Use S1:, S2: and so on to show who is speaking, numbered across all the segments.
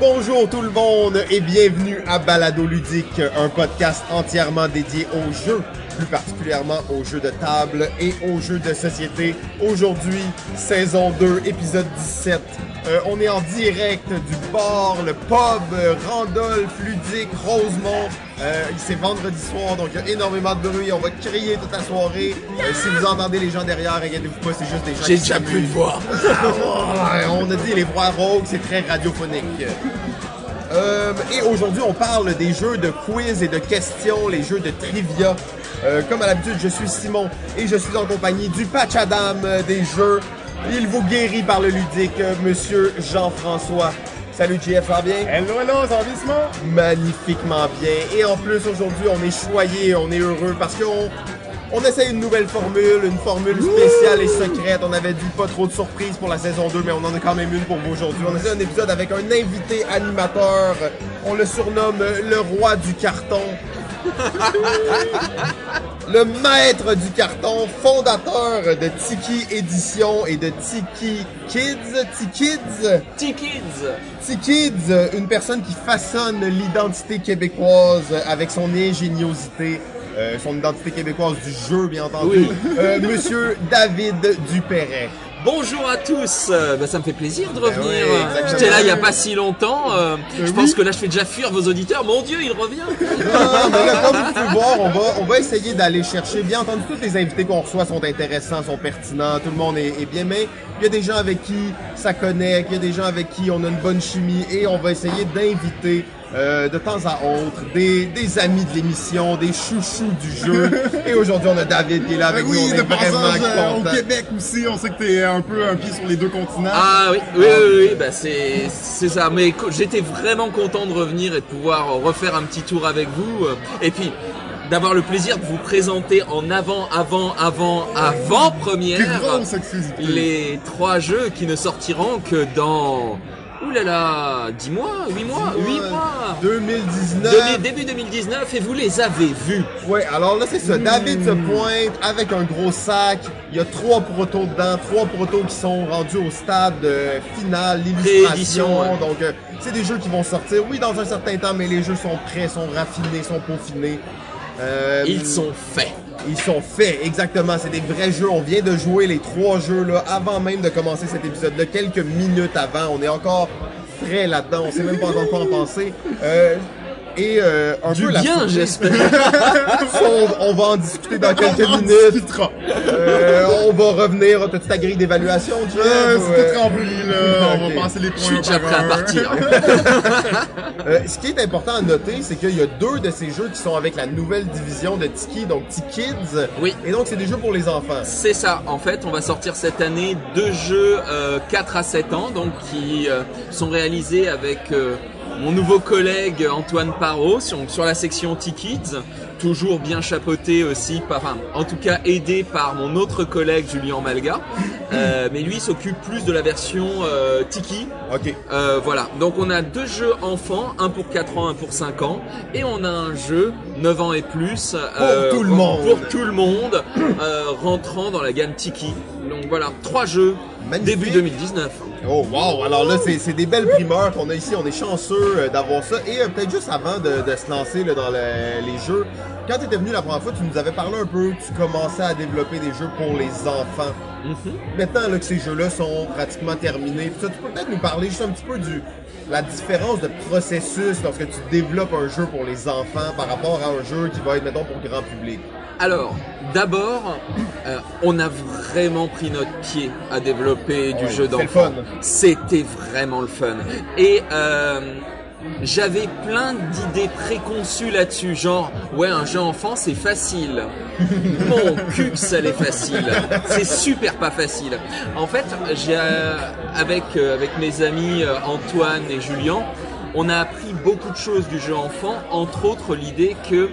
S1: Bonjour tout le monde et bienvenue à Balado Ludique, un podcast entièrement dédié aux jeux, plus particulièrement aux jeux de table et aux jeux de société. Aujourd'hui, saison 2, épisode 17. Euh, on est en direct du bar, le pub euh, Randolph Ludique Rosemont. Euh, c'est vendredi soir, donc il y a énormément de bruit. On va crier toute la soirée. Euh, si vous entendez les gens derrière, inquiétez-vous pas, c'est juste des gens
S2: J'ai déjà plus de
S1: s'amusent.
S2: voix.
S1: Ouais, on a dit les voix rogues, c'est très radiophonique. Euh, et aujourd'hui, on parle des jeux de quiz et de questions, les jeux de trivia. Euh, comme à l'habitude, je suis Simon et je suis en compagnie du patch Adam euh, des jeux. Il vous guérit par le ludique, monsieur Jean-François. Salut JF, ça va bien?
S3: Hello, hello, ça va bien, Simon?
S1: magnifiquement bien. Et en plus, aujourd'hui, on est choyé, on est heureux parce qu'on on essaie une nouvelle formule, une formule spéciale et secrète. On avait dit pas trop de surprises pour la saison 2, mais on en a quand même une pour vous aujourd'hui. On essaie un épisode avec un invité animateur. On le surnomme le roi du carton. Le maître du carton, fondateur de Tiki Édition et de Tiki Kids. Tiki Kids.
S2: T-Kids
S1: T-Kids, une personne qui façonne l'identité québécoise avec son ingéniosité, euh, son identité québécoise du jeu, bien entendu.
S2: Oui.
S1: Euh, Monsieur David Dupéret.
S2: Bonjour à tous, Euh, bah, ça me fait plaisir de revenir.
S1: Ben oui, exactement.
S2: J'étais là il y a pas si longtemps. euh, je
S1: oui.
S2: pense que là je fais déjà fuir vos auditeurs. Mon Dieu, il revient.
S1: Non, mais là, comme vous voir, on va, on va essayer d'aller chercher. Bien entendu, tous les invités qu'on reçoit sont intéressants, sont pertinents, tout le monde est, est bien, mais il y a des gens avec qui ça connecte, il y a des gens avec qui on a une bonne chimie et on va essayer d'inviter euh, de temps à autre des, des amis de l'émission, des chouchous du jeu. Et aujourd'hui, on a David qui est là avec
S3: Ben
S1: nous,
S3: oui,
S1: on est vraiment
S3: euh, au. Québec aussi, on sait que t'es un peu un pied sur les deux continents.
S2: Ah oui, oui, oui, oui, bah c'est c'est ça. Mais j'étais vraiment content de revenir et de pouvoir refaire un petit tour avec vous. Et puis d'avoir le plaisir de vous présenter en avant, avant, avant, avant première les trois jeux qui ne sortiront que dans Ouh là là, 10 mois, 8 mois, 8 mois.
S1: 2019.
S2: Demi- début 2019 et vous les avez vus.
S1: Ouais, alors là, c'est ça. David se pointe avec un gros sac. Il y a trois protos dedans, trois protos qui sont rendus au stade euh, final, l'illustration.
S2: Ouais.
S1: Donc, euh, c'est des jeux qui vont sortir, oui, dans un certain temps, mais les jeux sont prêts, sont raffinés, sont peaufinés. Euh,
S2: Ils sont faits.
S1: Ils sont faits, exactement. C'est des vrais jeux. On vient de jouer les trois jeux là avant même de commencer cet épisode-là, quelques minutes avant. On est encore frais là-dedans. On sait même pas encore quoi en penser. Euh, et euh, un
S2: Du
S1: peu la
S2: bien, j'espère.
S1: On, on va en discuter dans quelques
S3: On
S1: minutes. Euh, on va revenir. T'as-tu ta grille d'évaluation?
S3: Euh,
S1: ou,
S3: c'est
S1: euh,
S3: tout rempli, là. On va passer les points
S2: Je suis déjà prêt à partir.
S1: euh, ce qui est important à noter, c'est qu'il y a deux de ces jeux qui sont avec la nouvelle division de Tiki, donc T-Kids.
S2: Oui.
S1: Et donc, c'est des jeux pour les enfants.
S2: C'est ça. En fait, on va sortir cette année deux jeux euh, 4 à 7 ans, donc qui euh, sont réalisés avec euh, mon nouveau collègue Antoine Parot sur, sur la section T-Kids, toujours bien chapeauté aussi, par, enfin, en tout cas aidé par mon autre collègue Julien Malga. Euh, mais lui s'occupe plus de la version euh, Tiki.
S1: Ok.
S2: Euh, voilà, donc on a deux jeux enfants, un pour 4 ans, un pour 5 ans, et on a un jeu 9 ans et plus euh,
S1: tout le monde.
S2: pour tout le monde, euh, rentrant dans la gamme Tiki. Donc voilà, trois jeux
S1: Magnifique.
S2: début 2019.
S1: Oh wow! Alors là, c'est des belles primeurs qu'on a ici. On est chanceux euh, d'avoir ça. Et euh, peut-être juste avant de, de se lancer là, dans le- les jeux, quand tu étais venu la première fois, tu nous avais parlé un peu, tu commençais à développer des jeux pour les enfants.
S2: Mhm.
S1: Maintenant là, que ces jeux-là sont pratiquement terminés, ça, tu peux peut-être nous parler juste un petit peu du la différence de processus lorsque tu développes un jeu pour les enfants par rapport à un jeu qui va être, mettons, pour grand public.
S2: Alors, d'abord, euh, on a vraiment pris notre pied à développer du
S1: Ouais,
S2: jeu d'enfant. C'était vraiment le fun. Et euh, j'avais plein d'idées préconçues là-dessus, genre ouais un jeu enfant c'est facile. Mon cul ça l'est facile. C'est super pas facile. En fait, j'ai euh, avec euh, avec mes amis euh, Antoine et Julien, on a appris beaucoup de choses du jeu enfant, entre autres l'idée que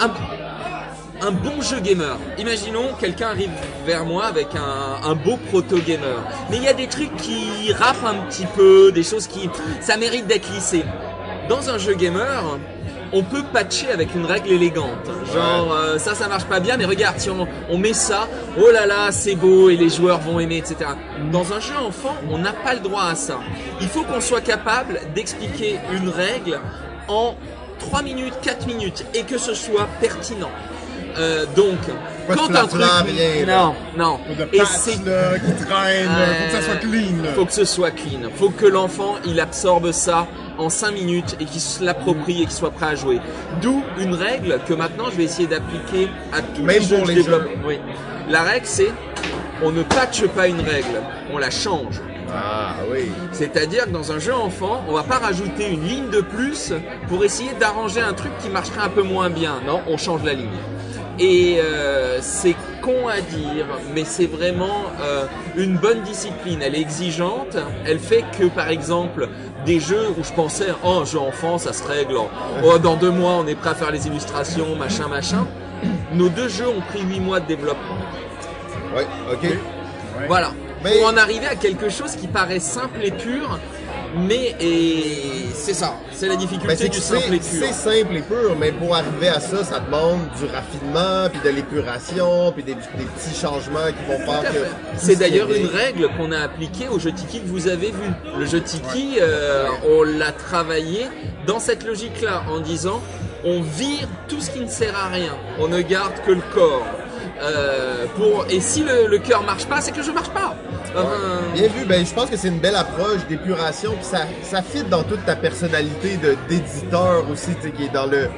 S2: un, un bon jeu gamer. Imaginons quelqu'un arrive vers moi avec un, un beau proto gamer, mais il y a des trucs qui râpent un petit peu, des choses qui ça mérite d'être lissé. Dans un jeu gamer, on peut patcher avec une règle élégante. Genre, euh, ça, ça marche pas bien, mais regarde, si on, on met ça, oh là là, c'est beau et les joueurs vont aimer, etc. Dans un jeu enfant, on n'a pas le droit à ça. Il faut qu'on soit capable d'expliquer une règle en 3 minutes, 4 minutes et que ce soit pertinent. Euh, donc,
S1: Pas
S2: quand un truc,
S1: rien, là.
S2: non, non, et c'est
S3: là, qui traîne, faut que ça soit clean. là.
S2: faut que ce soit clean. Faut que l'enfant il absorbe ça en 5 minutes et qu'il se l'approprie et qu'il soit prêt à jouer. D'où une règle que maintenant je vais essayer d'appliquer à tous
S1: Même
S2: les jeux que je développe.
S1: jeux.
S2: Oui. La règle c'est on ne patche pas une règle, on la change.
S1: Ah oui.
S2: C'est-à-dire que dans un jeu enfant, on va pas rajouter une ligne de plus pour essayer d'arranger un truc qui marcherait un peu moins bien. Non, on change la ligne. Et euh, c'est con à dire, mais c'est vraiment euh, une bonne discipline. Elle est exigeante. Elle fait que, par exemple, des jeux où je pensais, oh, un jeu enfant, ça se règle. en- Oh, dans deux mois, on est prêt à faire les illustrations, machin, machin. Nos deux jeux ont pris huit mois de développement.
S1: Ouais, ok.
S2: Voilà.
S1: Mais-
S2: Pour en arriver à quelque chose qui paraît simple et pur, mais c'est ça, c'est la
S1: Ben,
S2: difficulté
S1: c'est que
S2: du simple et pur.
S1: c'est simple et pur, mais pour arriver à ça, ça demande du raffinement, puis de l'épuration, puis des, des petits changements qui vont faire que...
S2: C'est d'ailleurs une règle qu'on a appliquée au jeu Tiki que vous avez vu. Le jeu Tiki, euh, on l'a travaillé dans cette logique-là, en disant on vire tout ce qui ne sert à rien, on ne garde que le corps. Euh, pour et si le, le cœur marche pas, c'est que jeu marche pas. Enfin,
S1: Bien vu, ben je pense que c'est une belle approche d'épuration, ça, ça fit dans toute ta personnalité d'éditeur aussi, tu sais, qui est dans le,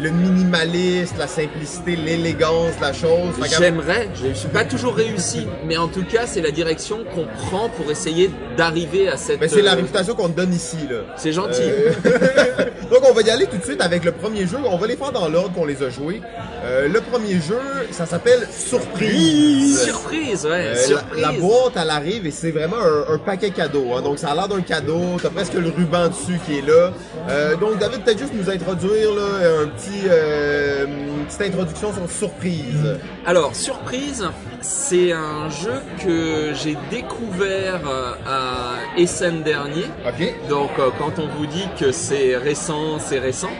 S1: le minimaliste, la simplicité, l'élégance, la chose.
S2: J'aimerais, je suis pas toujours réussi, mais en tout cas, c'est la direction qu'on prend pour essayer d'arriver à cette.
S1: Ben, c'est la
S2: euh,
S1: réputation qu'on te donne ici, là.
S2: C'est gentil.
S1: Euh, Donc on va y aller tout de suite avec le premier jeu. On va les faire dans l'ordre qu'on les a joués. Euh, le premier jeu, ça s'appelle Surprise.
S2: Surprise, ouais.
S1: Euh,
S2: surprise.
S1: La, la boîte, elle arrive et c'est vraiment un, un paquet cadeau. hein. Donc, ça a l'air d'un cadeau. T'as presque le ruban dessus qui est là. Euh, donc, David, peut-être juste nous introduire là, un petit, une petite introduction sur Surprise.
S2: Alors, Surprise, c'est un jeu que j'ai découvert à Essen dernier.
S1: OK?
S2: Donc, quand on vous dit que c'est récent, c'est récent.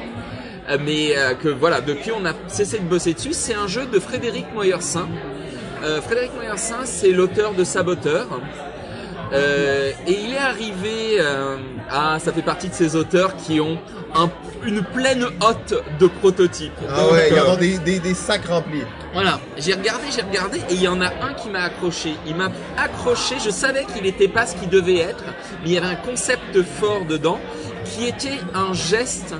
S2: Euh, Mais euh, que voilà, depuis on a cessé de bosser dessus. C'est un jeu de Frédéric Moyersin. Euh, Frédéric Moyersin, c'est l'auteur de Saboteur. Euh, et il est arrivé euh, à, ça fait partie de ces auteurs qui ont un- une pleine hotte de prototypes.
S1: Ah
S2: Donc,
S1: ouais, il y en a des, des, des sacs remplis.
S2: voilà, j'ai regardé, j'ai regardé, et il y en a un qui m'a accroché. Il m'a accroché, je savais qu'il n'était pas ce qu'il devait être, mais il y avait un concept fort dedans, qui était un geste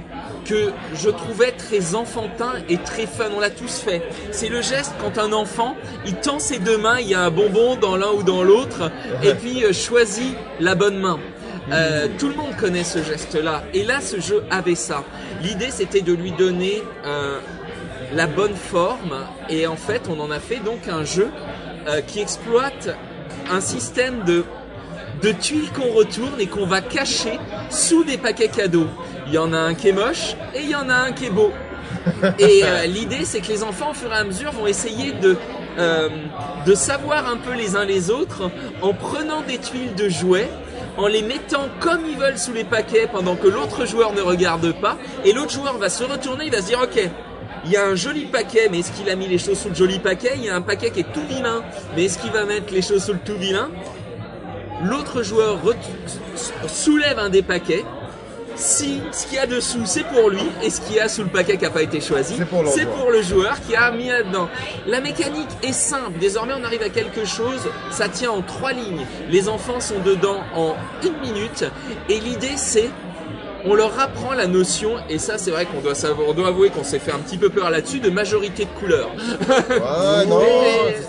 S2: que je trouvais très enfantin et très fun. On l'a tous fait. C'est le geste quand un enfant, il tend ses deux mains, il y a un bonbon dans l'un ou dans l'autre, et puis euh, choisit la bonne main. Euh, tout le monde connaît ce geste-là. Et là, ce jeu avait ça. L'idée, c'était de lui donner euh, la bonne forme. Et en fait, on en a fait donc un jeu euh, qui exploite un système de, de tuiles qu'on retourne et qu'on va cacher sous des paquets cadeaux. Il y en a un qui est moche et il y en a un qui est beau. Et euh, l'idée, c'est que les enfants, au fur et à mesure, vont essayer de, euh, de savoir un peu les uns les autres en prenant des tuiles de jouets, en les mettant comme ils veulent sous les paquets pendant que l'autre joueur ne regarde pas. Et l'autre joueur va se retourner, il va se dire, ok, il y a un joli paquet, mais est-ce qu'il a mis les choses sous le joli paquet? Il y a un paquet qui est tout vilain, mais est-ce qu'il va mettre les choses sous le tout vilain? L'autre joueur soulève un des paquets. Si ce qu'il y a dessous c'est pour lui et ce qu'il y a sous le paquet qui n'a pas été choisi,
S1: C'est pour
S2: le joueur qui a mis là-dedans. La mécanique est simple. Désormais, on arrive à quelque chose. Ça tient en trois lignes. Les enfants sont dedans en une minute. Et l'idée, c'est on leur apprend la notion, et ça c'est vrai qu'on doit savoir, on doit avouer qu'on s'est fait un petit peu peur là-dessus, de majorité de couleurs.
S1: Ouais, non,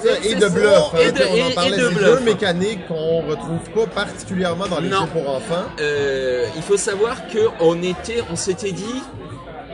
S1: c'est Et de bluff. hein.
S2: Et de-
S1: on en
S2: et-
S1: parlait
S2: et de bluff.
S1: jeux mécaniques qu'on retrouve pas particulièrement dans les
S2: Non.
S1: jeux pour enfants.
S2: Euh, il faut savoir que on était, on s'était dit,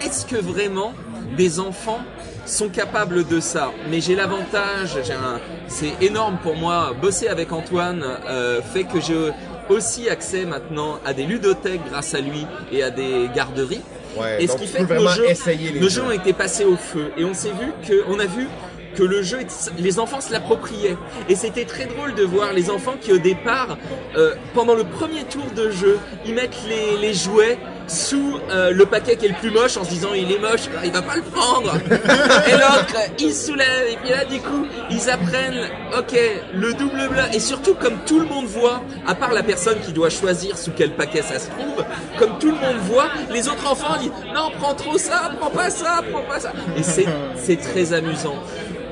S2: est-ce que vraiment des enfants sont capables de ça? Mais j'ai l'avantage, j'ai un, c'est énorme pour moi. Bosser avec Antoine euh, fait que j'ai aussi accès maintenant à des ludothèques grâce à lui et à des garderies.
S1: Ouais,
S2: Et ce qui fait que nos jeux, nos
S1: jeux.
S2: jeux ont été passés au feu et on s'est vu que on a vu que le jeu, les enfants se l'appropriaient et c'était très drôle de voir les enfants qui au départ, euh, pendant le premier tour de jeu, ils mettent les, les jouets sous euh, le paquet qui est le plus moche en se disant il est moche, il va pas le prendre. et l'autre, il soulève. Et puis là, du coup, ils apprennent, ok, le double blanc. Et surtout, comme tout le monde voit, à part la personne qui doit choisir sous quel paquet ça se trouve, comme tout le monde voit, les autres enfants disent non, prends trop ça, prends pas ça, prends pas ça. Et c'est très amusant.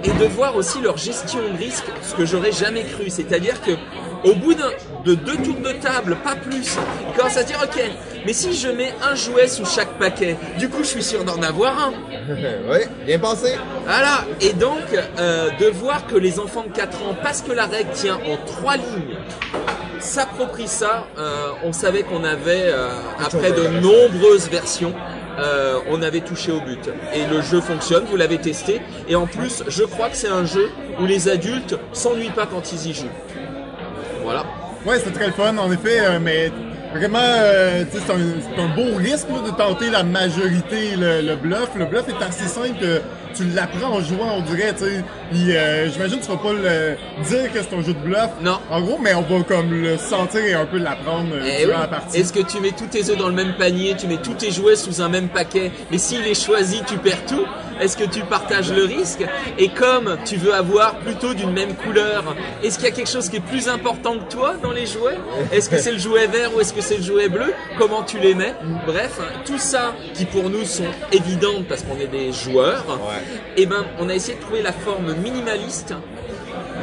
S2: Et de voir aussi leur gestion de risque, ce que j'aurais jamais cru. C'est-à-dire que au bout de deux tours de table, pas plus, ils commencent à se dire ok, mais si je mets un jouet sous chaque paquet, du coup je suis sûr d'en avoir un.
S1: oui, bien pensé.
S2: Voilà, et donc euh, de voir que les enfants de 4 ans, parce que la règle tient en trois lignes, s'approprient ça, euh, on savait qu'on avait, euh, après de nombreuses versions, euh, on avait touché au but. Et le jeu fonctionne, vous l'avez testé, et en plus, je crois que c'est un jeu où les adultes s'ennuient pas quand ils y jouent. Voilà.
S3: Ouais, c'était très fun, en effet, euh, mais vraiment, euh, c'est un, un beau risque là, de tenter la majorité, le, le bluff. Le bluff est assez simple que tu l'apprends en jouant, on dirait, tu sais. Puis, euh, j'imagine que tu vas pas le dire que c'est un jeu de bluff.
S2: Non.
S3: En gros, mais on va comme le sentir et un peu l'apprendre euh,
S2: Eh
S3: durant
S2: oui.
S3: la partie.
S2: Est-ce que tu mets tous tes œufs dans le même panier, tu mets tous tes jouets sous un même paquet, mais s'il est choisi, tu perds tout Est-ce que tu partages le risque Et comme tu veux avoir plutôt d'une même couleur, est-ce qu'il y a quelque chose qui est plus important que toi dans les jouets? Est-ce que c'est le jouet vert ou est-ce que c'est le jouet bleu? Comment tu les mets? Bref, tout ça qui pour nous sont évidentes parce qu'on est des joueurs, et ben on a essayé de trouver la forme minimaliste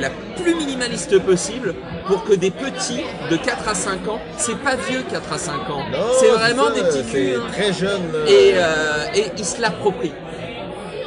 S2: la plus minimaliste possible pour que des petits de 4 à 5 ans, c'est pas vieux 4 à 5 ans, c'est vraiment
S1: ça,
S2: des petits culs. hein.
S1: très jeune. là.
S2: Et, euh, et ils se l'approprient.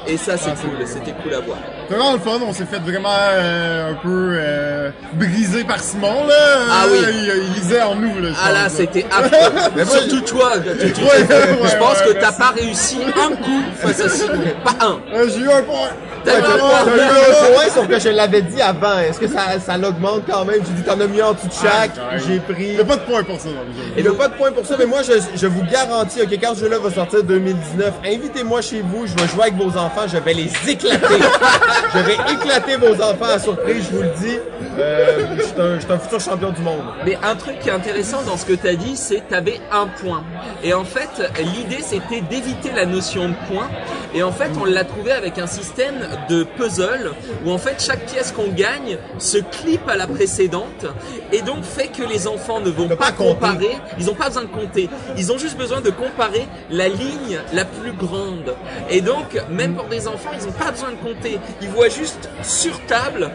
S2: Et ça c'est
S3: Ah,
S2: cool, c'était cool à voir.
S3: C'était vraiment le fun, on s'est fait vraiment euh, un peu euh, briser par Simon, là.
S2: Ah oui.
S3: Il, il lisait en nous, là.
S2: Ah là c'était affreux.
S1: Mais
S2: Surtout toi, tu- tu-
S3: Ouais, ouais,
S2: je pense
S3: ouais,
S2: que t'as pas réussi un coup face à Simon, pas un.
S3: Euh, J'ai eu un point.
S2: T'as eu un point.
S1: sauf que je l'avais dit avant. Est-ce que ça, ça l'augmente quand même? J'ai dit t'en as mis en dessous de chaque.
S3: Ah, ouais.
S1: J'ai pris.
S3: Il n'y a pas de point pour ça dans le jeu.
S1: Il n'y a pas de point pour ça, mais moi, je, je vous garantis, ok, quand ce jeu-là va sortir 2019, invitez-moi chez vous, je vais jouer avec vos enfants, je vais les éclater. je vais éclater vos enfants à surprise, je vous le dis. Euh, je suis un, je suis un futur champion du monde.
S2: Mais un truc qui est intéressant dans ce que tu as dit, c'est que tu avais un point. Et en fait, l'idée c'était d'éviter la notion de point. Et en fait, on l'a trouvé avec un système de puzzle où en fait chaque pièce qu'on gagne se clip à la précédente et donc fait que les enfants ne vont pas,
S1: pas compter.
S2: comparer, ils n'ont pas besoin de compter. Ils ont juste besoin de comparer la ligne la plus grande. Et donc, même pour des enfants, ils n'ont pas besoin de compter. Ils voient juste sur table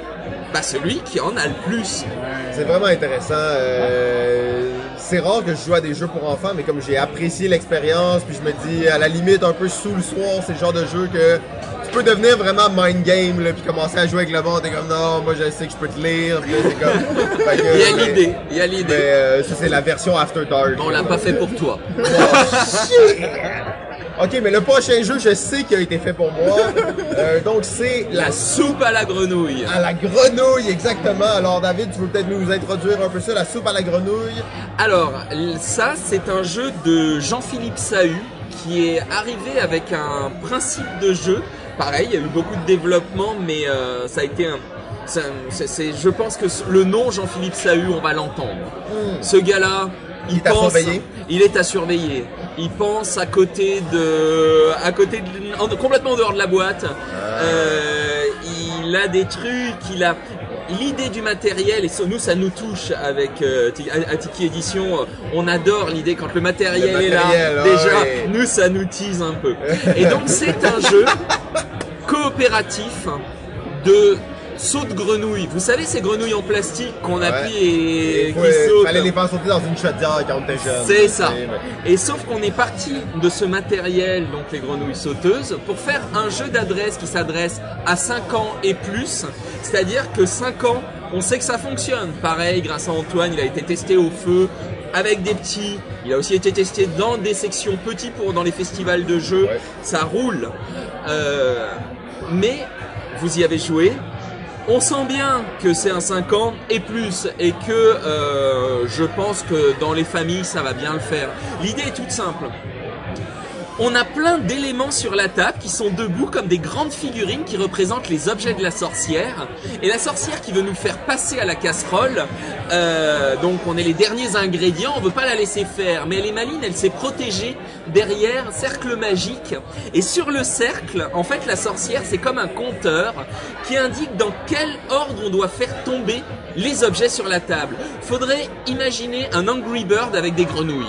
S2: bah, celui qui en a le plus.
S1: C'est vraiment intéressant. euh, c'est rare que je joue à des jeux pour enfants, mais comme j'ai apprécié l'expérience, puis je me dis, à la limite, un peu sous le soir, c'est le genre de jeu que tu peux devenir vraiment mind game, là, puis commencer à jouer avec le monde, t'es comme, non, moi je sais que je peux te lire, puis c'est comme... Fait que,
S2: Il y a
S1: mais-
S2: l'idée, il y a
S1: Mais
S2: l'idée.
S1: euh, ça, c'est la version After Dark.
S2: On l'a pas fait pour toi.
S1: Oh, shit! Ok, mais le prochain jeu, je sais qu'il a été fait pour moi. Euh, donc, c'est la
S2: soupe à la grenouille.
S1: à la grenouille, exactement. Alors, David, tu veux peut-être nous introduire un peu ça, la soupe à la grenouille?
S2: Alors, ça, c'est un jeu de Jean-Philippe Sahu qui est arrivé avec un principe de jeu. Pareil, il y a eu beaucoup de développement, mais euh, ça a été un. c'est- je pense que le nom Jean-Philippe Sahu, on va l'entendre. Ce gars-là, il,
S1: Il est à
S2: pense,
S1: surveiller.
S2: il est à surveiller. Il pense à côté de, à côté de, en- complètement en dehors de la boîte. Euh, il a des trucs, il a l'idée du matériel et nous ça nous touche avec euh, Ti- à, à Tiki Edition. On adore l'idée quand le matériel,
S1: Le
S2: est là. Déjà,
S1: ouais.
S2: nous ça nous tease un peu. Et donc c'est un jeu coopératif de saut de grenouille. Vous savez ces grenouilles en plastique qu'on
S1: Ouais.
S2: appuie et qui sautent.
S1: fallait les faire sauter dans une chaudière quand on était jeune.
S2: C'est ça. Et sauf qu'on est parti de ce matériel, donc les grenouilles sauteuses, pour faire un jeu d'adresse qui s'adresse à 5 ans et plus. C'est-à-dire que 5 ans, on sait que ça fonctionne. Pareil, grâce à Antoine, il a été testé au feu avec des petits. Il a aussi été testé dans des sections petits pour dans les festivals de jeux.
S1: Ouais.
S2: Ça roule. Euh, mais vous y avez joué. On sent bien que c'est un 5 ans et plus et que euh, je pense que dans les familles ça va bien le faire. L'idée est toute simple. On a plein d'éléments sur la table qui sont debout comme des grandes figurines qui représentent les objets de la sorcière. Et la sorcière qui veut nous faire passer à la casserole, euh, donc on est les derniers ingrédients, on veut pas la laisser faire. Mais elle est maline, elle s'est protégée derrière cercle magique. Et sur le cercle, en fait, la sorcière, c'est comme un compteur qui indique dans quel ordre on doit faire tomber les objets sur la table. Faudrait imaginer un Angry Bird avec des grenouilles.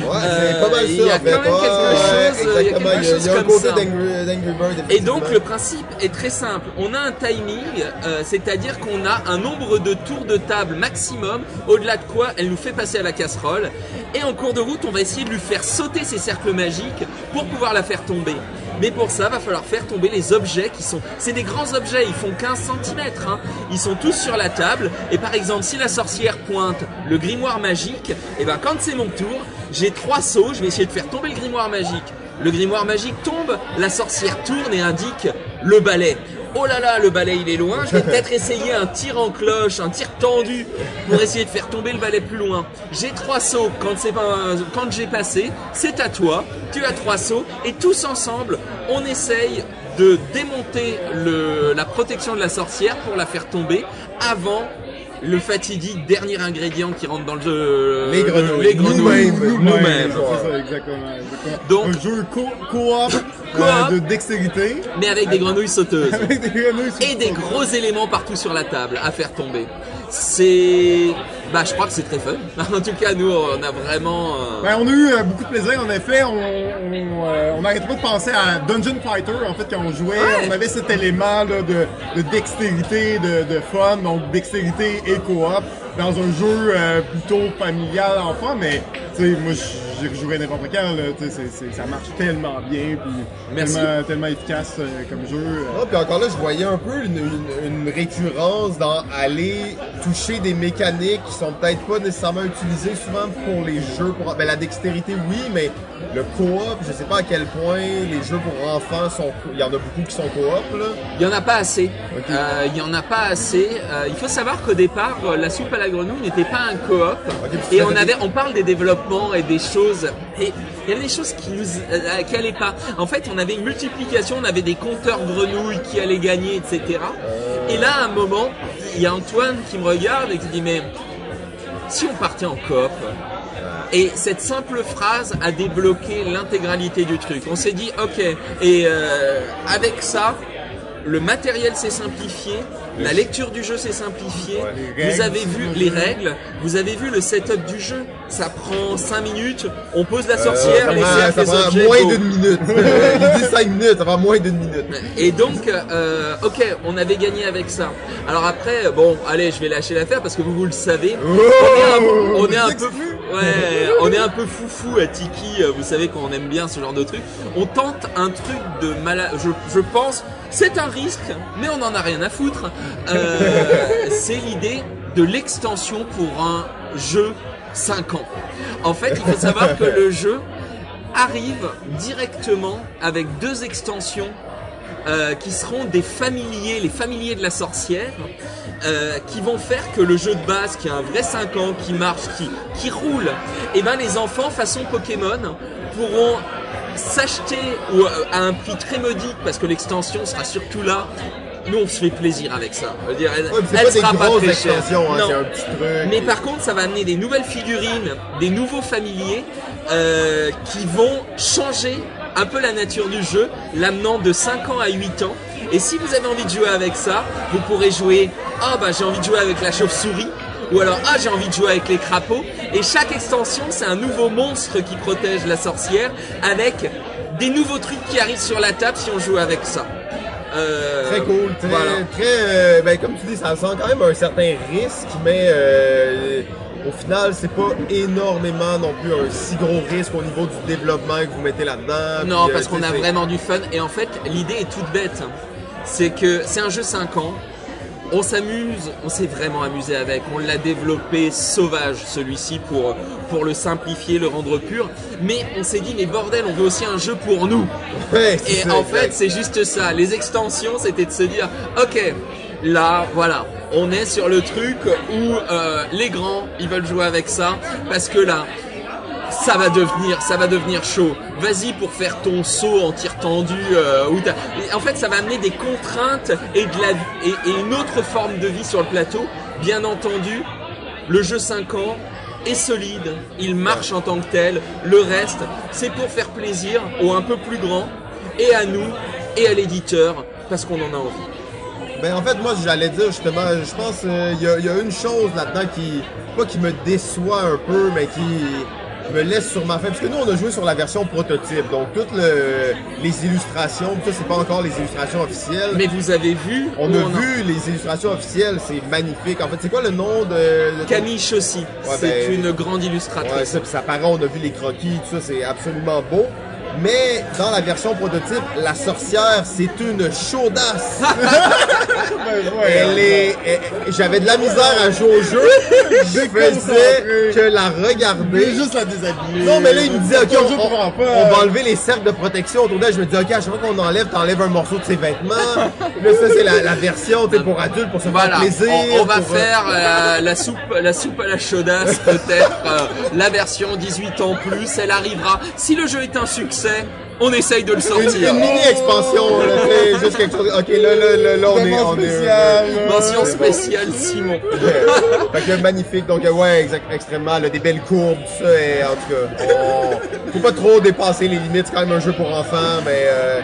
S1: Ouais,
S2: Euh,
S1: c'est pas mal ça.
S2: il y a quand même quelque
S1: Ouais,
S2: chose, il y a
S1: exactement.
S2: quelque
S1: Il y a,
S2: chose
S1: il y a un
S2: comme ça.
S1: Bird.
S2: Et donc le principe est très simple. On a un timing, euh, c'est-à-dire qu'on a un nombre de tours de table maximum, au-delà de quoi elle nous fait passer à la casserole. Et en cours de route, on va essayer de lui faire sauter ces cercles magiques pour pouvoir la faire tomber. Mais pour ça, va falloir faire tomber les objets qui sont... C'est des grands objets, ils font 15 cm. Hein. Ils sont tous sur la table. Et par exemple, si la sorcière pointe le grimoire magique, et ben quand c'est mon tour, j'ai trois sauts, je vais essayer de faire tomber le grimoire magique. Le grimoire magique tombe, la sorcière tourne et indique le balai. Oh là là, le balai il est loin, je vais peut-être essayer un tir en cloche, un tir tendu pour essayer de faire tomber le balai plus loin. J'ai trois sauts, quand, c'est pas, quand j'ai passé, c'est à toi, tu as trois sauts et tous ensemble, on essaye de démonter le, la protection de la sorcière pour la faire tomber avant le fatidique dernier ingrédient qui rentre dans le jeu.
S1: Les grenouilles.
S2: Les grenouilles.
S1: Nous-mêmes.
S2: Nous-mêmes.
S3: C'est ça, exactement. exactement.
S2: Donc-
S3: un jeu co- coop
S2: Coop.
S3: euh, de dextérité
S2: Mais avec des grenouilles sauteuses.
S3: avec des grenouilles
S2: et des gros éléments partout sur la table à faire tomber. C'est, bah, je crois que c'est très fun. En tout cas, nous, on a vraiment. euh,
S3: Ben, on a eu euh, beaucoup de plaisir, en effet. On, on, euh, pas de penser à Dungeon Fighter, en fait, quand on jouait.
S2: Ouais.
S3: On avait cet élément là, de, de dextérité, de, de fun, donc dextérité et coop, dans un jeu plutôt familial enfant, mais sais, moi, j'y rejouerais n'importe quand. Là, tu sais, ça marche tellement bien, puis tellement, tellement efficace euh, comme jeu. euh.
S1: Ah, puis encore là, je voyais un peu une, une- une récurrence dans aller toucher des mécaniques qui sont peut-être pas nécessairement utilisées souvent pour les jeux. Pour, ben, la dextérité, oui, mais le coop, je sais pas à quel point les jeux pour enfants sont. Il y en a beaucoup qui sont coop, là.
S2: Il y en a pas assez. Euh, il y en a pas assez. Euh, il faut savoir qu'au départ, la soupe à la grenouille n'était pas un coop.
S1: parce
S2: et on avait, on parle des et des choses. Et il y avait des choses qui nous, euh, allaient pas. En fait, on avait une multiplication, on avait des compteurs grenouilles qui allaient gagner, etc. Et là, à un moment, il y a Antoine qui me regarde et qui dit mais si on partait en coop. Et cette simple phrase a débloqué l'intégralité du truc. On s'est dit, ok, et euh, avec ça, le matériel s'est simplifié, la lecture du jeu s'est simplifiée, vous avez vu
S3: le
S2: les règles, vous avez vu le setup du jeu. Ça prend 5 minutes, on pose la sorcière,
S1: Euh, ça prend, ça moins d'une minute. Euh, il dit 5 minutes, ça prend moins d'une minute.
S2: Et donc, euh, ok, on avait gagné avec ça. Alors après, bon, allez, je vais lâcher l'affaire parce que vous, vous le savez. on est un, on est un peu, ouais, on est un peu foufou à Tiki. euh, Vous savez qu'on aime bien ce genre de truc. On tente un truc de malade. Je, je pense, c'est un risque, mais on en a rien à foutre. Euh, c'est l'idée de l'extension pour un jeu 5 ans. En fait, il faut savoir que le jeu arrive directement avec deux extensions euh, qui seront des familiers, les familiers de la sorcière, euh, qui vont faire que le jeu de base, qui a un vrai 5 ans, qui marche, qui, roule, et ben les enfants façon Pokémon pourront s'acheter à un prix très modique parce que l'extension sera surtout là. Nous on se fait plaisir avec ça. Je veux dire, elle,
S1: Ouais, mais c'est
S2: elle
S1: pas des
S2: sera pas très chère.
S1: hein,
S2: Non.
S1: c'est un petit truc.
S2: Mais par contre, ça va amener des nouvelles figurines, des nouveaux familiers euh, qui vont changer un peu la nature du jeu, l'amenant de 5 ans à 8 ans. Et si vous avez envie de jouer avec ça, vous pourrez jouer Ah bah j'ai envie de jouer avec la chauve-souris ou alors Ah j'ai envie de jouer avec les crapauds. Et chaque extension, c'est un nouveau monstre qui protège la sorcière avec des nouveaux trucs qui arrivent sur la table si on joue avec ça. Euh,
S1: Très cool, très,
S2: voilà.
S1: très, euh, ben comme tu dis, ça sent quand même un certain risque, mais euh, au final, c'est pas énormément non plus un si gros risque au niveau du développement que vous mettez là-dedans.
S2: Non,
S1: puis,
S2: parce qu'on a vraiment du fun. Et en fait, l'idée est toute bête. C'est que c'est un jeu 5 ans. On s'amuse, on s'est vraiment amusé avec. On l'a développé sauvage, celui-ci, pour, pour le simplifier, le rendre pur. Mais on s'est dit, mais bordel, on veut aussi un jeu pour nous.
S1: Ouais,
S2: Et en fait, c'est juste ça. Les extensions, c'était de se dire, ok, là, voilà, on est sur le truc où euh, les grands, ils veulent jouer avec ça, parce que là, ça va devenir, ça va devenir chaud. Vas-y pour faire ton saut en tir tendu. euh, en fait, ça va amener des contraintes et une autre forme de vie sur le plateau. Bien entendu, le jeu 5 ans est solide, il marche en tant que tel. Le reste, c'est pour faire plaisir aux un peu plus grands et à nous et à l'éditeur parce qu'on en a envie.
S1: Ben en fait, moi j'allais dire justement, je pense qu'il y, a- y a une chose là-dedans qui, pas qui me déçoit un peu, mais qui me laisse sur ma faim. Parce que nous, on a joué sur la version prototype, donc toutes le- les illustrations, ça c'est pas encore les illustrations officielles.
S2: Mais vous avez vu
S1: on a vu les illustrations officielles, c'est magnifique. En fait, c'est quoi le nom de... de-
S2: Camille Chaussy,
S1: Ouais,
S2: c'est
S1: ben,
S2: une grande
S1: Ouais,
S2: illustratrice.
S1: ça, puis ça paraît, on a vu les croquis, tout ça, c'est absolument beau. Mais dans la version prototype, la sorcière, c'est une chaudasse.
S3: Ben,
S1: Elle est, j'avais de la misère à jouer au jeu. Je faisais que la regarder.
S3: juste la déshabiller.
S1: Non, mais là, il me dit, OK, on, va enlever les cercles de protection autour d'elle. Je me dis, OK, à chaque fois qu'on enlève, t'enlèves un morceau de ses vêtements. Là, ça, c'est la, la version, tu pour adultes, pour se
S2: Voilà,
S1: faire plaisir.
S2: on, on va
S1: pour, euh,
S2: faire euh, la soupe, la soupe à la chaudasse peut-être, euh, la version 18 ans plus. Elle arrivera. Si le jeu est un succès, say? On essaye de le
S1: Une,
S2: sortir.
S1: une mini-expansion, là, tu sais, juste quelque chose. OK, là, là, là, là, on est... On est
S3: spécial.
S2: Mention spéciale Simon.
S1: Euh, fait que magnifique, donc euh, ouais, exact, extrêmement, là, des belles courbes, tout ça, et en tout cas, on- faut pas trop dépasser les limites, c'est quand même un jeu pour enfants, mais euh,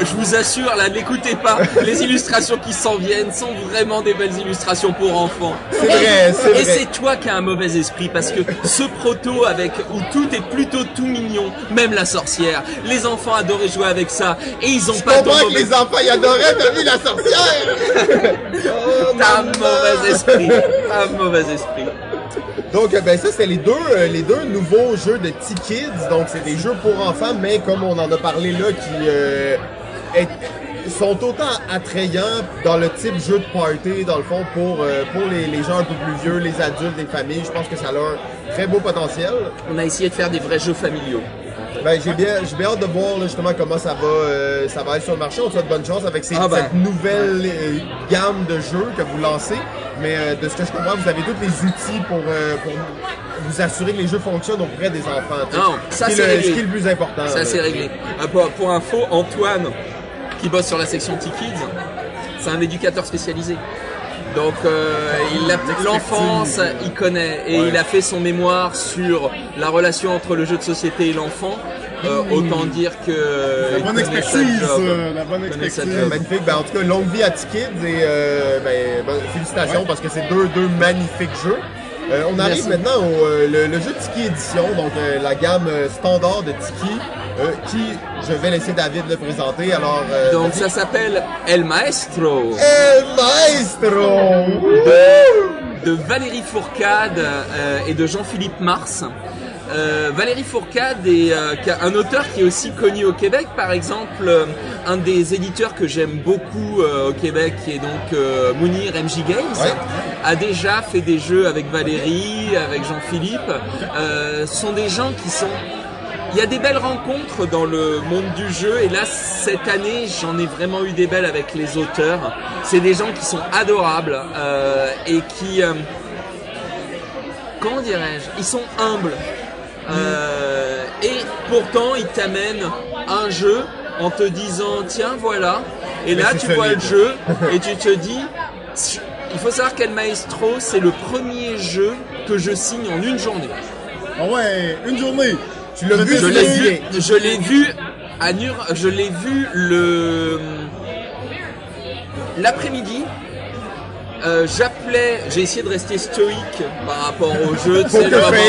S2: Et Je vous assure, là, n'écoutez pas. Les illustrations qui s'en viennent sont vraiment des belles illustrations pour enfants.
S1: C'est vrai, c'est
S2: Et
S1: vrai.
S2: c'est toi qui as un mauvais esprit parce que ce proto avec où tout est plutôt tout mignon, même la sorcière. Les enfants adoraient jouer avec ça et ils ont
S1: je
S2: pas
S1: comprends que les enfants y adoraient, t'as vu la sorcière? Oh,
S2: T'as mauvais esprit. T'as un mauvais esprit.
S1: Donc, euh, ben ça, c'est les deux, euh, les deux nouveaux jeux de T-Kids. Donc, c'est des jeux pour enfants, mais comme on en a parlé là, qui euh, est- sont autant attrayants dans le type jeu de party, dans le fond, pour, euh, pour les, les gens un peu plus vieux, les adultes, les familles. Je pense que ça a un très beau potentiel.
S2: On a essayé de faire des vrais jeux familiaux.
S1: Ben, j'ai bien, j'ai bien hâte de voir là, justement comment ça va, euh, ça va être sur le marché. On te souhaite bonne chance avec ces,
S2: Ah ben.
S1: cette nouvelle euh, gamme de jeux que vous lancez. Mais euh, de ce que je comprends, vous avez tous les outils pour, euh, pour vous assurer que les jeux fonctionnent auprès des enfants. tu sais.
S2: Non, ça,
S1: Ce qui est
S2: c'est
S1: le,
S2: réglé.
S1: ce qui est le plus important.
S2: Ça c'est réglé. Pour, pour info, Antoine, qui bosse sur la section T-Kids, c'est un éducateur spécialisé. Donc euh, il a l'enfance, il connaît et il a fait son mémoire sur la relation entre le jeu de société et l'enfant. Euh, autant dire que
S3: La bonne expertise,
S2: job.
S3: euh, la bonne expertise.
S1: Magnifique. Ben, en tout cas, longue vie à T-Kids et euh, ben, ben, félicitations parce que c'est deux, deux magnifiques jeux. Euh, on arrive
S2: Merci.
S1: maintenant au euh, le, le jeu Tiki Edition, donc euh, la gamme standard de Tiki, qui je vais laisser David le présenter. Alors,
S2: Donc ça s'appelle El Maestro
S1: El Maestro!
S2: de Valérie Fourcade et de Jean-Philippe Mars. Euh, Valérie Fourcade est euh, un auteur qui est aussi connu au Québec, par exemple, euh, un des éditeurs que j'aime beaucoup au Québec, qui est donc Mounir MJ Games,
S1: Ouais.
S2: a déjà fait des jeux avec Valérie, avec Jean-Philippe. Ce sont des gens qui sont il y a des belles rencontres dans le monde du jeu et là cette année j'en ai vraiment eu des belles avec les auteurs. C'est des gens qui sont adorables euh, et qui euh, comment dirais-je Ils sont humbles Euh, et pourtant ils t'amènent un jeu en te disant tiens voilà et
S1: Mais
S2: là tu vois le jeu et tu te dis il faut savoir qu'El Maestro c'est le premier jeu que je signe en une journée.
S3: Ah ouais, une journée.
S1: Tu l'as vu
S2: Je l'ai vu, je l'ai vu à Nur, je l'ai vu le l'après-midi. Euh, J'appelais, j'ai essayé de rester stoïque par rapport au jeu. tu sais,
S1: Poker
S2: vraiment-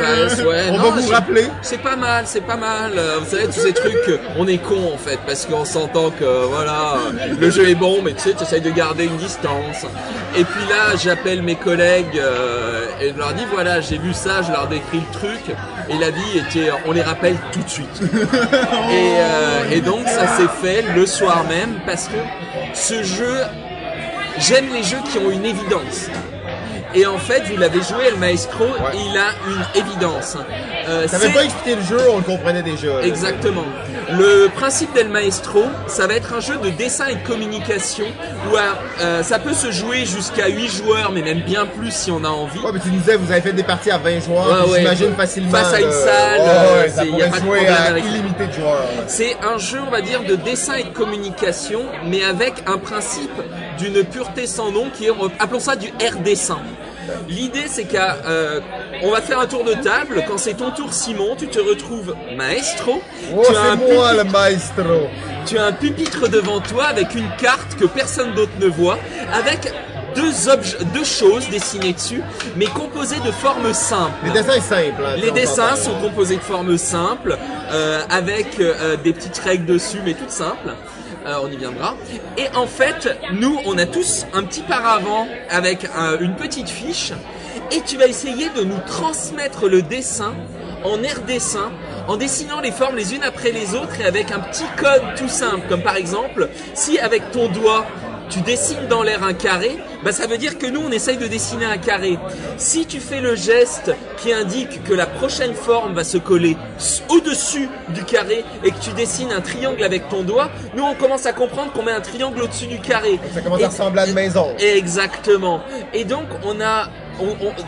S1: face
S2: voilà, ouais,
S1: On
S2: non,
S1: va vous rappeler.
S2: C'est pas mal, c'est pas mal. Euh, Vous savez, tous ces trucs, euh, on est con en fait, parce qu'on s'entend que voilà, euh, le jeu est bon, mais tu sais, tu essayes de garder une distance. Et puis là, j'appelle mes collègues euh, et je leur dis voilà, j'ai vu ça, je leur décris le truc. Et la vie était, on les rappelle tout de suite. Et, euh, et donc ça s'est fait le soir même parce que ce jeu, j'aime les jeux qui ont une évidence. Et en fait, vous l'avez joué, El Maestro, il a une évidence.
S1: Euh, T'avais pas expliqué le jeu, on le comprenait déjà.
S2: Exactement. Le principe d'El Maestro, ça va être un jeu de dessin et de communication où euh, ça peut se jouer jusqu'à 8 joueurs, mais même bien plus si on a envie.
S1: Ouais, mais tu nous disais, vous avez fait des parties à 20 joueurs, j'imagine facilement.
S2: Face à une salle,
S1: il n'y a pas de problème avec illimité de joueurs.
S2: C'est un jeu, on va dire, de dessin et de communication, mais avec un principe d'une pureté sans nom qui est, appelons ça du R dessin. L'idée, c'est qu'on euh, va faire un tour de table. Quand c'est ton tour, Simon, tu te retrouves maestro.
S1: Oh, c'est moi le maestro.
S2: Tu as un pupitre devant toi avec une carte que personne d'autre ne voit, avec deux, objets, deux choses dessinées dessus, mais composées de formes simples.
S1: Les dessins sont simples. Hein,
S2: les dessins sont composés de formes simples, euh, avec euh, des petites règles dessus, mais toutes simples. Euh, on y viendra. Et en fait, nous, on a tous un petit paravent avec une petite fiche, et tu vas essayer de nous transmettre le dessin en air dessin, en dessinant les formes les unes après les autres et avec un petit code tout simple, comme par exemple, si avec ton doigt tu dessines dans l'air un carré, bah ça veut dire que nous on essaye de dessiner un carré. Si tu fais le geste qui indique que la prochaine forme va se coller au-dessus du carré et que tu dessines un triangle avec ton doigt, nous on commence à comprendre qu'on met un triangle au-dessus du carré.
S1: Ça commence à ressembler à une maison.
S2: Exactement. Et donc on a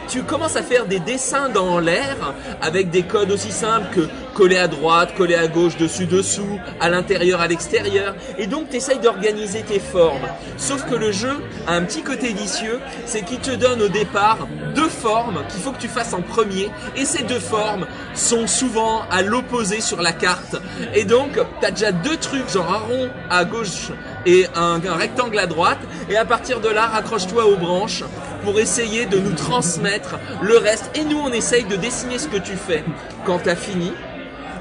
S2: tu commences à faire des dessins dans l'air avec des codes aussi simples que coller à droite, coller à gauche, dessus, dessous, à l'intérieur, à l'extérieur. Et donc tu essayes d'organiser tes formes. Sauf que le jeu a un petit côté vicieux, c'est qu'il te donne au départ deux formes qu'il faut que tu fasses en premier. Et ces deux formes sont souvent à l'opposé sur la carte. Et donc tu as déjà deux trucs, genre un rond à gauche et un, un rectangle à droite. Et à partir de là, raccroche-toi aux branches pour essayer de nous transmettre le reste. Et nous, on essaye de dessiner ce que tu fais. Quand tu as fini,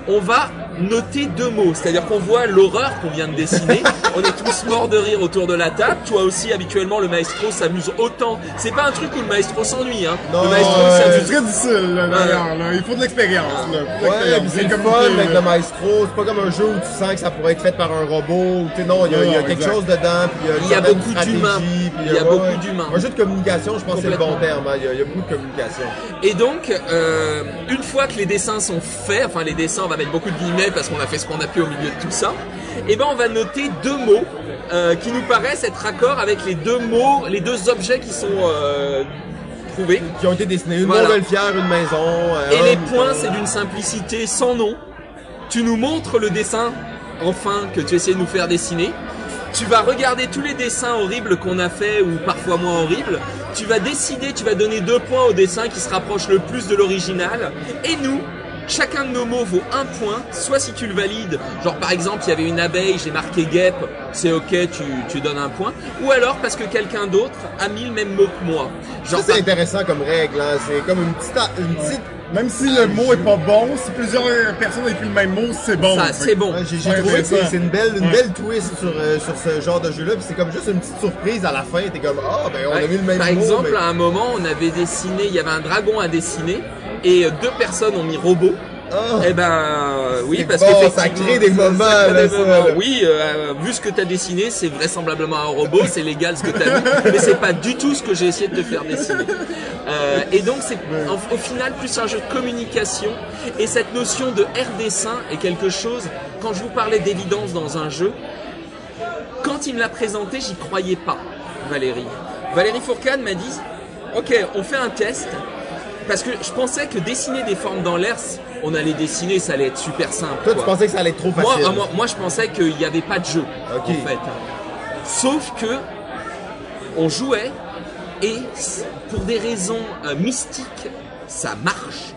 S2: on va noter deux mots. C'est-à-dire qu'on voit l'horreur qu'on vient de dessiner. on est tous morts de rire autour de la table. Toi aussi, habituellement, le maestro s'amuse autant. C'est pas un truc où le maestro s'ennuie. Hein.
S3: le maestro s'amuse. C'est très difficile, là, Il faut de l'expérience.
S1: Ouais, c'est comme fun avec le maestro. C'est pas comme un jeu où tu sens que ça pourrait être fait par un robot. Tu non, il y a, quelque chose dedans.
S2: il y a, beaucoup d'humains. Il y a beaucoup d'humains.
S1: Un jeu de communication, je pense que c'est le bon terme. Hein. Il y, a, beaucoup de communication.
S2: Et donc, euh, une fois que les dessins sont faits, enfin les dessins, on va mettre beaucoup de guillemets parce qu'on a fait ce qu'on a pu au milieu de tout ça, et eh ben on va noter deux mots euh, qui nous paraissent être raccord avec les deux mots, les deux objets qui sont euh, trouvés.
S1: Qui ont été dessinés, une voilà. montgolfière, une maison.
S2: Euh, et les points, c'est d'une simplicité sans nom. Tu nous montres le dessin, enfin, que tu essaies de nous faire dessiner. Tu vas regarder tous les dessins horribles qu'on a fait ou parfois moins horribles. Tu vas décider, tu vas donner deux points au dessin qui se rapproche le plus de l'original. Et nous, Chacun de nos mots vaut un point, soit si tu le valides, genre par exemple il y avait une abeille, j'ai marqué guêpe, c'est ok, tu, tu donnes un point, ou alors parce que quelqu'un d'autre a mis le même mot que moi.
S1: Genre, c'est intéressant comme règle, hein. c'est comme une petite, une petite
S3: même si le mot est pas bon, si plusieurs personnes ont écrit le même mot, c'est bon.
S2: Ça, c'est bon.
S1: J'ai trouvé que c'est une belle, une belle twist sur, euh, sur ce genre de jeu-là. c'est comme juste une petite surprise à la fin. T'es comme, ah, ben on a mis le même
S2: Par
S1: mot.
S2: Par exemple, à un moment, on avait dessiné, il y avait un dragon à dessiner et deux personnes ont mis robot. Oh. Eh ben oui, parce que
S1: ça crée des moments.
S2: Oui, euh, vu ce que tu as dessiné, c'est vraisemblablement un robot, c'est légal ce que tu as vu, mais c'est pas du tout ce que j'ai essayé de te faire dessiner. Euh, et donc c'est au final plus un jeu de communication et cette notion de R dessin est quelque chose. Quand je vous parlais d'évidence dans un jeu, quand il me l'a présenté, j'y croyais pas, Valérie. Valérie Fourcade m'a dit, ok, on fait un test parce que je pensais que dessiner des formes dans l'air, on allait dessiner, ça allait être super simple.
S1: Toi, tu pensais que ça allait être trop facile
S2: Moi, moi, je pensais qu'il n'y avait pas de jeu, en fait. Sauf que on jouait et pour des raisons euh, mystiques, ça marche.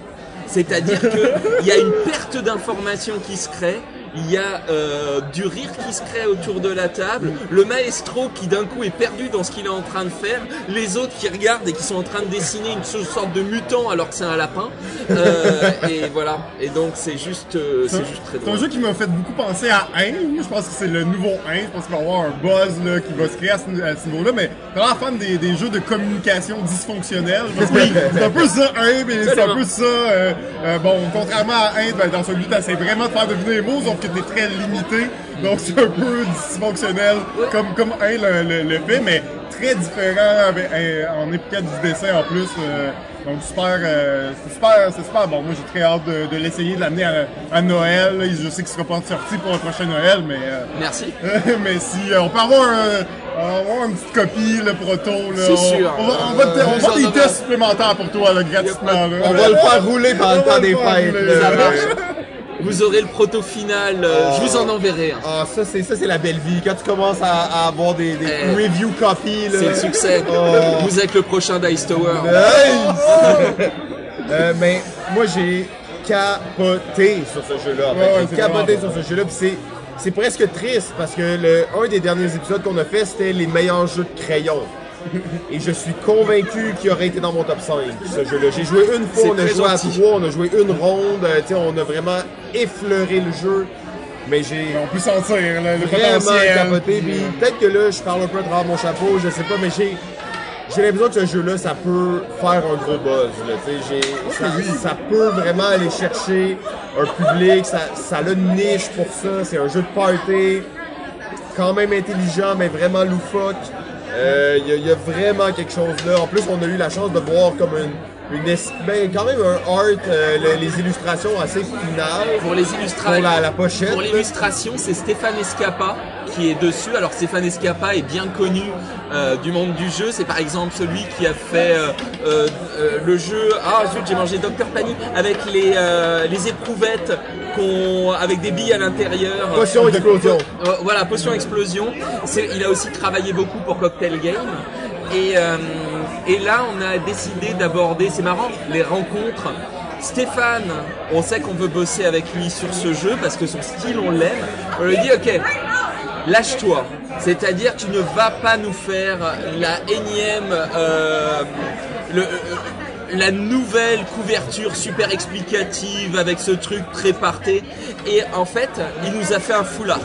S2: C'est-à-dire qu'il y a une perte d'information qui se crée il y a euh, du rire qui se crée autour de la table, le maestro qui d'un coup est perdu dans ce qu'il est en train de faire, les autres qui regardent et qui sont en train de dessiner une sorte de mutant alors que c'est un lapin. Euh, et voilà. Et donc c'est juste, euh, c'est juste très drôle.
S3: C'est un jeu qui m'a fait beaucoup penser à 1. Je pense que c'est le nouveau 1. Je pense qu'il va y avoir un buzz là, qui va se créer à ce, niveau-là. Mais vraiment fan des, des, jeux de communication dysfonctionnels. c'est un peu ça 1, mais c'est un peu ça. bon, contrairement à 1, ben, dans celui-là, c'est vraiment de faire deviner les mots, sauf que t'es très limité, donc c'est un peu dysfonctionnel comme, comme un le, le, le fait, mais très différent avec, euh, en épiquette du dessin en plus. euh, donc super, euh, c'est super, c'est super bon. Moi j'ai très hâte de, de l'essayer, de l'amener à, à Noël. Je sais qu'il sera pas sorti pour le prochain Noël, mais euh,
S2: Merci.
S3: mais si euh, on peut avoir, un, on va avoir une petite copie, le proto, là,
S2: C'est
S3: on,
S2: sûr.
S3: on va, on va, te- on va des tests supplémentaires pour toi, là, gratuitement. là.
S1: On va le faire rouler pendant le temps des fêtes.
S2: Vous aurez le proto final. euh, Je vous en enverrai. un.
S1: Ah, ça, c'est, ça, c'est la belle vie. Quand tu commences à, à avoir des, des
S2: Eh,
S1: review copies.
S2: C'est le succès.
S1: Oh.
S2: Vous êtes le prochain Dice Tower.
S1: Nice! Euh, mais moi, j'ai capoté sur ce jeu-là.
S3: Ouais,
S1: j'ai
S3: c'est
S1: capoté sur ce jeu-là. c'est, c'est presque triste parce que le, un des derniers épisodes qu'on a fait, c'était les meilleurs jeux de crayon. Et je suis convaincu qu'il aurait été dans mon top 5, ce jeu-là. J'ai joué une fois, on a joué à trois, on a joué une ronde, euh, on a vraiment effleuré le jeu. Mais j'ai
S3: On peut sentir là, le
S1: vraiment
S3: potentiel.
S1: capoté. Puis peut-être que là, je parle un peu à travers mon chapeau, je sais pas, mais j'ai. J'ai l'impression que ce jeu-là, ça peut faire un gros buzz. Là, j'ai- ça, ça peut vraiment aller chercher un public. Ça, ça a une niche pour ça. C'est un jeu de party, quand même intelligent, mais vraiment loufoque. Euh, Il y, a- il y a vraiment quelque chose là. En plus, on a eu la chance de voir comme une, ben, quand même un art, euh, le- les illustrations assez finales
S2: Pour les
S1: pour
S2: illustrations.
S1: la, la pochette.
S2: Pour l'illustration, c'est Stéphane Escapa qui est dessus. Alors Stéphane Escapa est bien connu euh, du monde du jeu. C'est par exemple celui qui a fait euh, euh, euh, le jeu. Ah zut, j'ai mangé Dr Panic avec les euh, les éprouvettes avec des billes à l'intérieur.
S1: Potion explosion.
S2: Euh, voilà, Potion Explosion. Il a aussi travaillé beaucoup pour Cocktail Game. Et, euh, et là, on a décidé d'aborder, c'est marrant, les rencontres. Stéphane, on sait qu'on veut bosser avec lui sur ce jeu parce que son style, on l'aime. On lui dit, ok, lâche-toi. C'est-à-dire, tu ne vas pas nous faire la énième, euh, le, euh, la nouvelle couverture super explicative avec ce truc très parté. Et en fait, il nous a fait un full art.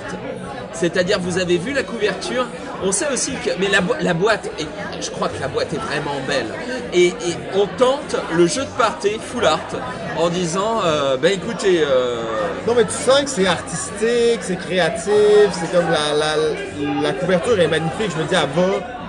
S2: C'est-à-dire, vous avez vu la couverture? On sait aussi que, mais la, bo- la boîte, et je crois que la boîte est vraiment belle. Et, et on tente le jeu de party full art en disant, euh, ben écoutez, euh,
S1: Non, mais tu sens que c'est artistique, c'est créatif, c'est comme la, la, la couverture est magnifique. Je me dis, elle va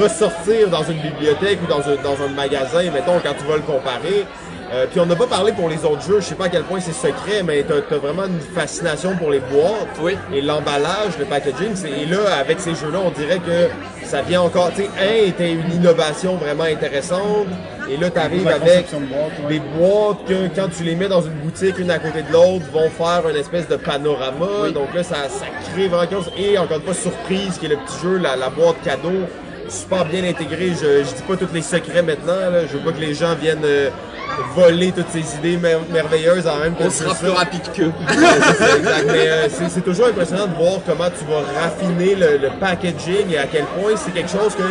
S1: ressortir dans une bibliothèque ou dans un, dans un magasin, mettons, quand tu vas le comparer. Euh, puis on n'a pas parlé pour les autres jeux, je sais pas à quel point c'est secret, mais t'as as vraiment une fascination pour les boîtes
S2: Oui.
S1: et l'emballage, le packaging. Et là, avec ces jeux-là, on dirait que ça vient encore. Tu sais, un était une innovation vraiment intéressante, et là, tu arrives avec
S3: de boîte, ouais.
S1: des boîtes que quand tu les mets dans une boutique une à côté de l'autre vont faire une espèce de panorama. Donc là, ça, ça crée vraiment quelque chose. Et encore une fois, surprise, qui est le petit jeu, la, la boîte cadeau, super bien intégrée. Je, je dis pas tous les secrets maintenant. Là. Je veux pas que les gens viennent euh, voler toutes ces idées mer- merveilleuses en même temps.
S2: on sera plus rapide qu'eux.
S1: Mais euh, c'est c'est toujours impressionnant de voir comment tu vas raffiner le, le packaging et à quel point c'est quelque chose que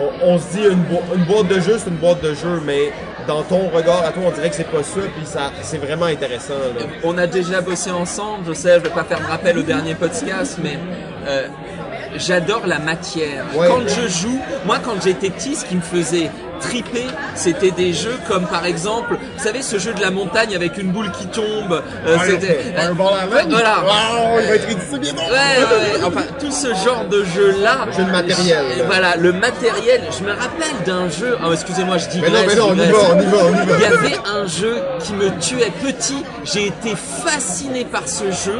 S1: on, on se dit une, bo- une boîte de jeu, c'est une boîte de jeu, mais dans ton regard à toi, on dirait que c'est pas ça, puis ça, c'est vraiment intéressant. là.
S2: On a déjà bossé ensemble, je sais, je vais pas faire de rappel au dernier podcast, mais euh, j'adore la matière.
S1: Ouais.
S2: Quand je joue, moi quand j'étais petit, ce qui me faisait triper, c'était des jeux comme par exemple, vous savez ce jeu de la montagne avec une boule qui tombe, euh, c'était
S3: Un ball à
S2: Ouais,
S3: laine.
S2: voilà.
S3: Wow, il va être édité
S2: Ouais, enfin tout ce genre de jeu là.
S1: Jeu de matériel, là.
S2: Voilà, le matériel. Je me rappelle d'un jeu. Oh, excusez-moi, je dis.
S1: Mais non, mais non, on y va, on y va, on y va.
S2: Il y avait un jeu qui me tuait petit. J'ai été fasciné par ce jeu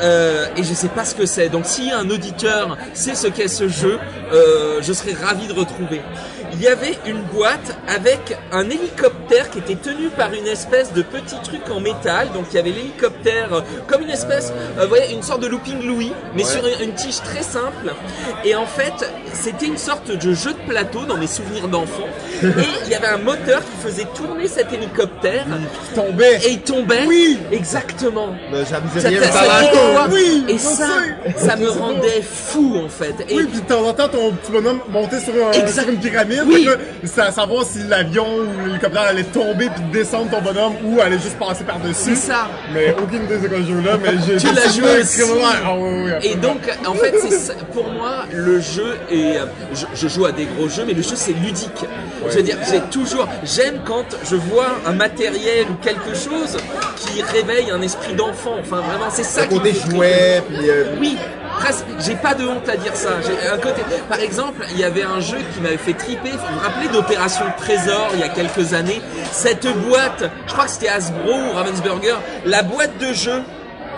S2: euh, et je sais pas ce que c'est. Donc si un auditeur sait ce qu'est ce jeu, euh, je serais ravi de retrouver. Il y avait une boîte avec un hélicoptère qui était tenu par une espèce de petit truc en métal. Donc il y avait l'hélicoptère euh, comme une espèce, euh, vous voyez, une sorte de looping Louis, mais sur une, une tige très simple. Et en fait, c'était une sorte de jeu de plateau dans mes souvenirs d'enfant. Et il y avait un moteur qui faisait tourner cet hélicoptère.
S3: tombait.
S2: Et il tombait.
S3: Oui.
S2: Exactement.
S1: Ben, ça me
S2: Ça-
S1: rien,
S2: ça-.
S3: Oui,
S2: et ça, ça me rendait fou en fait. Et
S3: Oui, puis de temps en temps, ton petit bonhomme montait sur, un, sur une pyramide.
S2: Oui.
S3: À savoir si l'avion ou l'hélicoptère allait tomber puis descendre ton bonhomme ou allait juste passer par-dessus.
S2: C'est ça.
S3: Mais aucune idée de ce jeu-là, mais j'ai
S2: Tu l'as joué aussi.
S3: ah ouais, ouais,
S2: Et donc, en fait, ça- pour moi, le jeu est. Je, je joue à des gros jeux, mais le jeu c'est ludique. J'ai toujours. J'aime quand je vois un matériel ou quelque chose qui réveille un esprit d'enfant. Enfin, vraiment, c'est ça qui
S1: côté jouet, puis euh,
S2: Oui, J'ai pas de honte à dire ça. Un côté. Par exemple, il y avait un jeu qui m'avait fait triper. Vous vous rappelez d'Opération Trésor il y a quelques années? Cette boîte, je crois que c'était Hasbro ou Ravensburger, la boîte de jeu.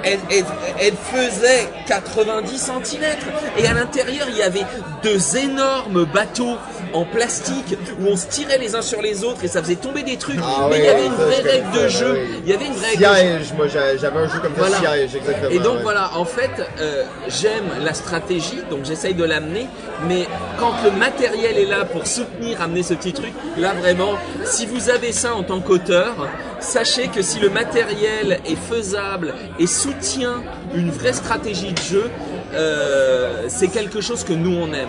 S2: Elle, elle- elle faisait 90 cm et à l'intérieur il y avait deux énormes bateaux en plastique où on se tirait les uns sur les autres et ça faisait tomber des trucs.
S1: Ah
S2: Mais il y avait une vraie règle de jeu. Il y avait une vraie règle de jeu.
S1: Siège, moi j'a- j'avais un jeu comme ça,
S2: Voilà.
S1: Siège, exactement.
S2: Et donc
S1: ouais.
S2: voilà, en fait, euh, j'aime la stratégie, donc j'essaye de l'amener, mais quand le matériel est là pour soutenir, amener ce petit truc, là vraiment, si vous avez ça en tant qu'auteur, sachez que si le matériel est faisable et soutient une vraie stratégie de jeu, euh, c'est quelque chose que nous on aime.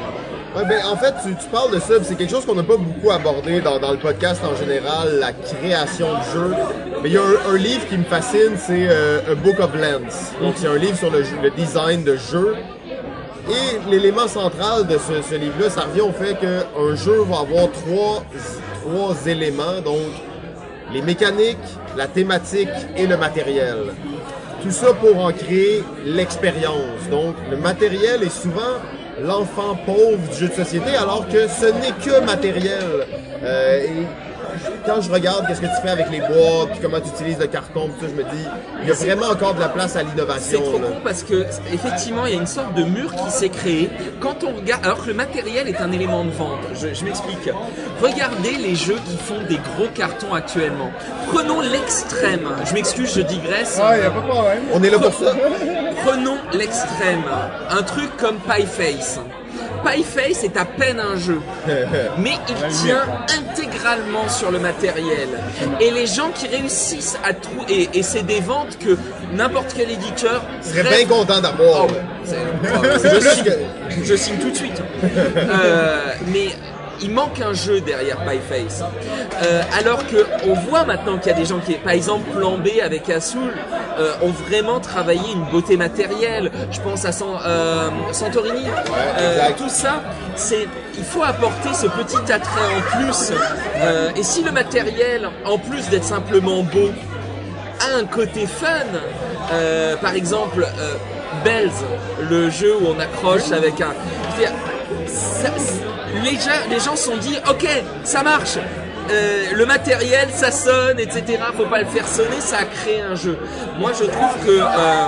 S1: Ouais, ben, en fait, tu, tu parles de ça, c'est quelque chose qu'on n'a pas beaucoup abordé dans, dans le podcast en général, la création de jeux. Mais il y a un, un livre qui me fascine, c'est euh, A Book of Lens. Donc, c'est un livre sur le, jeu- le design de jeux. Et l'élément central de ce, ce livre-là, ça revient au fait qu'un jeu va avoir trois, trois éléments. Donc, les mécaniques, la thématique et le matériel. Tout ça pour en créer l'expérience. Donc, le matériel est souvent l'enfant pauvre du jeu de société, alors que ce n'est que matériel. Euh, quand je regarde qu'est-ce que tu fais avec les bois, puis comment tu utilises le carton, puis ça, je me dis, il y a vraiment encore de la place à
S2: C'est
S1: l'innovation.
S2: trop
S1: là.
S2: con parce que effectivement il y a une sorte de mur qui s'est créé quand on regarde alors que le matériel est un élément de vente. Je, je m'explique. Regardez les jeux qui font des gros cartons actuellement. Prenons l'extrême. Je m'excuse, je digresse.
S3: Ah, y a pas de problème.
S1: On est là pour ça.
S2: Prenons l'extrême. Un truc comme Pie Face. Pie Face est à peine un jeu, mais il tient intégralement sur le matériel. Et les gens qui réussissent à trouver, et, et c'est des ventes que n'importe quel éditeur
S1: Je serais
S2: rêve-
S1: bien content d'avoir.
S2: Oh, je, signe,
S1: que-
S2: je signe tout de suite. Euh, mais il manque un jeu derrière Pieface. Euh, alors que on voit maintenant qu'il y a des gens qui, par exemple, Plan B avec Azul, euh, ont vraiment travaillé une beauté matérielle. Je pense à San- euh, Santorini. Euh, tout ça, c'est il faut apporter ce petit attrait en plus. Euh, et si le matériel, en plus d'être simplement beau, a un côté fun. Par exemple, Bells, le jeu où on accroche avec un. ça- les, gens, les gens se sont dit, ok, ça marche. Euh, le matériel, ça sonne, etc. Faut pas le faire sonner, ça a créé un jeu. Moi, je trouve que euh,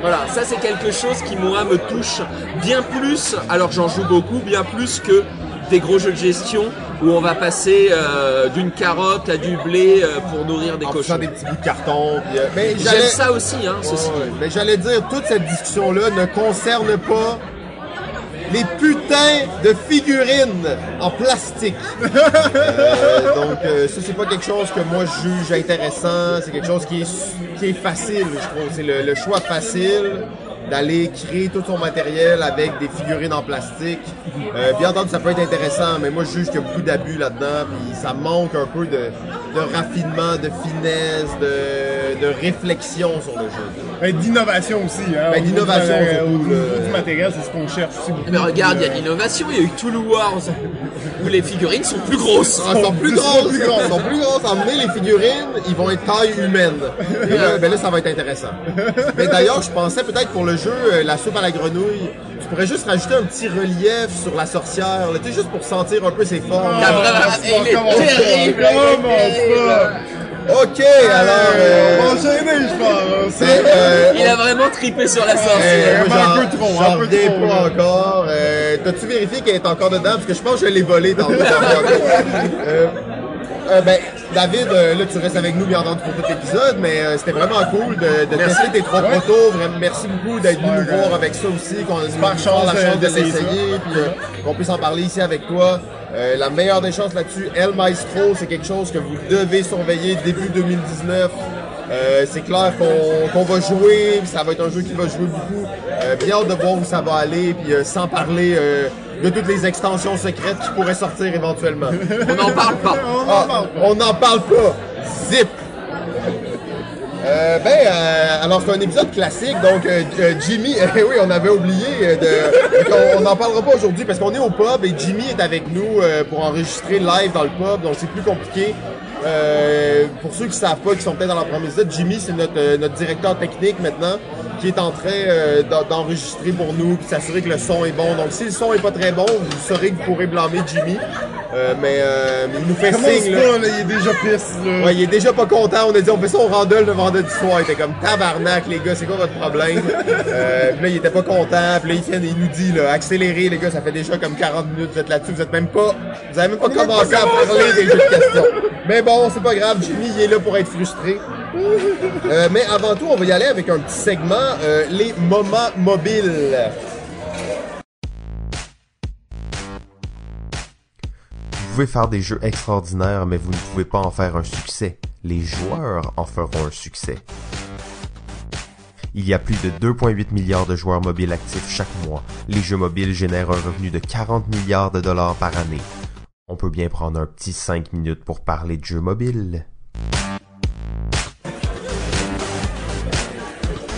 S2: voilà, ça c'est quelque chose qui moi me touche bien plus. Alors j'en joue beaucoup, bien plus que des gros jeux de gestion où on va passer euh, d'une carotte à du blé pour nourrir des
S1: en
S2: cochons.
S1: des petits bouts de carton. puis, mais
S2: J'aime ça aussi, hein, ceci
S1: Ouais. Mais j'allais dire, toute cette discussion-là ne concerne pas les putains de figurines en plastique. Euh, donc, euh, ça, c'est pas quelque chose que moi je juge intéressant. C'est quelque chose qui est, qui est facile, je trouve. C'est le, le choix facile d'aller créer tout son matériel avec des figurines en plastique. Euh, bien entendu, ça peut être intéressant, mais moi, je juge qu'il y a beaucoup d'abus là-dedans, puis ça manque un peu de, de raffinement, de finesse, de, de réflexion sur le jeu.
S3: Ben, d'innovation aussi. Hein,
S1: Ben, d'innovation,
S3: du-
S1: surtout,
S3: du matériel, c'est ce qu'on cherche aussi beaucoup.
S2: Mais regarde, il y a de
S3: Euh,
S2: l'innovation, il y a eu Toulouse Wars, où les figurines sont plus grosses.
S1: Ah, sont plus grosses,
S3: plus grosses.
S1: sont plus grosses. Emmener les figurines, ils vont être taille humaine. Et là, ben là, ça va être intéressant. Mais d'ailleurs, je pensais peut-être pour le jeu, euh, la soupe à la grenouille, tu pourrais juste rajouter un petit relief sur la sorcière, là, tu sais, juste pour sentir un peu ses formes.
S2: Vraiment,
S3: Ah,
S2: est terrible,
S1: Ok, alors, euh,
S3: On va enchaîner, je pense.
S1: c'est, euh,
S2: Il a vraiment tripé sur la
S1: euh,
S2: sorcière.
S1: moi,
S3: un
S1: j'en-
S3: peu trop, un peu trop,
S1: pas
S3: là.
S1: encore. Euh, T'as-tu vérifié qu'elle est encore dedans? Parce que je pense que je l'ai volée tantôt. Euh, euh, ben, David, euh, là, tu restes avec nous, bien entendu, pour tout l'épisode, mais euh, c'était vraiment cool de, de
S2: Merci.
S1: tester tes trois protos. Vraiment, merci beaucoup d'être venu nous voir avec ça aussi, qu'on ait
S3: super chance
S1: la chance de l'essayer, puis qu'on puisse en parler ici avec toi. La meilleure des chances là-dessus, El Maestro, c'est quelque chose que vous devez surveiller début 2019. Euh, c'est clair qu'on va jouer, ça va être un jeu qui va jouer beaucoup. Euh, bien hâte de voir où ça va aller, puis euh, sans parler de toutes les extensions secrètes qui pourraient sortir éventuellement.
S2: On n'en parle pas.
S3: On en
S1: Ah,
S3: parle.
S1: on n'en parle pas. Zip. Euh, ben, euh, alors c'est un épisode classique, donc euh, euh, Jimmy, eh oui, on avait oublié de, on- on n'en parlera pas aujourd'hui parce qu'on est au pub et Jimmy est avec nous euh, pour enregistrer live dans le pub, donc c'est plus compliqué. Euh, pour ceux qui savent pas, qui sont peut-être dans la première épisode, Jimmy c'est notre euh, notre directeur technique maintenant, qui est en train euh, d'en- d'enregistrer pour nous, puis s'assurer que le son est bon. Donc si le son est pas très bon, vous saurez que vous pourrez blâmer Jimmy, Euh, mais euh, il nous fait
S3: Commence
S1: signe là.
S3: pas, là, il est déjà pisse, là.
S1: Ouais, il est déjà pas content. On a dit, on fait ça au randole le vendredi soir. Il était comme tabarnak, les gars, c'est quoi votre problème? euh, puis là, il était pas content. Puis là, il, vient, il nous dit, là, accélérez, les gars, ça fait déjà comme 40 minutes, vous êtes là-dessus, vous êtes même pas, vous avez même pas commencé à parler des jeux de questions. Mais bon, c'est pas grave, Jimmy, il est là pour être frustré. Euh, mais avant tout, on va y aller avec un petit segment, euh, les moments mobiles.
S4: Vous pouvez faire des jeux extraordinaires, mais vous ne pouvez pas en faire un succès. Les joueurs en feront un succès. Il y a plus de 2,8 milliards de joueurs mobiles actifs chaque mois. Les jeux mobiles génèrent un revenu de 40 milliards de dollars par année. On peut bien prendre un petit 5 minutes pour parler de jeux mobiles.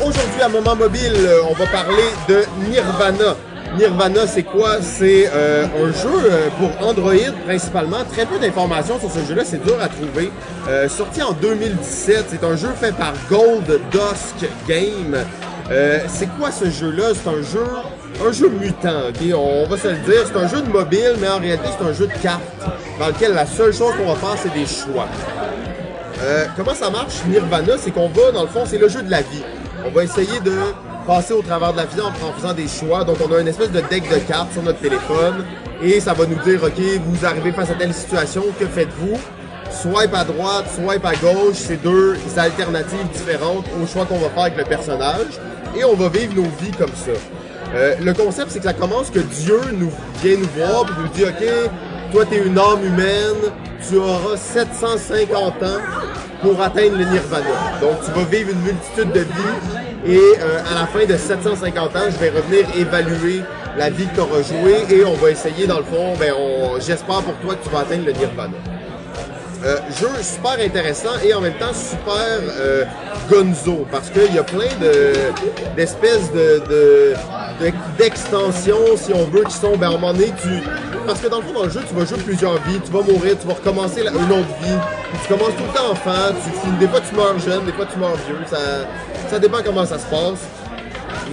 S1: Aujourd'hui, à Moment Mobile, euh, on va parler de Nirvana. Nirvana, c'est quoi? C'est euh, un jeu euh, pour Android principalement. Très peu d'informations sur ce jeu-là, c'est dur à trouver. Sorti en 2017, c'est un jeu fait par Gold Dusk Game. C'est quoi ce jeu-là? C'est un jeu, un jeu mutant? On va se le dire. C'est un jeu de mobile, mais en réalité, c'est un jeu de cartes dans lequel la seule chose qu'on va faire, c'est des choix. Comment ça marche, Nirvana? C'est qu'on va, dans le fond, c'est le jeu de la vie. On va essayer de passer au travers de la vie en, faisant des choix. Donc, on a une espèce de deck de cartes sur notre téléphone et ça va nous dire, OK, vous arrivez face à telle situation, que faites-vous? Swipe à droite, swipe à gauche, c'est deux alternatives différentes au choix qu'on va faire avec le personnage et on va vivre nos vies comme ça. Euh, le concept, c'est que ça commence que Dieu nous vient nous voir et nous dit, OK, toi, tu es une âme humaine, tu auras 750 ans pour atteindre le nirvana. Donc, tu vas vivre une multitude de vies et euh, à la fin de 750 ans, je vais revenir évaluer la vie que tu auras jouée et on va essayer, dans le fond, ben, j'espère pour toi que tu vas atteindre le nirvana. Euh, jeu super intéressant et en même temps super euh, gonzo parce qu'il y a plein de d'espèces de, de, de- d'extensions si on veut qui sont ben à un moment donné tu parce que dans le fond dans le jeu tu vas jouer plusieurs vies. Tu vas mourir tu vas recommencer une autre vie. Tu commences tout le temps enfant tu, des fois tu meurs jeune des fois tu meurs vieux. Ça ça dépend comment ça se passe.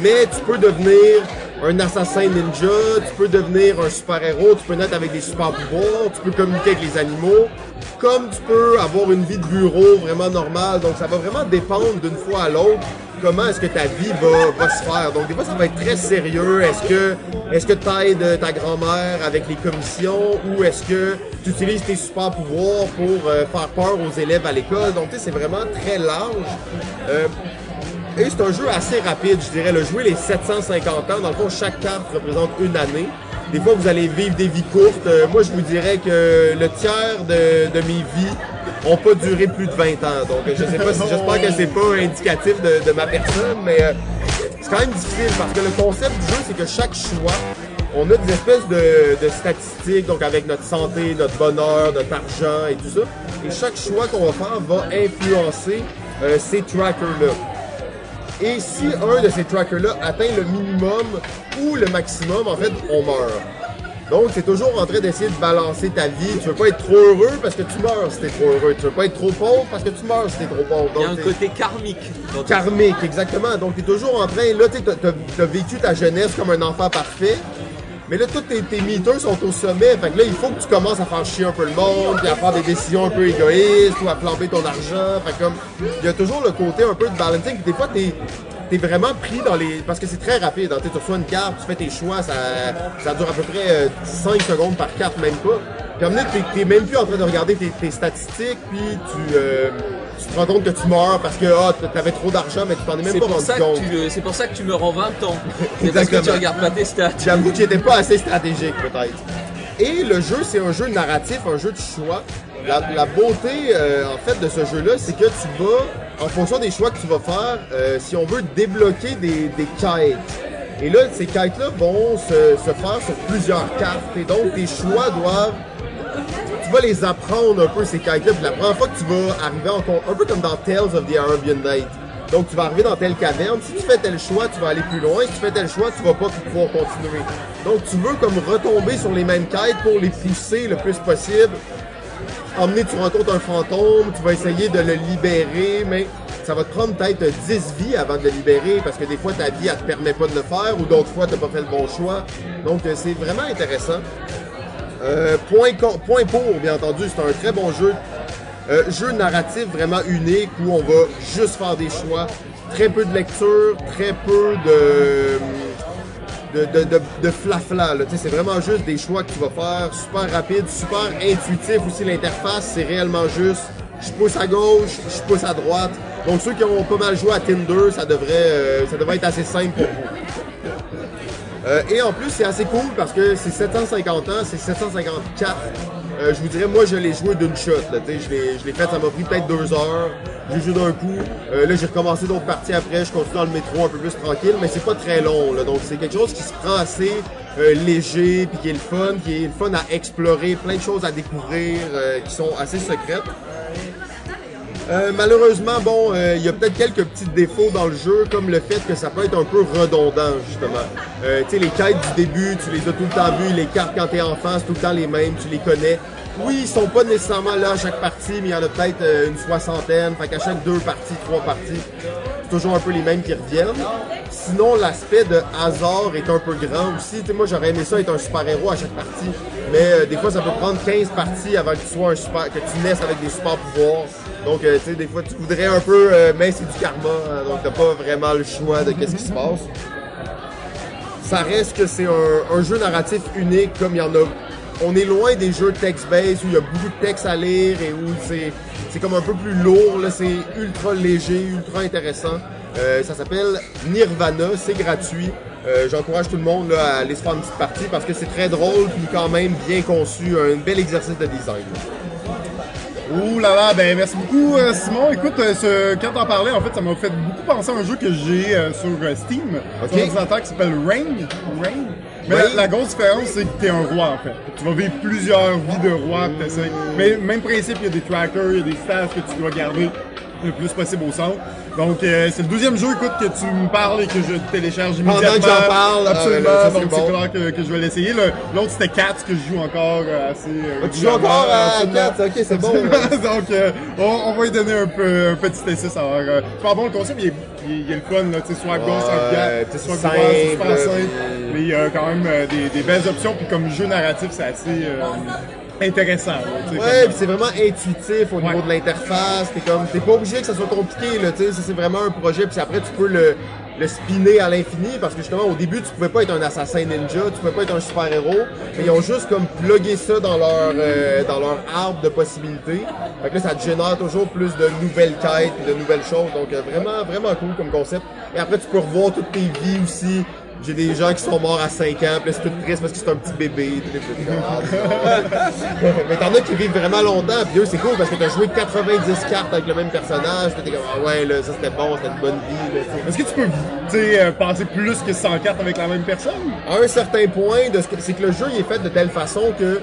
S1: Mais tu peux devenir un assassin ninja, tu peux devenir un super-héros, tu peux naître avec des super-pouvoirs, tu peux communiquer avec les animaux, comme tu peux avoir une vie de bureau vraiment normale. Donc ça va vraiment dépendre d'une fois à l'autre comment est-ce que ta vie va, va se faire. Donc des fois ça va être très sérieux. Est-ce que est-ce que tu aides ta grand-mère avec les commissions ou est-ce que tu utilises tes super-pouvoirs pour euh, faire peur aux élèves à l'école? Donc tu sais, c'est vraiment très large. Euh, c'est un jeu assez rapide, je dirais. Le jouer les 750 ans, dans le fond, chaque carte représente une année. Des fois, vous allez vivre des vies courtes. Euh, moi, je vous dirais que le tiers de, mes vies ont pas duré plus de 20 ans. Donc, je sais pas si, j'espère que c'est pas indicatif de, ma personne, mais euh, c'est quand même difficile parce que le concept du jeu, c'est que chaque choix, on a des espèces de, de statistiques, donc avec notre santé, notre bonheur, notre argent et tout ça. Et chaque choix qu'on va faire va influencer euh, ces trackers-là. Et si un de ces trackers-là atteint le minimum ou le maximum, en fait, on meurt. Donc, c'est toujours en train d'essayer de balancer ta vie. Tu veux pas être trop heureux parce que tu meurs si t'es trop heureux. Tu veux pas être trop pauvre parce que tu meurs si t'es trop pauvre.
S2: Il y a un
S1: t'es-
S2: côté karmique.
S1: karmique, exactement. Donc, tu es toujours en train, là, tu t'as t'as vécu ta jeunesse comme un enfant parfait. Mais là, tous tes, tes sont au sommet. Fait que là, il faut que tu commences à faire chier un peu le monde, puis à faire des décisions un peu égoïstes, ou à flamber ton argent. Fait comme, il y a toujours le côté un peu de balancing. Puis des fois, t'es es vraiment pris dans les... Parce que c'est très rapide. hein. Tu reçois une carte, tu fais tes choix, ça, ça dure à peu près euh, 5 secondes par carte, même pas. Puis à un moment t'es- t'es même plus en train de regarder tes, tes statistiques, puis tu, euh, tu te rends compte que tu meurs parce que ah, t'avais trop d'argent, mais tu t'en es même pas rendu
S2: que
S1: compte.
S2: tu, c'est pour ça que tu me rends 20 ans. C'est parce que tu regardes pas tes stats.
S1: J'avoue qu'il n'était pas assez stratégique, peut-être. Et le jeu, c'est un jeu narratif, un jeu de choix. La, la beauté, euh, en fait, de ce jeu-là, c'est que tu vas, en fonction des choix que tu vas faire, euh, si on veut débloquer des, des quêtes. Et là, ces quêtes-là vont se, se faire sur plusieurs cartes. Et donc, tes choix doivent tu vas les apprendre un peu ces quêtes-là. Puis la première fois que tu vas arriver en un peu comme dans Tales of the Arabian Night. Donc tu vas arriver dans telle caverne, si tu fais tel choix, tu vas aller plus loin, si tu fais tel choix, tu vas pas pouvoir continuer. Donc tu veux comme retomber sur les mêmes quêtes pour les pousser le plus possible. Emmener, tu rencontres un fantôme, tu vas essayer de le libérer, mais ça va te prendre peut-être 10 vies avant de le libérer parce que des fois ta vie elle te permet pas de le faire ou d'autres fois tu n'as pas fait le bon choix. Donc euh, c'est vraiment intéressant. Euh, point, pour, bien entendu, c'est un très bon jeu. Euh, jeu narratif vraiment unique où on va juste faire des choix. Très peu de lecture, très peu de de, de, de, de flafla. C'est vraiment juste des choix que tu vas faire, super rapide, super intuitif aussi. L'interface, c'est réellement juste. Je pousse à gauche, je pousse à droite. Donc ceux qui ont pas mal joué à Tinder, ça devrait, euh, ça devrait être assez simple pour vous. Euh, et en plus, c'est assez cool parce que c'est 750 ans, c'est 754. Euh, je vous dirais, moi, je l'ai joué d'une shot. Là, je l'ai fait, ça m'a pris peut-être deux heures. J'ai joué d'un coup. Euh, là, j'ai recommencé d'autres parties après. Je continue dans le métro un peu plus tranquille, mais c'est pas très long. Là, donc, c'est quelque chose qui se prend assez euh, léger, puis qui est le fun, qui est le fun à explorer, plein de choses à découvrir, euh, qui sont assez secrètes. Euh, malheureusement, bon, euh, il y a peut-être quelques petits défauts dans le jeu, comme le fait que ça peut être un peu redondant, justement. Euh, tu sais, les quêtes du début, tu les as tout le temps vues, les cartes quand t'es enfant, c'est tout le temps les mêmes, tu les connais. Oui, ils sont pas nécessairement là à chaque partie, mais il y en a peut-être euh, une soixantaine, fait qu'à chaque deux parties, trois parties, c'est toujours un peu les mêmes qui reviennent. Sinon, l'aspect de hasard est un peu grand aussi. Tu sais, moi, j'aurais aimé ça être un super-héros à chaque partie, mais euh, des fois, ça peut prendre 15 parties avant que tu sois un super, que tu naisses avec des super pouvoirs. Donc, euh, tu sais, des fois, tu voudrais un peu, euh, mais c'est du karma, hein, donc t'as pas vraiment le choix de qu'est-ce qui se passe. Ça reste que c'est un, jeu narratif unique, comme il y en a. On est loin des jeux text-based où il y a beaucoup de texte à lire et où c'est comme un peu plus lourd, là, c'est ultra léger, ultra intéressant. Ça s'appelle Nirvana, c'est gratuit. J'encourage tout le monde là, à aller se faire une petite partie parce que c'est très drôle puis quand même bien conçu, un bel exercice de design.
S3: Ouh là là, ben merci beaucoup euh, Simon. Écoute, euh, ce, quand t'en parlais, en fait, ça m'a fait beaucoup penser à un jeu que j'ai euh, sur euh, Steam,
S1: Ok.
S3: sur un ordinateur qui s'appelle Rain. Rain? Mais la, la grosse différence, c'est que t'es un roi en fait. Tu vas vivre plusieurs vies de roi. Mais même principe, il y a des trackers, il y a des stats que tu dois garder le plus possible au centre. Donc euh, c'est le deuxième jeu, écoute, que tu me parles et que je télécharge
S1: Pendant que
S3: immédiatement.
S1: j'en parle, euh,
S3: absolument.
S1: c'est
S3: donc c'est
S1: bon.
S3: clair que, que je vais l'essayer. Le- L'autre c'était Cats que je joue encore euh, assez. euh,
S1: Tu joues encore à. 4, ok, c'est bon.
S3: Donc, on, on va lui donner un peu un petit essai. Ça va super bon le concept, il est, il est, il est le fun, là, tu sais, soit à gauche, soit à droite, soit à droite, super
S1: simple,
S3: Mais il y a quand même des, des belles options, puis comme jeu narratif, c'est assez intéressant.
S1: Ouais, puis c'est vraiment intuitif au niveau de l'interface. T'es comme, t'es pas obligé que ça soit compliqué, là, tu sais. C'est vraiment un projet, puis après, tu peux le, le spinner à l'infini, parce que justement, au début, tu pouvais pas être un assassin ninja, tu pouvais pas être un super-héros, mais ils ont juste comme plugué ça dans leur, euh, dans leur arbre de possibilités. Fait que là, ça te génère toujours plus de nouvelles quêtes, de nouvelles choses. Donc, euh, vraiment, vraiment cool comme concept. Et après, tu peux revoir toutes tes vies aussi. J'ai des gens qui sont morts à 5 ans, puis c'est tout triste parce que c'est un petit bébé. Mais t'en as qui vivent vraiment longtemps, puis eux, c'est cool parce que t'as joué 90 cartes avec le même personnage, puis t'es comme, ah ouais, là, ça c'était bon, c'était une bonne vie.
S3: Est-ce que tu peux tu sais, euh, passer plus que 100 cartes avec la même personne?
S1: À un certain point, de c'est que le jeu il est fait de telle façon que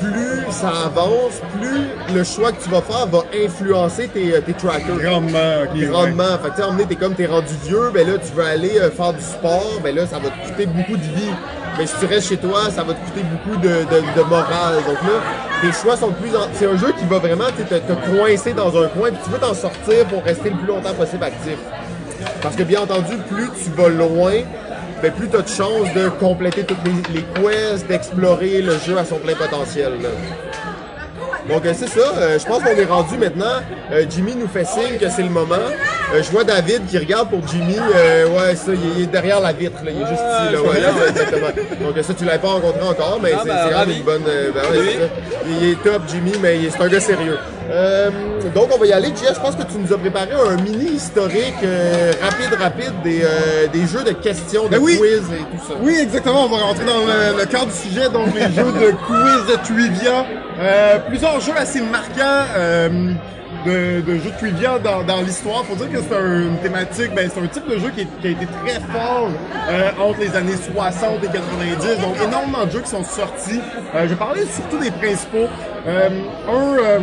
S1: plus ça avance, plus le choix que tu vas faire va influencer tes, euh, tes trackers.
S3: Grandement, ok. ouais.
S1: grandement. Fait que tu sais, emmener, t'es comme t'es rendu vieux, ben là, tu veux aller euh, faire du sport, ben là, ça va te coûter beaucoup de vie. Mais si tu restes chez toi, ça va te coûter beaucoup de, de, de morale. Donc là, tes choix sont plus... en- C'est un jeu qui va vraiment te, te coincer dans un coin, puis tu veux t'en sortir pour rester le plus longtemps possible actif. Parce que bien entendu, plus tu vas loin, ben plus tu as de chances de compléter toutes les, les quests, d'explorer le jeu à son plein potentiel. là. Donc euh, c'est ça, euh, je pense qu'on est rendu maintenant. Euh, Jimmy nous fait signe que c'est le moment. Je vois David qui regarde pour Jimmy. Ouais, ça, il est, derrière la vitre, là. il est juste ici. Là, ouais, exactement. Donc ça, tu l'avais pas rencontré encore, mais
S2: Ah,
S1: c'est
S2: ben,
S1: vraiment
S2: ravi.
S1: une bonne... ben, ouais, ça. Il est top, Jimmy, mais c'est un gars sérieux. Euh, donc on va y aller. Jess, je pense que tu nous as préparé un mini historique euh, rapide, rapide des, euh, des jeux de questions, de
S3: Ben oui.
S1: quiz et tout ça.
S3: Oui, exactement. On va rentrer dans le, le cœur du sujet, donc les jeux de quiz de trivia. Euh, plusieurs jeux assez marquants. euh, de, de jeux de trivia dans, dans l'histoire. Faut dire que c'est un- une thématique, ben, c'est un type de jeu qui, est- qui a été très fort euh, entre les années 60 et 90. Donc, énormément de jeux qui sont sortis. Euh, je vais parler surtout des principaux. Euh, un...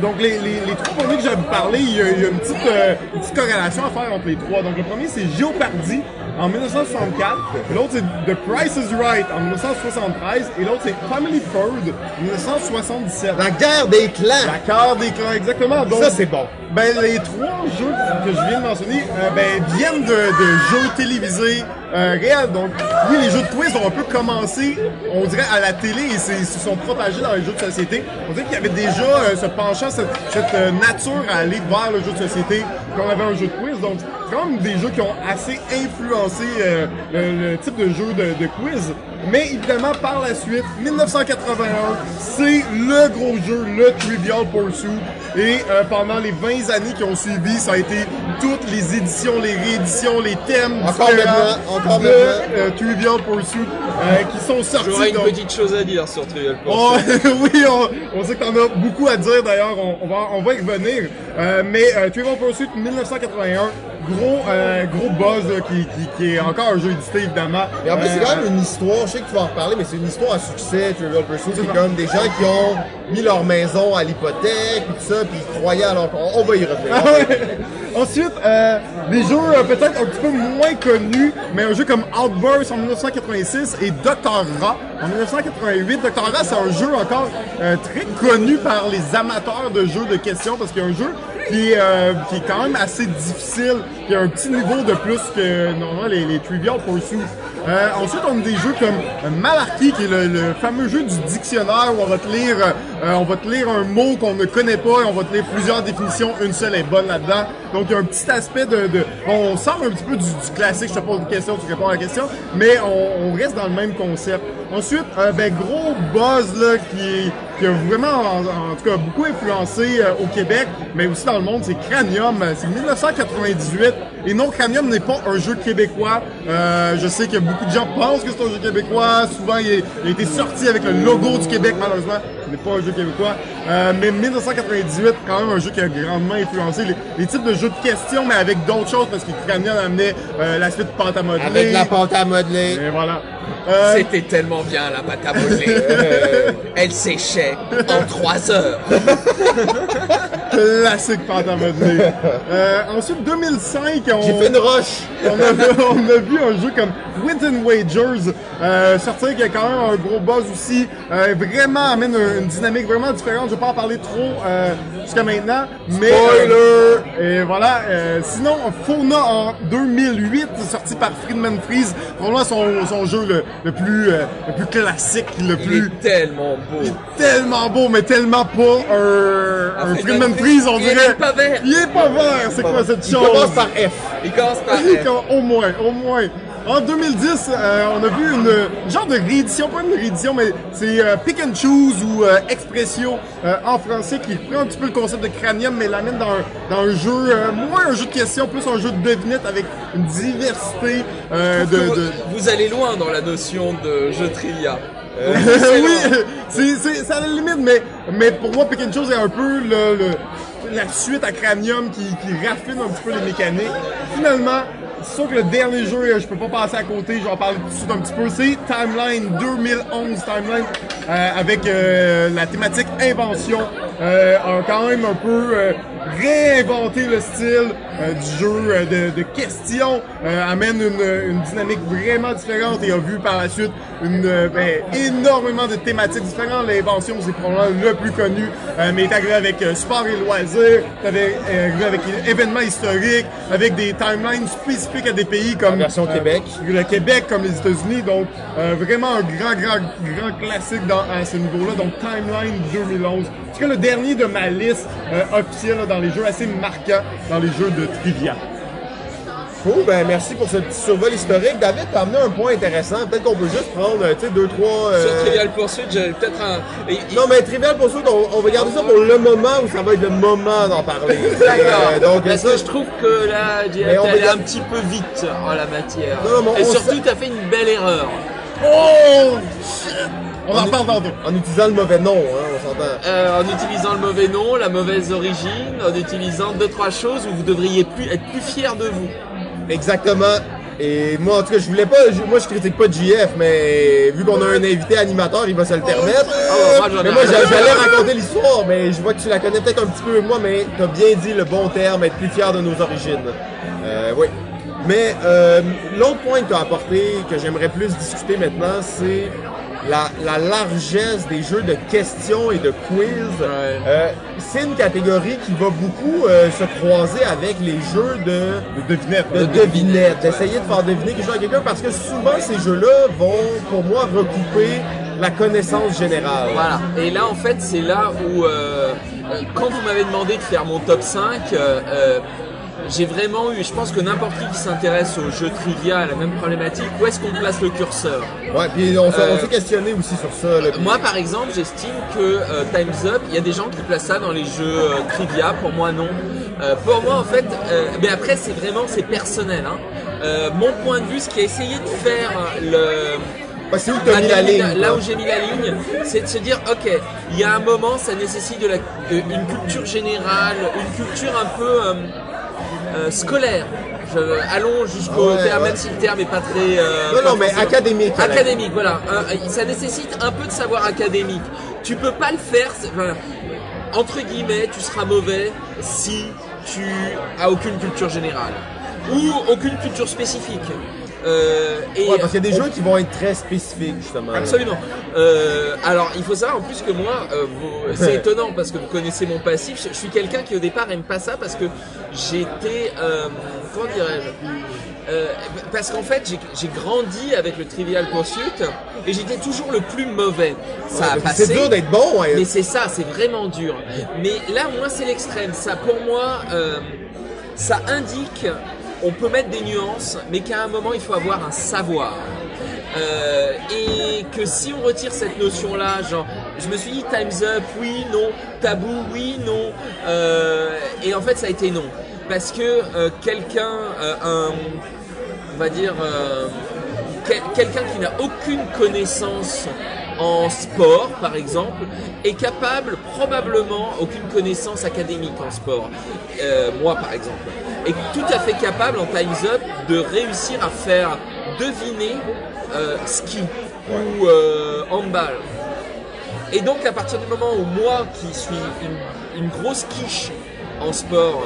S3: donc, les, les, les trois premiers que j'avais parlé, il y a, il y a une, petite, euh, une petite corrélation à faire entre les trois. Donc, le premier, c'est Jeopardy en 1964. L'autre, c'est The Price is Right en 1973. Et l'autre, c'est Family Feud en 1977.
S1: La guerre des clans!
S3: La carte des clans, exactement. Donc,
S1: Ça, c'est bon.
S3: Ben, les trois jeux que je viens de mentionner euh, ben, viennent de, de jeux télévisés euh, réels. Donc, oui, les jeux de quiz ont un peu commencé, on dirait, à la télé et se sont propagés dans les jeux de société. On dirait qu'il y avait déjà euh, ce penchant, cette, cette, euh, nature à aller vers le jeu de société qu'on avait un jeu de quiz. Donc, même des jeux qui ont assez influencé euh, le, le type de jeu de, de quiz. Mais évidemment, par la suite, 1981, c'est le gros jeu, le Trivial Pursuit. Et euh, pendant les 20 années qui ont suivi, ça a été toutes les éditions, les rééditions, les thèmes
S1: Encore
S3: différents
S1: maintenant, encore
S3: de euh, Trivial Pursuit euh, qui sont sortis.
S2: J'aurais une
S3: donc-
S2: petite chose à dire sur Trivial
S3: Oh,
S2: Pursuit.
S3: oui, on, on sait que t'en as beaucoup à dire d'ailleurs, on, on va, on va y revenir. Euh, mais euh, Trivial Pursuit 1981, gros, euh, gros buzz là, qui, qui, qui est encore un jeu édité évidemment.
S1: Et en plus, c'est
S3: Euh,
S1: quand même une histoire, je sais que tu vas en reparler, mais c'est une histoire à succès, Trivial Pursuit. C'est comme des gens qui ont mis leur maison à l'hypothèque, et tout ça, puis ils croyaient alors on, on va y revenir.
S3: Ah. Ensuite, euh, des jeux euh, peut-être un petit peu moins connus, mais un jeu comme Outburst en 1986 et Dr. Ra en 1988. Dr. Ra, c'est un jeu encore euh, très connu par les amateurs de jeux de questions parce qu'il y a un jeu euh, qui est quand même assez difficile, qui a un petit niveau de plus que normalement les, les Trivial Pursuit. Euh, ensuite, on a des jeux comme euh, Malarkey, qui est le, le fameux jeu du dictionnaire où on va te lire, euh, on va te lire un mot qu'on ne connaît pas et on va te lire plusieurs définitions. Une seule est bonne là-dedans. Donc, il y a un petit aspect de, de on sort un petit peu du, du classique. Je te pose une question, tu réponds à la question, mais on, on reste dans le même concept. Ensuite, euh, ben gros buzz là qui, qui a vraiment, en, tout cas, beaucoup influencé euh, au Québec, mais aussi dans le monde, c'est Cranium. C'est 1998. Et non, Cranium n'est pas un jeu québécois. Euh, je sais que beaucoup de gens pensent que c'est un jeu québécois. Souvent, il, a été sorti avec le logo du Québec, malheureusement. Ce n'est pas un jeu québécois. Euh, mais 1998, quand même un jeu qui a grandement influencé les, les types de jeux de questions, mais avec d'autres choses, parce que Cranium amenait euh, l'aspect de pâte à modeler.
S1: Avec la pâte à modeler.
S3: Et voilà. Euh,
S2: C'était tellement bien la pâte à modeler. Elle séchait en 3 heures.
S3: classique pâte à modeler. Euh, ensuite, 2005, on...
S1: J'ai fait une roche.
S3: on a, vu, on a vu un jeu comme Winton Wagers euh, sortir qui a quand même un gros buzz aussi. Euh, vraiment amène une, une dynamique vraiment différente. Je vais pas en parler trop euh, jusqu'à maintenant. Mais,
S1: Spoiler!
S3: Et voilà. euh, sinon, Fauna en 2008, sorti par Friedman Freeze. Probablement son, son jeu le, le plus euh, le plus classique, le
S2: Il
S3: plus
S2: est tellement beau.
S3: tellement beau, mais tellement pas un, un
S2: Friedman Freeze,
S3: on
S2: il
S3: dirait.
S2: est pas vert.
S3: Il est pas vert. C'est quoi cette
S1: Il
S3: chose?
S1: commence par F.
S2: Il commence par F.
S3: au moins, au moins. En 2010, euh, on a vu une, une genre de réédition, pas une réédition, mais c'est euh, Pick and Choose ou euh, Expressio euh, en français qui prend un petit peu le concept de cranium, mais l'amène dans, un- dans un jeu, euh, moins un jeu de questions, plus un jeu de devinette avec une diversité euh, de...
S2: vous,
S3: de-
S2: vous allez loin dans la notion de jeu trivia. Euh,
S3: oui, c'est à la limite, mais, mais pour moi, Pick and Choose est un peu le, le- la suite à Cranium qui, qui raffine un petit peu les mécaniques. Finalement, c'est sûr que le dernier jeu, euh, je peux pas passer à côté, je vais parler tout de suite un petit peu, c'est Timeline 2011 Timeline euh, avec euh, la thématique invention. Euh, a quand même un peu euh, réinventé le style euh, du jeu de, de questions, amène une, une dynamique vraiment différente et a vu par la suite une, ben, énormément de thématiques différentes. L'invention, c'est probablement le plus connu, mais est arrivé avec sport et loisirs, t'avais arrivé avec événements historiques, avec des timelines spécifiques à des pays comme
S1: La version
S3: euh,
S1: Québec.
S3: le Québec comme les États-Unis, donc euh, vraiment un grand, grand, grand classique dans, à ce niveau-là. Donc Timeline 2011. C'est le dernier de ma liste euh, officielle là, dans les jeux assez marquants dans les jeux de trivia.
S1: Cool, ben merci pour ce petit survol historique. David, t'as amené un point intéressant. Peut-être qu'on peut juste prendre, euh, tu sais, deux, trois... euh,
S2: Sur Trivial Pursuit, j'avais peut-être un. et- et-
S1: Non, mais Trivial Pursuit, on, on va garder ça pour le moment où ça va être le moment d'en parler.
S2: D'accord.
S1: Euh, donc,
S2: Parce
S1: ça,
S2: que je trouve que là, t'es allé un petit peu vite en la matière.
S1: Non, non, mais
S2: Et surtout, t'as fait une belle erreur.
S3: Oh! On en parle tantôt.
S1: En utilisant le mauvais nom, hein, on s'entend.
S2: Euh, en utilisant le mauvais nom, la mauvaise origine, en utilisant deux trois choses où vous devriez plus être plus fier de vous.
S1: Exactement. Et moi, en tout cas, je voulais pas, je- moi, je critique pas JF, mais vu qu'on a un invité animateur, il va se le permettre.
S2: Ah, moi,
S1: mais moi, j'allais raconter l'histoire, mais je vois que tu la connais peut-être un petit peu moi, mais t'as bien dit le bon terme, être plus fier de nos origines. Euh, oui. Mais euh, l'autre point que tu as apporté, que j'aimerais plus discuter maintenant, c'est la, la largesse des jeux de questions et de quiz.
S2: Ouais.
S1: Euh, c'est une catégorie qui va beaucoup euh, se croiser avec les jeux de
S3: De devinette.
S1: de devinette, d'essayer de faire deviner quelque chose à quelqu'un parce que souvent ces jeux-là vont, pour moi, recouper la connaissance générale.
S2: Voilà. Et là, en fait, c'est là où, euh, euh, quand vous m'avez demandé de faire mon top 5, euh, euh, j'ai vraiment eu, je pense que n'importe qui qui s'intéresse aux jeux trivia a la même problématique. Où est-ce qu'on place le curseur
S1: Ouais, puis on s'est
S2: Euh,
S1: questionné aussi sur ça. là, puis-
S2: Moi, par exemple, j'estime que euh, Time's Up, il y a des gens qui placent ça dans les jeux euh, trivia. Pour moi, non. Pour moi, en fait, mais après, c'est vraiment, c'est personnel. Hein. Mon point de vue, ce qui a essayé de faire le
S1: Ah, c'est où t'as mis la ligne?
S2: Là où j'ai mis la ligne, c'est de se dire, ok, il y a un moment, ça nécessite de la, de- une culture générale, une culture un peu euh, euh, scolaire. Je- allons jusqu'au
S1: Ouais,
S2: terme,
S1: ouais.
S2: même si le terme est pas très. euh,
S1: Non,
S2: pas
S1: non, mais
S2: forcément-
S1: académique.
S2: Académique, voilà. Un- ça nécessite un peu de savoir académique. Tu peux pas le faire. enfin, entre guillemets, tu seras mauvais si tu as aucune culture générale ou aucune culture spécifique. Euh, et
S1: Ouais, parce qu'il y a des
S2: on-
S1: jeux qui vont être très spécifiques, justement.
S2: Absolument. Euh, alors, il faut savoir en plus que moi, euh, vous- c'est étonnant parce que vous connaissez mon passif. Je, suis quelqu'un qui au départ aime pas ça parce que j'étais, euh, comment dirais-je, Euh, parce qu'en fait j'ai grandi avec le Trivial Pursuit et j'étais toujours le plus mauvais. Ça a
S1: Ouais,
S2: passé.
S1: C'est dur d'être bon. hein.
S2: Mais c'est ça, c'est vraiment dur. Mais là, moi, c'est l'extrême. Ça, pour moi, euh, ça indique, on peut mettre des nuances, mais qu'à un moment, il faut avoir un savoir. Euh, et que si on retire cette notion-là, genre, je me suis dit Time's Up, oui, non, tabou, oui, non, euh, et en fait, ça a été non. Parce que euh, quelqu'un, euh, un, on va dire, euh, quel- quelqu'un qui n'a aucune connaissance en sport, par exemple, est capable, probablement, aucune connaissance académique en sport, moi par exemple, est tout à fait capable en Time's Up de réussir à faire deviner euh, ski ou euh, handball. Et donc à partir du moment où moi qui suis une, une grosse quiche en sport,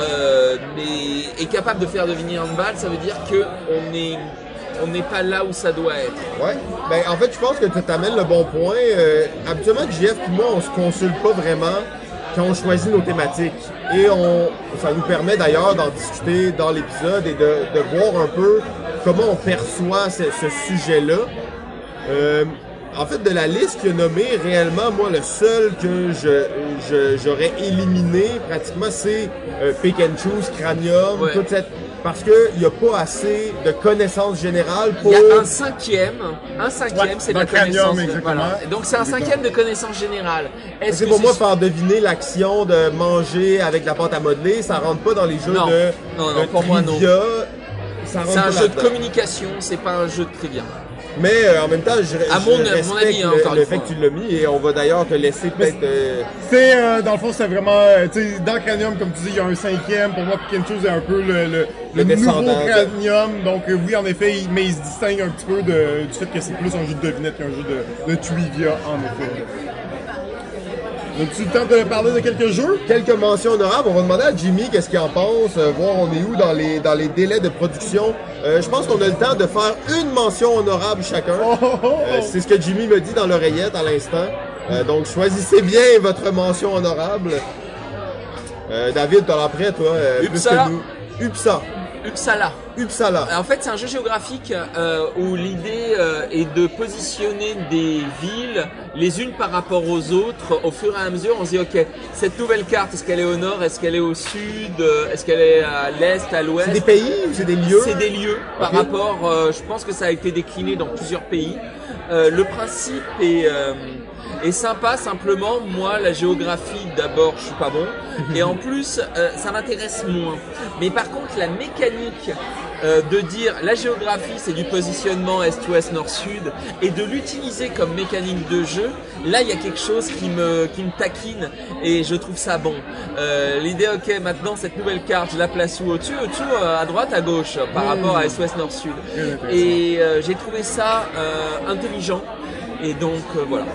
S2: euh, mais est capable de faire deviner handball, ça veut dire que on est on n'est pas là où ça doit être.
S1: Ouais. Ben, en fait, je pense que tu t'amènes le bon point. Habituellement, JF et moi, on se consulte pas vraiment quand on choisit nos thématiques. Et on, ça nous permet d'ailleurs d'en discuter dans l'épisode et de, de voir un peu comment on perçoit ce, ce sujet-là. Euh, en fait, de la liste qu'il a nommée, réellement, moi, le seul que je, je- j'aurais éliminé, pratiquement, c'est euh, Pick and Choose, Cranium,
S2: Ouais.
S1: toute cette... Parce qu'il n'y a pas assez de connaissances générales
S2: Il
S1: pour...
S2: y a un cinquième, un cinquième,
S3: Ouais,
S2: c'est la connaissance. voilà. Donc c'est un cinquième de connaissance générale. Est-ce
S1: C'est
S2: que
S1: pour moi faire deviner l'action de manger avec la pâte à modeler, ça rentre pas dans les jeux
S2: Non.
S1: de,
S2: Non, non,
S1: de
S2: pour moi, non.
S1: trivia. Ça rentre
S2: c'est un jeu de communication, c'est pas un jeu de trivia.
S1: Mais euh, en même temps, je,
S2: À
S1: je
S2: mon- mon
S1: respecte
S2: avis, hein,
S1: le, fait que tu l'as mis et on va d'ailleurs te laisser peut-être. euh,
S3: C'est, euh, dans le fond, c'est vraiment, euh, tu sais, dans Cranium, comme tu dis, il y a un cinquième. Pour moi, Pick Choose est un peu le, le,
S1: Le
S3: le nouveau Cranium. Donc, euh, oui, en effet, il- mais il se distingue un petit peu de, du fait que c'est plus un jeu de devinette qu'un jeu de, de trivia, en effet. As-tu le temps de parler de quelques jeux?
S1: quelques mentions honorables. On va demander à Jimmy qu'est-ce qu'il en pense, euh, voir on est où dans les dans les délais de production. Euh, je pense qu'on a le temps de faire une mention honorable chacun.
S3: Oh, oh, oh,
S1: Euh, c'est ce que Jimmy me dit dans l'oreillette à l'instant. Euh, donc choisissez bien votre mention honorable. Euh, David, t'as l'air prêt, toi? euh, plus que nous. Uppsala.
S2: Uppsala.
S1: Uppsala.
S2: En fait, c'est un jeu géographique euh, où l'idée euh, est de positionner des villes les unes par rapport aux autres. Au fur et à mesure, on se dit, ok, cette nouvelle carte, est-ce qu'elle est au nord, est-ce qu'elle est au sud, euh, est-ce qu'elle est à l'est, à l'ouest?
S1: C'est des pays ou c'est des lieux?
S2: C'est des lieux par rapport. euh, je pense que ça a été décliné dans plusieurs pays. Euh, le principe est, est sympa. Simplement, moi, la géographie, d'abord, je suis pas bon, et en plus, euh, ça m'intéresse moins. Mais par contre, la mécanique euh, de dire la géographie c'est du positionnement est-ouest nord-sud et de l'utiliser comme mécanique de jeu, là il y a quelque chose qui me qui me taquine et je trouve ça bon. Euh, L'idée ok maintenant cette nouvelle carte je la place où? Au-dessus, au-dessus euh, à droite à gauche par rapport à est-ouest nord-sud et euh, j'ai trouvé ça euh, intelligent et donc euh, voilà.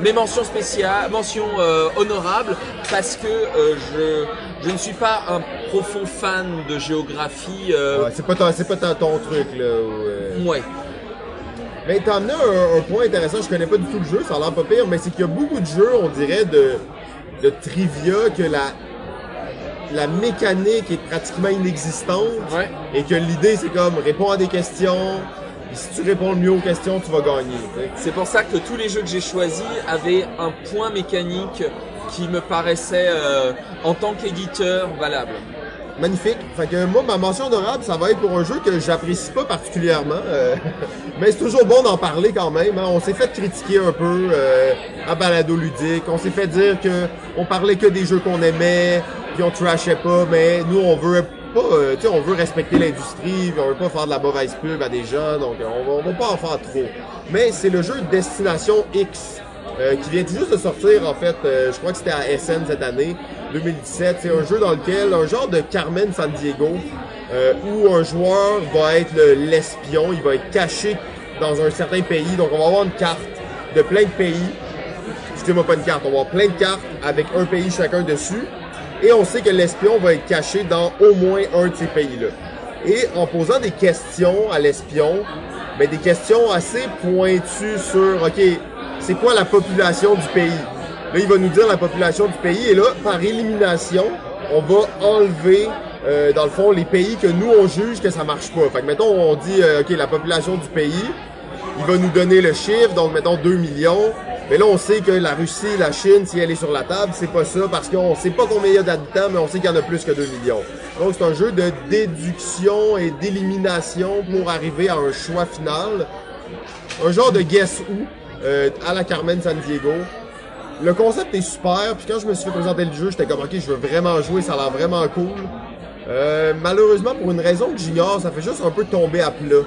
S2: Mes mentions spéciales, mentions euh, honorables parce que euh, je je ne suis pas un profond fan de géographie. euh,
S1: Ouais, c'est pas ton, c'est pas ton, ton truc là. ou, euh,
S2: ouais.
S1: Mais t'as amené un, un point intéressant, je connais pas du tout le jeu, ça a l'air pas pire, mais c'est qu'il y a beaucoup de jeux, on dirait, de, de trivia que la, la mécanique est pratiquement inexistante.
S2: Ouais.
S1: Et que l'idée c'est comme réponds à des questions, si tu réponds le mieux aux questions, tu vas gagner.
S2: C'est pour ça que tous les jeux que j'ai choisis avaient un point mécanique qui me paraissait euh, en tant qu'éditeur valable.
S1: Magnifique. Fait que moi, ma mention honorable, ça va être pour un jeu que j'apprécie pas particulièrement. euh, mais c'est toujours bon d'en parler quand même. hein. On s'est fait critiquer un peu euh, à balado ludique. On s'est fait dire que on parlait que des jeux qu'on aimait, puis on trashait pas. Mais nous, on veut pas, euh, on veut respecter l'industrie, on veut pas faire de la mauvaise pub à des gens. Donc, on va, on va pas en faire trop. Mais c'est le jeu Destination X. euh, qui vient tout juste de sortir en fait, euh, je crois que c'était à SN cette année, 2017. C'est un jeu dans lequel, un genre de Carmen San Diego, euh, où un joueur va être le- l'espion, il va être caché dans un certain pays. Donc on va avoir une carte de plein de pays. Excusez-moi pas une carte, on va avoir plein de cartes avec un pays chacun dessus. Et on sait que l'espion va être caché dans au moins un de ces pays-là. Et en posant des questions à l'espion, mais des questions assez pointues sur, OK, c'est quoi la population du pays? Là, il va nous dire la population du pays. Et là, par élimination, on va enlever, euh, dans le fond, les pays que nous, on juge que ça marche pas. Fait que, mettons, on dit, euh, OK, la population du pays, il va nous donner le chiffre, donc mettons 2 millions. Mais là, on sait que la Russie, la Chine, si elle est sur la table, c'est pas ça parce qu'on sait pas combien il y a d'habitants, mais on sait qu'il y en a plus que 2 millions. Donc, c'est un jeu de déduction et d'élimination pour arriver à un choix final. Un genre de Guess Who euh, à la Carmen San Diego. Le concept est super, puis quand je me suis fait présenter le jeu, j'étais comme, ok, je veux vraiment jouer, ça a l'air vraiment cool. Euh, malheureusement, pour une raison que j'ignore, ça fait juste un peu tomber à plat.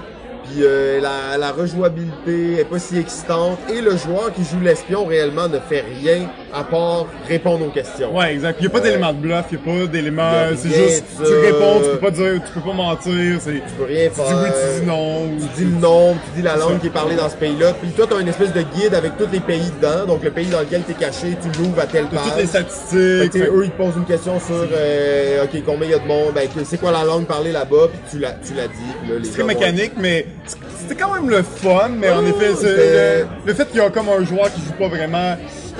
S1: Puis euh, la, la rejouabilité est pas si excitante. Et le joueur qui joue l'espion réellement ne fait rien à part répondre aux questions.
S3: Ouais, exact. Il n'y a pas d'élément de bluff, il n'y a pas d'élément. C'est juste, tu
S1: ça.
S3: réponds, tu peux pas dire, tu peux pas mentir. C'est,
S1: Tu peux rien
S3: tu
S1: faire.
S3: dis oui, tu dis non.
S1: Tu dis le nom, tu dis la langue qui est parlée dans ce pays-là. Puis toi, tu as une espèce de guide avec tous les pays dedans. Donc le pays dans lequel tu es caché, tu l'ouvres à telle page.
S3: toutes les statistiques.
S1: que,
S3: fait-
S1: eux, ils te posent une question sur euh, OK, combien il y a de monde, ben, c'est quoi la langue parlée là-bas, puis tu la, tu la dis. puis là, les
S3: C'est très mécanique, mais c'était quand même le fun, mais en
S1: Ouais,
S3: effet, le, le fait qu'il y a comme un joueur qui joue pas vraiment,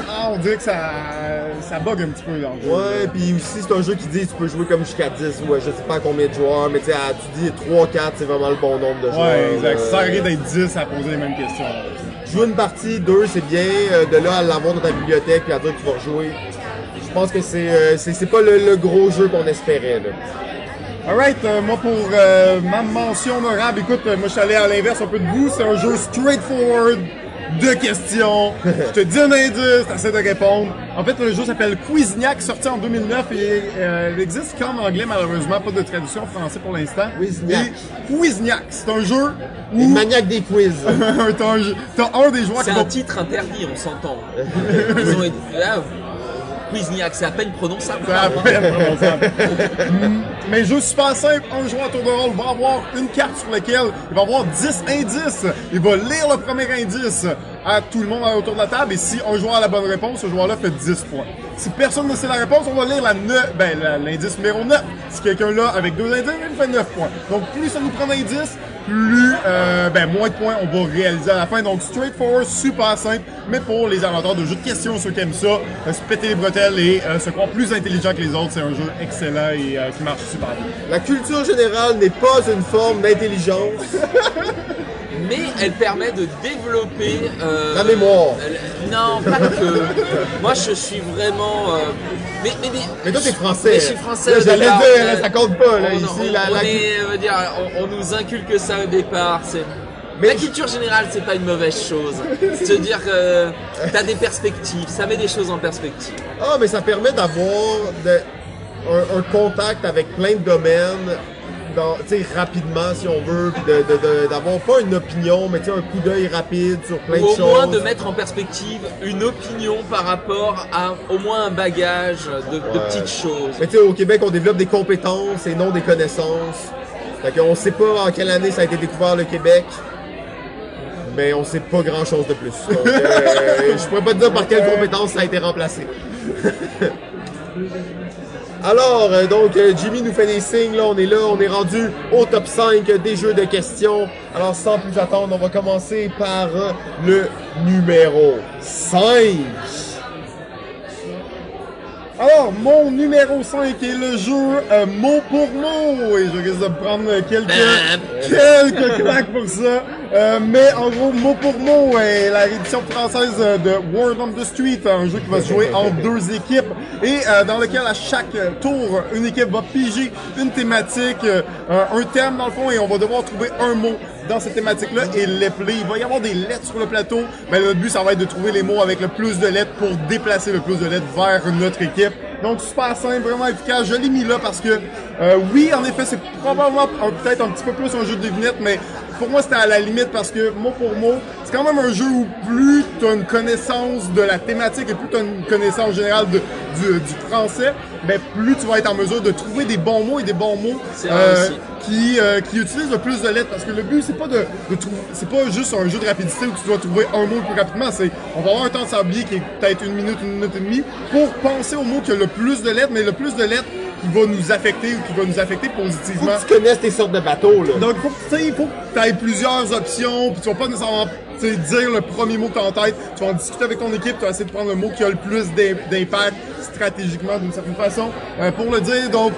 S3: ah, on dirait que ça, ça bug un petit peu dans le jeu.
S1: Ouais, puis aussi, c'est un jeu qui dit tu peux jouer comme jusqu'à 10, ou euh, je sais pas combien de joueurs, mais tu dis 3-4, c'est vraiment le bon nombre de joueurs.
S3: Ouais, exact. Ça rien d'être 10 à poser les mêmes questions.
S1: Jouer une partie, deux, c'est bien. euh, de là à l'avoir dans ta bibliothèque, puis à dire que tu vas rejouer. Je pense que c'est euh, c'est pas le, le gros jeu qu'on espérait. Là.
S3: Alright, euh, moi pour euh, ma mention honorable, écoute, euh, moi je suis allé à l'inverse un peu de vous, c'est un jeu straightforward, de questions. Je te dis un indice, t'essaies de répondre. En fait, le jeu s'appelle Quizniac, sorti en 2009 et euh, il existe qu'en anglais malheureusement, pas de traduction en français pour l'instant.
S1: Quizniac.
S3: Et Quizniac, c'est un jeu
S1: Les
S3: où
S1: maniaques des quiz.
S3: t'as un, des joueurs
S2: C'est un
S3: va
S2: titre interdit, on s'entend. Ils ont été... Là, Quizniak, c'est à peine prononçable.
S3: À peine prononçable. Mais jeu super simple, un joueur à tour de rôle va avoir une carte sur laquelle il va avoir 10 indices. Il va lire le premier indice à tout le monde autour de la table et si un joueur a la bonne réponse, ce joueur-là fait 10 points. Si personne ne sait la réponse, on va lire la ben, l'indice numéro 9. Si quelqu'un là avec deux indices, il fait 9 points. Donc plus ça nous prend d'indices, plus euh, ben, moins de points on va réaliser à la fin. Donc straightforward, super simple, mais pour les amateurs de jeux de questions, ceux qui aiment ça, euh, se péter les bretelles et euh, se croire plus intelligent que les autres, c'est un jeu excellent et euh, qui marche super bien.
S1: La culture générale n'est pas une forme d'intelligence.
S2: Mais elle permet de développer... euh,
S1: La mémoire.
S2: euh, Non, pas que. Moi, je suis vraiment... euh, Mais, mais, mais,
S1: Mais toi, t'es français.
S2: Mais je suis français
S1: Là, J'allais dire, là, ça compte pas, là,
S2: On-
S1: ici.
S2: on-
S1: la,
S2: on
S1: la-
S2: est, euh, dire, on, nous inculque ça au départ. C'est
S1: Mais
S2: la culture générale, c'est pas une mauvaise chose. C'est-à-dire que t'as des perspectives, ça met des choses en perspective.
S1: Ah, mais ça permet d'avoir de- un, un contact avec plein de domaines, dans- rapidement, si on veut, d'avoir pas une opinion, mais un coup d'œil rapide sur plein
S2: Ou
S1: de
S2: au
S1: choses.
S2: moins de mettre en perspective une opinion par rapport à au moins un bagage de, petites choses.
S1: Mais tu sais, au Québec, on développe des compétences et non des connaissances. Fait qu'on sait pas en quelle année ça a été découvert le Québec. Mais on sait pas grand chose de plus. Donc, euh, je pourrais pas te dire par quelle compétence ça a été remplacé. Alors, euh, donc, euh, Jimmy nous fait des signes, là, on est là, on est rendu au top 5 des jeux de questions. Alors, sans plus attendre, on va commencer par le numéro 5.
S3: Alors, mon numéro 5 est le jeu euh, mot pour mot. Et je risque de prendre quelques, quelques claques pour ça. Euh, mais en gros, mot pour mot est la réédition française de Word on the Street, un jeu qui va se jouer en deux équipes et euh, dans lequel à chaque tour, une équipe va piger une thématique, euh, un thème dans le fond, et on va devoir trouver un mot dans cette thématique-là et l'épeler. Il va y avoir des lettres sur le plateau, mais le but, ça va être de trouver les mots avec le plus de lettres pour déplacer le plus de lettres vers notre équipe. Donc super simple, vraiment efficace. Je l'ai mis là parce que euh, oui, en effet, c'est probablement un- peut-être un petit peu plus un jeu de devinette, mais pour moi, c'était à la limite parce que mot pour mot, c'est quand même un jeu où plus tu as une connaissance de la thématique et plus tu as une connaissance générale de- du, du français, ben plus tu vas être en mesure de trouver des bons mots et des bons mots
S2: aussi.
S3: qui, euh, qui utilisent le plus de lettres parce que le but c'est pas de, de trouver c'est pas juste un jeu de rapidité où tu dois trouver un mot le plus rapidement c'est on va avoir un temps de sablier qui est peut-être une minute une minute et demie pour penser au mot qui a le plus de lettres mais le plus de lettres qui va nous affecter ou qui va nous affecter
S1: Faut
S3: positivement
S1: que tu connaisses tes sortes de bateaux, là.
S3: donc, faut que, tu sais, il faut que tu aies plusieurs options, puis tu vas pas nécessairement dire le premier mot que tu as en tête. Tu vas en discuter avec ton équipe, tu vas essayer de prendre le mot qui a le plus d'im- d'impact stratégiquement d'une certaine façon euh, pour le dire. Donc,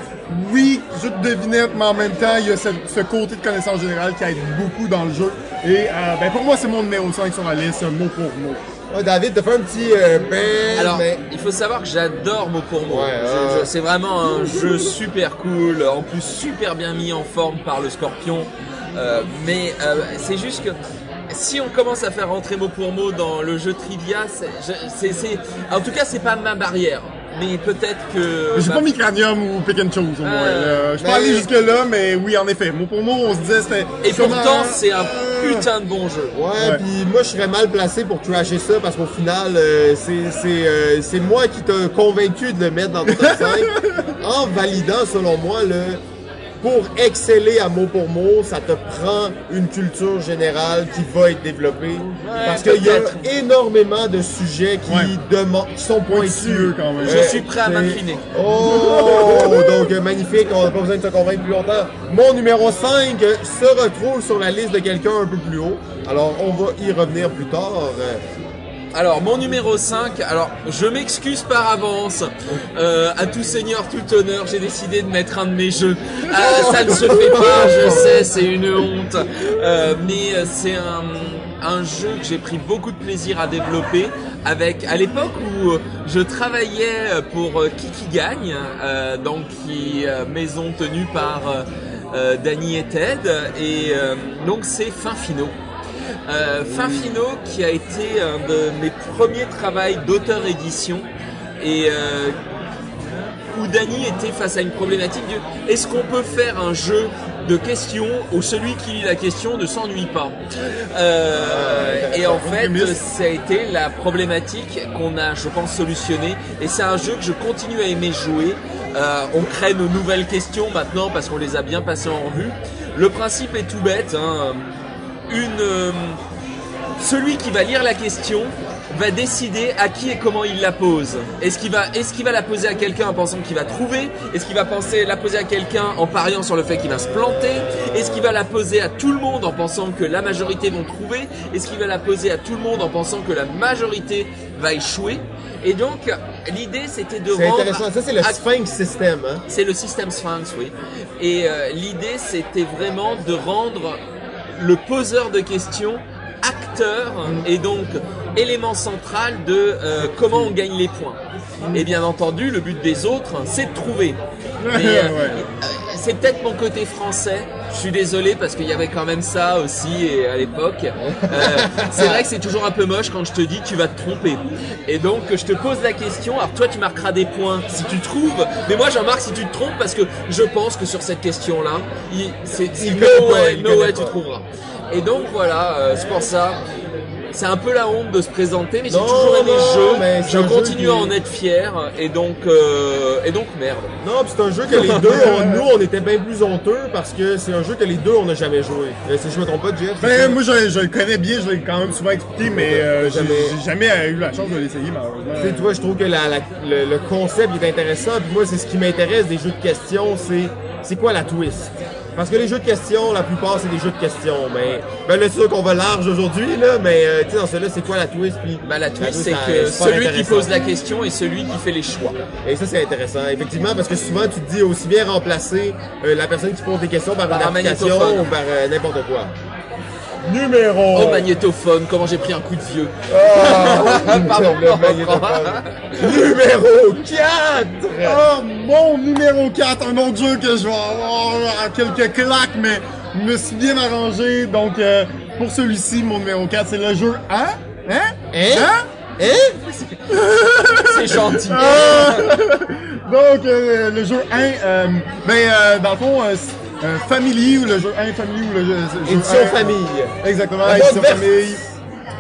S3: oui, jeu de devinette, mais en même temps, il y a ce, ce côté de connaissance générale qui aide beaucoup dans le jeu. Et euh, ben, pour moi, c'est mon numéro 5 sur la liste, mot pour mot.
S1: Ouais, David, t'as fait un petit euh, ben,
S2: Alors,
S1: mais
S2: il faut savoir que j'adore mot pour mot.
S1: Ouais.
S2: C'est vraiment un jeu super cool, en plus super bien mis en forme par le Scorpion. Euh, mais euh, c'est juste que si on commence à faire rentrer mot pour mot dans le jeu trivia, c'est- en tout cas, c'est pas ma barrière. Mais peut-être que.
S3: J'ai
S2: bah,
S3: pas mis Cranium ou Pick and Chose au moins.
S2: Euh,
S3: là. Je
S1: mais-
S3: allé jusque-là, mais oui, en effet. Mot pour mot, on se disait c'était.
S2: Et
S3: sûrement-
S2: pourtant, c'est un
S3: Euh,
S2: putain de bon jeu.
S1: Ouais,
S3: Ouais.
S1: puis moi je serais mal placé pour trasher ça parce qu'au final, euh, c'est c'est euh, c'est moi qui t'ai convaincu de le mettre dans ton top 5 en validant selon moi le pour exceller à mot pour mot, ça te prend une culture générale qui va être développée parce qu'il y a énormément de sujets qui
S3: Ouais.
S1: demandent qui sont pointus
S3: quand même.
S2: Je
S1: Euh,
S2: suis prêt à m'incliner.
S1: Oh, donc magnifique, on n'a pas besoin de te convaincre plus longtemps. Mon numéro 5 se retrouve sur la liste de quelqu'un un peu plus haut. Alors, on va y revenir plus tard.
S2: Alors, mon numéro 5, alors je m'excuse par avance, euh, à tout seigneur, tout honneur, j'ai décidé de mettre un de mes jeux. Euh, ça ne se fait pas, je sais, c'est une honte, Euh, mais c'est un, jeu que j'ai pris beaucoup de plaisir à développer avec, à l'époque où je travaillais pour Kiki Gagne, euh, donc qui euh, maison tenue par euh, Danny et Ted, et donc c'est Fin Finaux. Euh, Fin Finaux qui a été un de mes premiers travaux d'auteur-édition et euh, où Dany était face à une problématique de est-ce qu'on peut faire un jeu de questions où celui qui lit la question ne s'ennuie pas Euh, et en fait ça a été la problématique qu'on a je pense solutionné et c'est un jeu que je continue à aimer jouer. Euh, on crée nos nouvelles questions maintenant parce qu'on les a bien passées en revue. Le principe est tout bête hein. Une euh, celui qui va lire la question va décider à qui et comment il la pose. Est-ce qu'il va, est-ce qu'il va la poser à quelqu'un en pensant qu'il va trouver? Est-ce qu'il va penser la poser à quelqu'un en pariant sur le fait qu'il va se planter? Est-ce qu'il va la poser à tout le monde en pensant que la majorité vont trouver? Est-ce qu'il va la poser à tout le monde en pensant que la majorité va échouer? Et donc, l'idée c'était de
S1: c'est
S2: rendre
S1: intéressant. Ça, c'est le Sphinx System. Hein?
S2: c'est le système Sphinx, oui. Et euh, l'idée, c'était vraiment de rendre le poseur de questions acteur et donc élément central de euh, comment on gagne les points. Et bien entendu, le but des autres, c'est de trouver. Euh,
S3: Ouais.
S2: euh, c'est peut-être mon côté français. Je suis désolé parce qu'il y avait quand même ça aussi et à l'époque. Euh, c'est vrai que c'est toujours un peu moche quand je te dis tu vas te tromper. Et donc je te pose la question. Alors toi tu marqueras des points si tu trouves, mais moi j'en marque si tu te trompes parce que je pense que sur cette question-là, il- c'est
S1: Il
S2: no way, no way tu trouveras. Et donc voilà, euh, c'est pour ça. C'est un peu la honte de se présenter, mais j'ai toujours aimé
S1: non,
S2: le jeu. Je
S1: jeu
S2: continue
S1: qui-
S2: à en être fier, et donc euh, et donc merde.
S1: Non, puis c'est un jeu que les deux, on- nous, on était bien plus honteux parce que c'est un jeu que les deux, on n'a jamais joué. Euh, Si je me trompe pas, Jeff.
S3: Ben, moi, je, je le connais bien, je l'ai quand même souvent expliqué, mais euh, j'ai
S1: Jamais.
S3: j'ai jamais eu la chance de l'essayer, malheureusement.
S1: Tu sais, toi, je trouve que la- la- le, le concept il est intéressant. Puis moi, c'est ce qui m'intéresse des jeux de questions, c'est c'est quoi la twist? Parce que les jeux de questions, la plupart, c'est des jeux de questions. Mais ben là, c'est sûr qu'on va large aujourd'hui, là. Mais euh, tu sais, dans celui-là, c'est quoi la twist Puis
S2: Bah, la twist, c'est que celui qui pose la question est celui qui fait les choix.
S1: Et ça, c'est intéressant. Effectivement, parce que souvent, tu te dis aussi bien remplacer euh, la personne qui pose des questions par,
S2: Par
S1: une
S2: un
S1: application ou par euh, n'importe quoi. Numéro
S2: Oh, magnétophone, comment j'ai pris un coup de vieux.
S1: Pardon, le magnétophone. Numéro 4
S3: Oh, mon numéro 4, un autre jeu que je vais avoir à quelques claques, mais je me suis bien arrangé. Donc, euh, pour celui-ci, mon numéro 4, c'est le jeu Hein? Hein?
S1: Hein? Hein?
S2: C'est gentil.
S3: Ah! Donc, euh, le jeu 1, euh, ben, euh, dans le fond, euh, Family ou le jeu 1 Family ou le jeu, jeu
S1: Édition
S3: 1,
S1: famille.
S3: Exactement,
S1: La
S3: édition famille.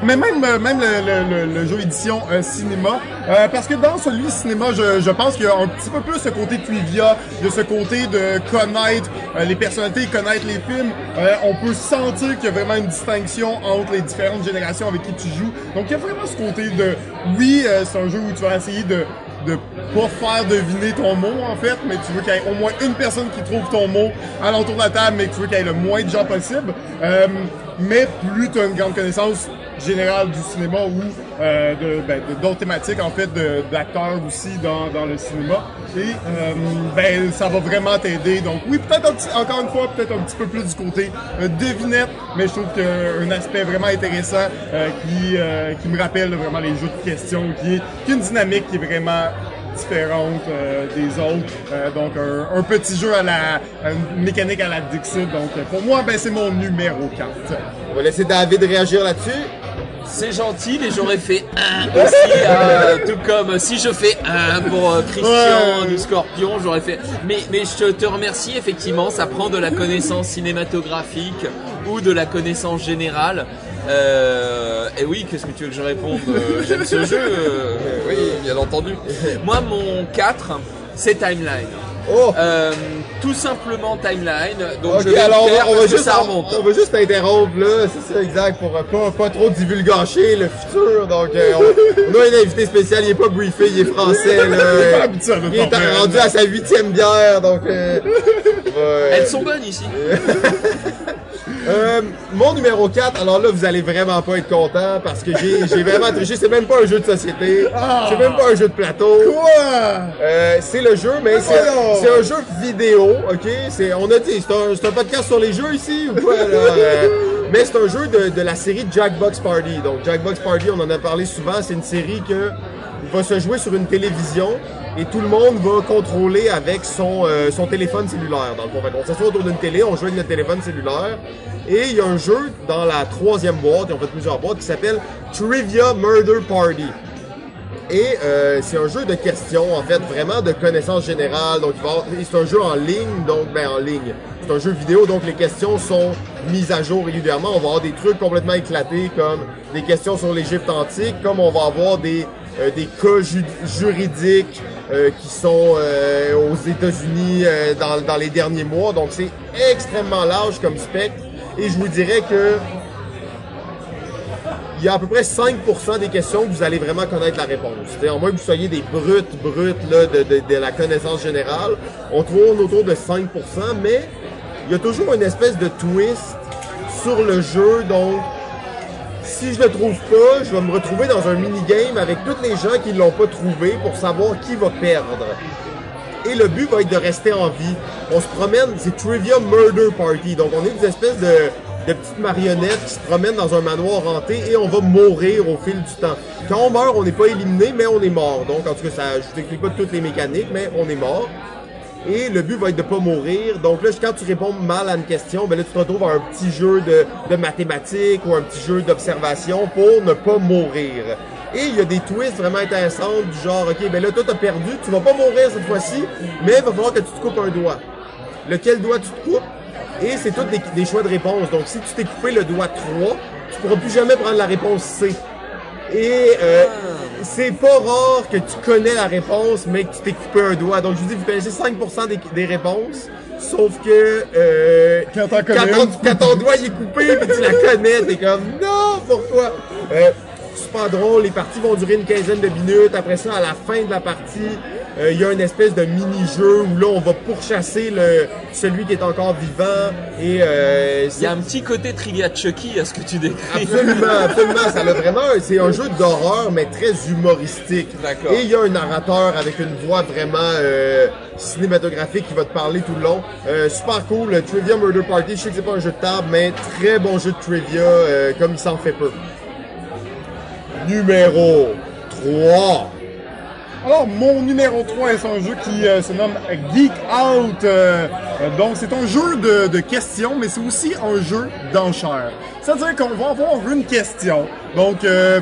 S3: Mais même, euh, même le, le- le- le jeu édition euh, cinéma, euh, parce que dans celui cinéma, je, je pense qu'il y a un petit peu plus ce côté trivia, de ce côté de connaître euh, les personnalités, connaître les films. Euh, on peut sentir qu'il y a vraiment une distinction entre les différentes générations avec qui tu joues. Donc il y a vraiment ce côté de, oui, euh, c'est un jeu où tu vas essayer de de pas faire deviner ton mot en fait, mais tu veux qu'il y ait au moins une personne qui trouve ton mot à l'entour de la table, mais tu veux qu'il y ait le moins de gens possible. Euh, mais plus tu as une grande connaissance générale du cinéma ou euh, de ben, d'autres thématiques en fait d'acteurs aussi dans, dans le cinéma et euh, ben ça va vraiment t'aider donc oui peut-être encore une fois peut-être un petit peu plus du côté euh, devinette mais je trouve qu'un aspect vraiment intéressant euh, qui euh, qui me rappelle vraiment les jeux de questions qui est qui a une dynamique qui est vraiment différente euh, des autres. Euh, donc un, un petit jeu à la une mécanique à la Dixit. Donc pour moi, ben c'est mon numéro 4.
S1: On va laisser David réagir là-dessus.
S2: C'est gentil, mais j'aurais fait un aussi, euh, tout comme si je fais un pour euh, Christian
S3: Ouais.
S2: du Scorpion, j'aurais fait. Mais, mais je te remercie, effectivement, ça prend de la connaissance cinématographique ou de la connaissance générale. Euh, et oui, qu'est-ce que tu veux que je réponde J'aime ce jeu, euh, oui, bien entendu. Moi, mon 4, c'est Timeline.
S1: Oh!
S2: Euh, tout simplement Timeline. Donc
S1: Ok,
S2: je vais
S1: alors on va, on juste,
S2: ça
S1: on,
S2: remonte.
S1: on va juste t'interrompre là, c'est ça exact, pour euh, pas, pas trop divulgacher le futur. Donc euh, on, on a un invité spécial, il est pas briefé, il est français là.
S3: Il est pas habitué à notre
S1: Il est
S3: affaire.
S1: rendu à sa huitième bière, donc. Euh, ouais.
S2: Elles sont bonnes ici.
S1: Euh, mon numéro 4, alors là, vous allez vraiment pas être content parce que j'ai vraiment triché. C'est même pas un jeu de société. C'est même pas un jeu de plateau.
S3: Quoi?
S1: Euh, c'est le jeu, mais c'est un jeu vidéo, ok? C'est, on a dit, c'est un, podcast sur les jeux ici ou quoi? Euh, mais c'est un jeu de, de la série Jackbox Party. Donc, Jackbox Party, on en a parlé souvent, c'est une série que va se jouer sur une télévision et tout le monde va contrôler avec son, euh, son téléphone cellulaire. Dans le qu'on s'assoit autour d'une télé, on joue avec notre téléphone cellulaire. Et il y a un jeu dans la troisième boîte, ils ont fait plusieurs boîtes, qui s'appelle Trivia Murder Party. Et euh, c'est un jeu de questions, en fait, vraiment de connaissances générales. Donc, c'est un jeu en ligne, donc, ben, en ligne. C'est un jeu vidéo, donc les questions sont mises à jour régulièrement. On va avoir des trucs complètement éclatés, comme des questions sur l'Égypte antique, comme on va avoir des, euh, des cas ju- juridiques euh, qui sont euh, aux États-Unis dans, les derniers mois. Donc, c'est extrêmement large comme spectre. Et je vous dirais que il y a à peu près 5% des questions que vous allez vraiment connaître la réponse. À moins que vous soyez des brutes, brutes de, de la connaissance générale, on tourne autour de 5%, mais il y a toujours une espèce de twist sur le jeu, donc si je le trouve pas, je vais me retrouver dans un minigame avec tous les gens qui l'ont pas trouvé pour savoir qui va perdre. Et le but va être de rester en vie. On se promène, c'est Trivia Murder Party. Donc on est des espèces de, de petites marionnettes qui se promènent dans un manoir hanté et on va mourir au fil du temps. Quand on meurt, on n'est pas éliminé, mais on est mort. Donc en tout cas, ça, je vous explique pas toutes les mécaniques, mais on est mort. Et le but va être de pas mourir. Donc là, quand tu réponds mal à une question, ben là, tu te retrouves à un petit jeu de, mathématiques ou un petit jeu d'observation pour ne pas mourir. Et il y a des twists vraiment intéressants du genre, ok, ben là, toi, t'as perdu, tu vas pas mourir cette fois-ci, mais il va falloir que tu te coupes un doigt. Lequel doigt tu te coupes? Et c'est tous des, choix de réponse. Donc, si tu t'es coupé le doigt 3, tu pourras plus jamais prendre la réponse C. Et euh, c'est pas rare que tu connais la réponse, mais que tu t'es coupé un doigt. Donc, je vous dis, vous connaissez 5% des, des réponses. Sauf que euh,
S3: Quand
S1: ton, quand ton doigt il est coupé puis tu la connais, t'es comme non, pourquoi? Euh, super drôle, les parties vont durer une quinzaine de minutes. Après ça, à la fin de la partie, euh, il y a une espèce de mini-jeu où là on va pourchasser le, celui qui est encore vivant. Et euh,
S2: Il y a un petit côté Trivia Chucky à ce que tu décris.
S1: Absolument, absolument. Ça a vraiment, c'est un jeu d'horreur, mais très humoristique.
S2: D'accord.
S1: Et il y a un narrateur avec une voix vraiment euh, cinématographique qui va te parler tout le long. Super cool, le Trivia Murder Party. Je sais que c'est pas un jeu de table, mais très bon jeu de trivia, comme il s'en fait peu. Numéro 3.
S3: Alors, mon numéro 3 est un jeu qui euh, se nomme Geek Out. Euh, donc, c'est un jeu de, de questions, mais c'est aussi un jeu d'enchères. C'est-à-dire qu'on va avoir une question. Donc, euh,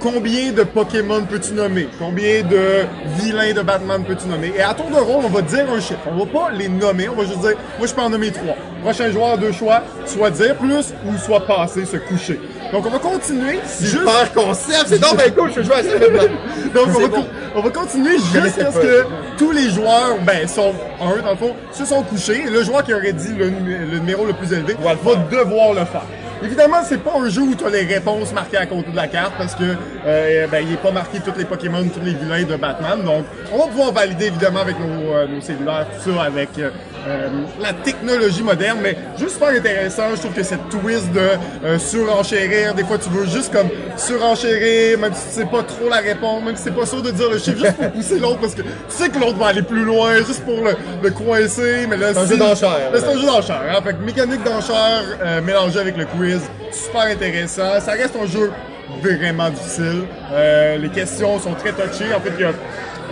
S3: combien de Pokémon peux-tu nommer? Combien de vilains de Batman peux-tu nommer? Et à tour de rôle, on va dire un chiffre. On va pas les nommer, on va juste dire, moi je peux en nommer trois. Prochain joueur, deux choix, soit dire plus ou soit passer, se coucher. Donc, on va continuer. juste-
S1: Super concept, c'est donc bien cool, je jouer à ça
S3: donc, on va,
S2: bon.
S3: on va continuer jusqu'à ce que tous les joueurs, ben, sont un, dans le fond, se sont couchés. Le joueur qui aurait dit le, le numéro le plus élevé va, devoir le faire. Évidemment, c'est pas un jeu où tu as les réponses marquées à côté de la carte parce que euh, ben, il est pas marqué tous les Pokémon, tous les vilains de Batman. Donc, on va pouvoir valider évidemment avec nos, euh, nos cellulaires, tout ça, avec euh, euh, la technologie moderne. Mais juste super intéressant, je trouve que cette twist de euh, surenchérir, des fois tu veux juste comme surenchérir, même si tu sais pas trop la réponse, même si c'est pas sûr de dire le chiffre, juste pour pousser l'autre parce que tu sais que l'autre va aller plus loin, juste pour le, le coincer. Mais là,
S1: C'est un
S3: si-
S1: jeu d'enchères,
S3: Mais C'est un jeu d'enchères. Hein? Fait que mécanique d'enchères euh, mélangée avec le quiz, super intéressant. Ça reste un jeu vraiment difficile. Euh, les questions sont très touchées. En fait, il y a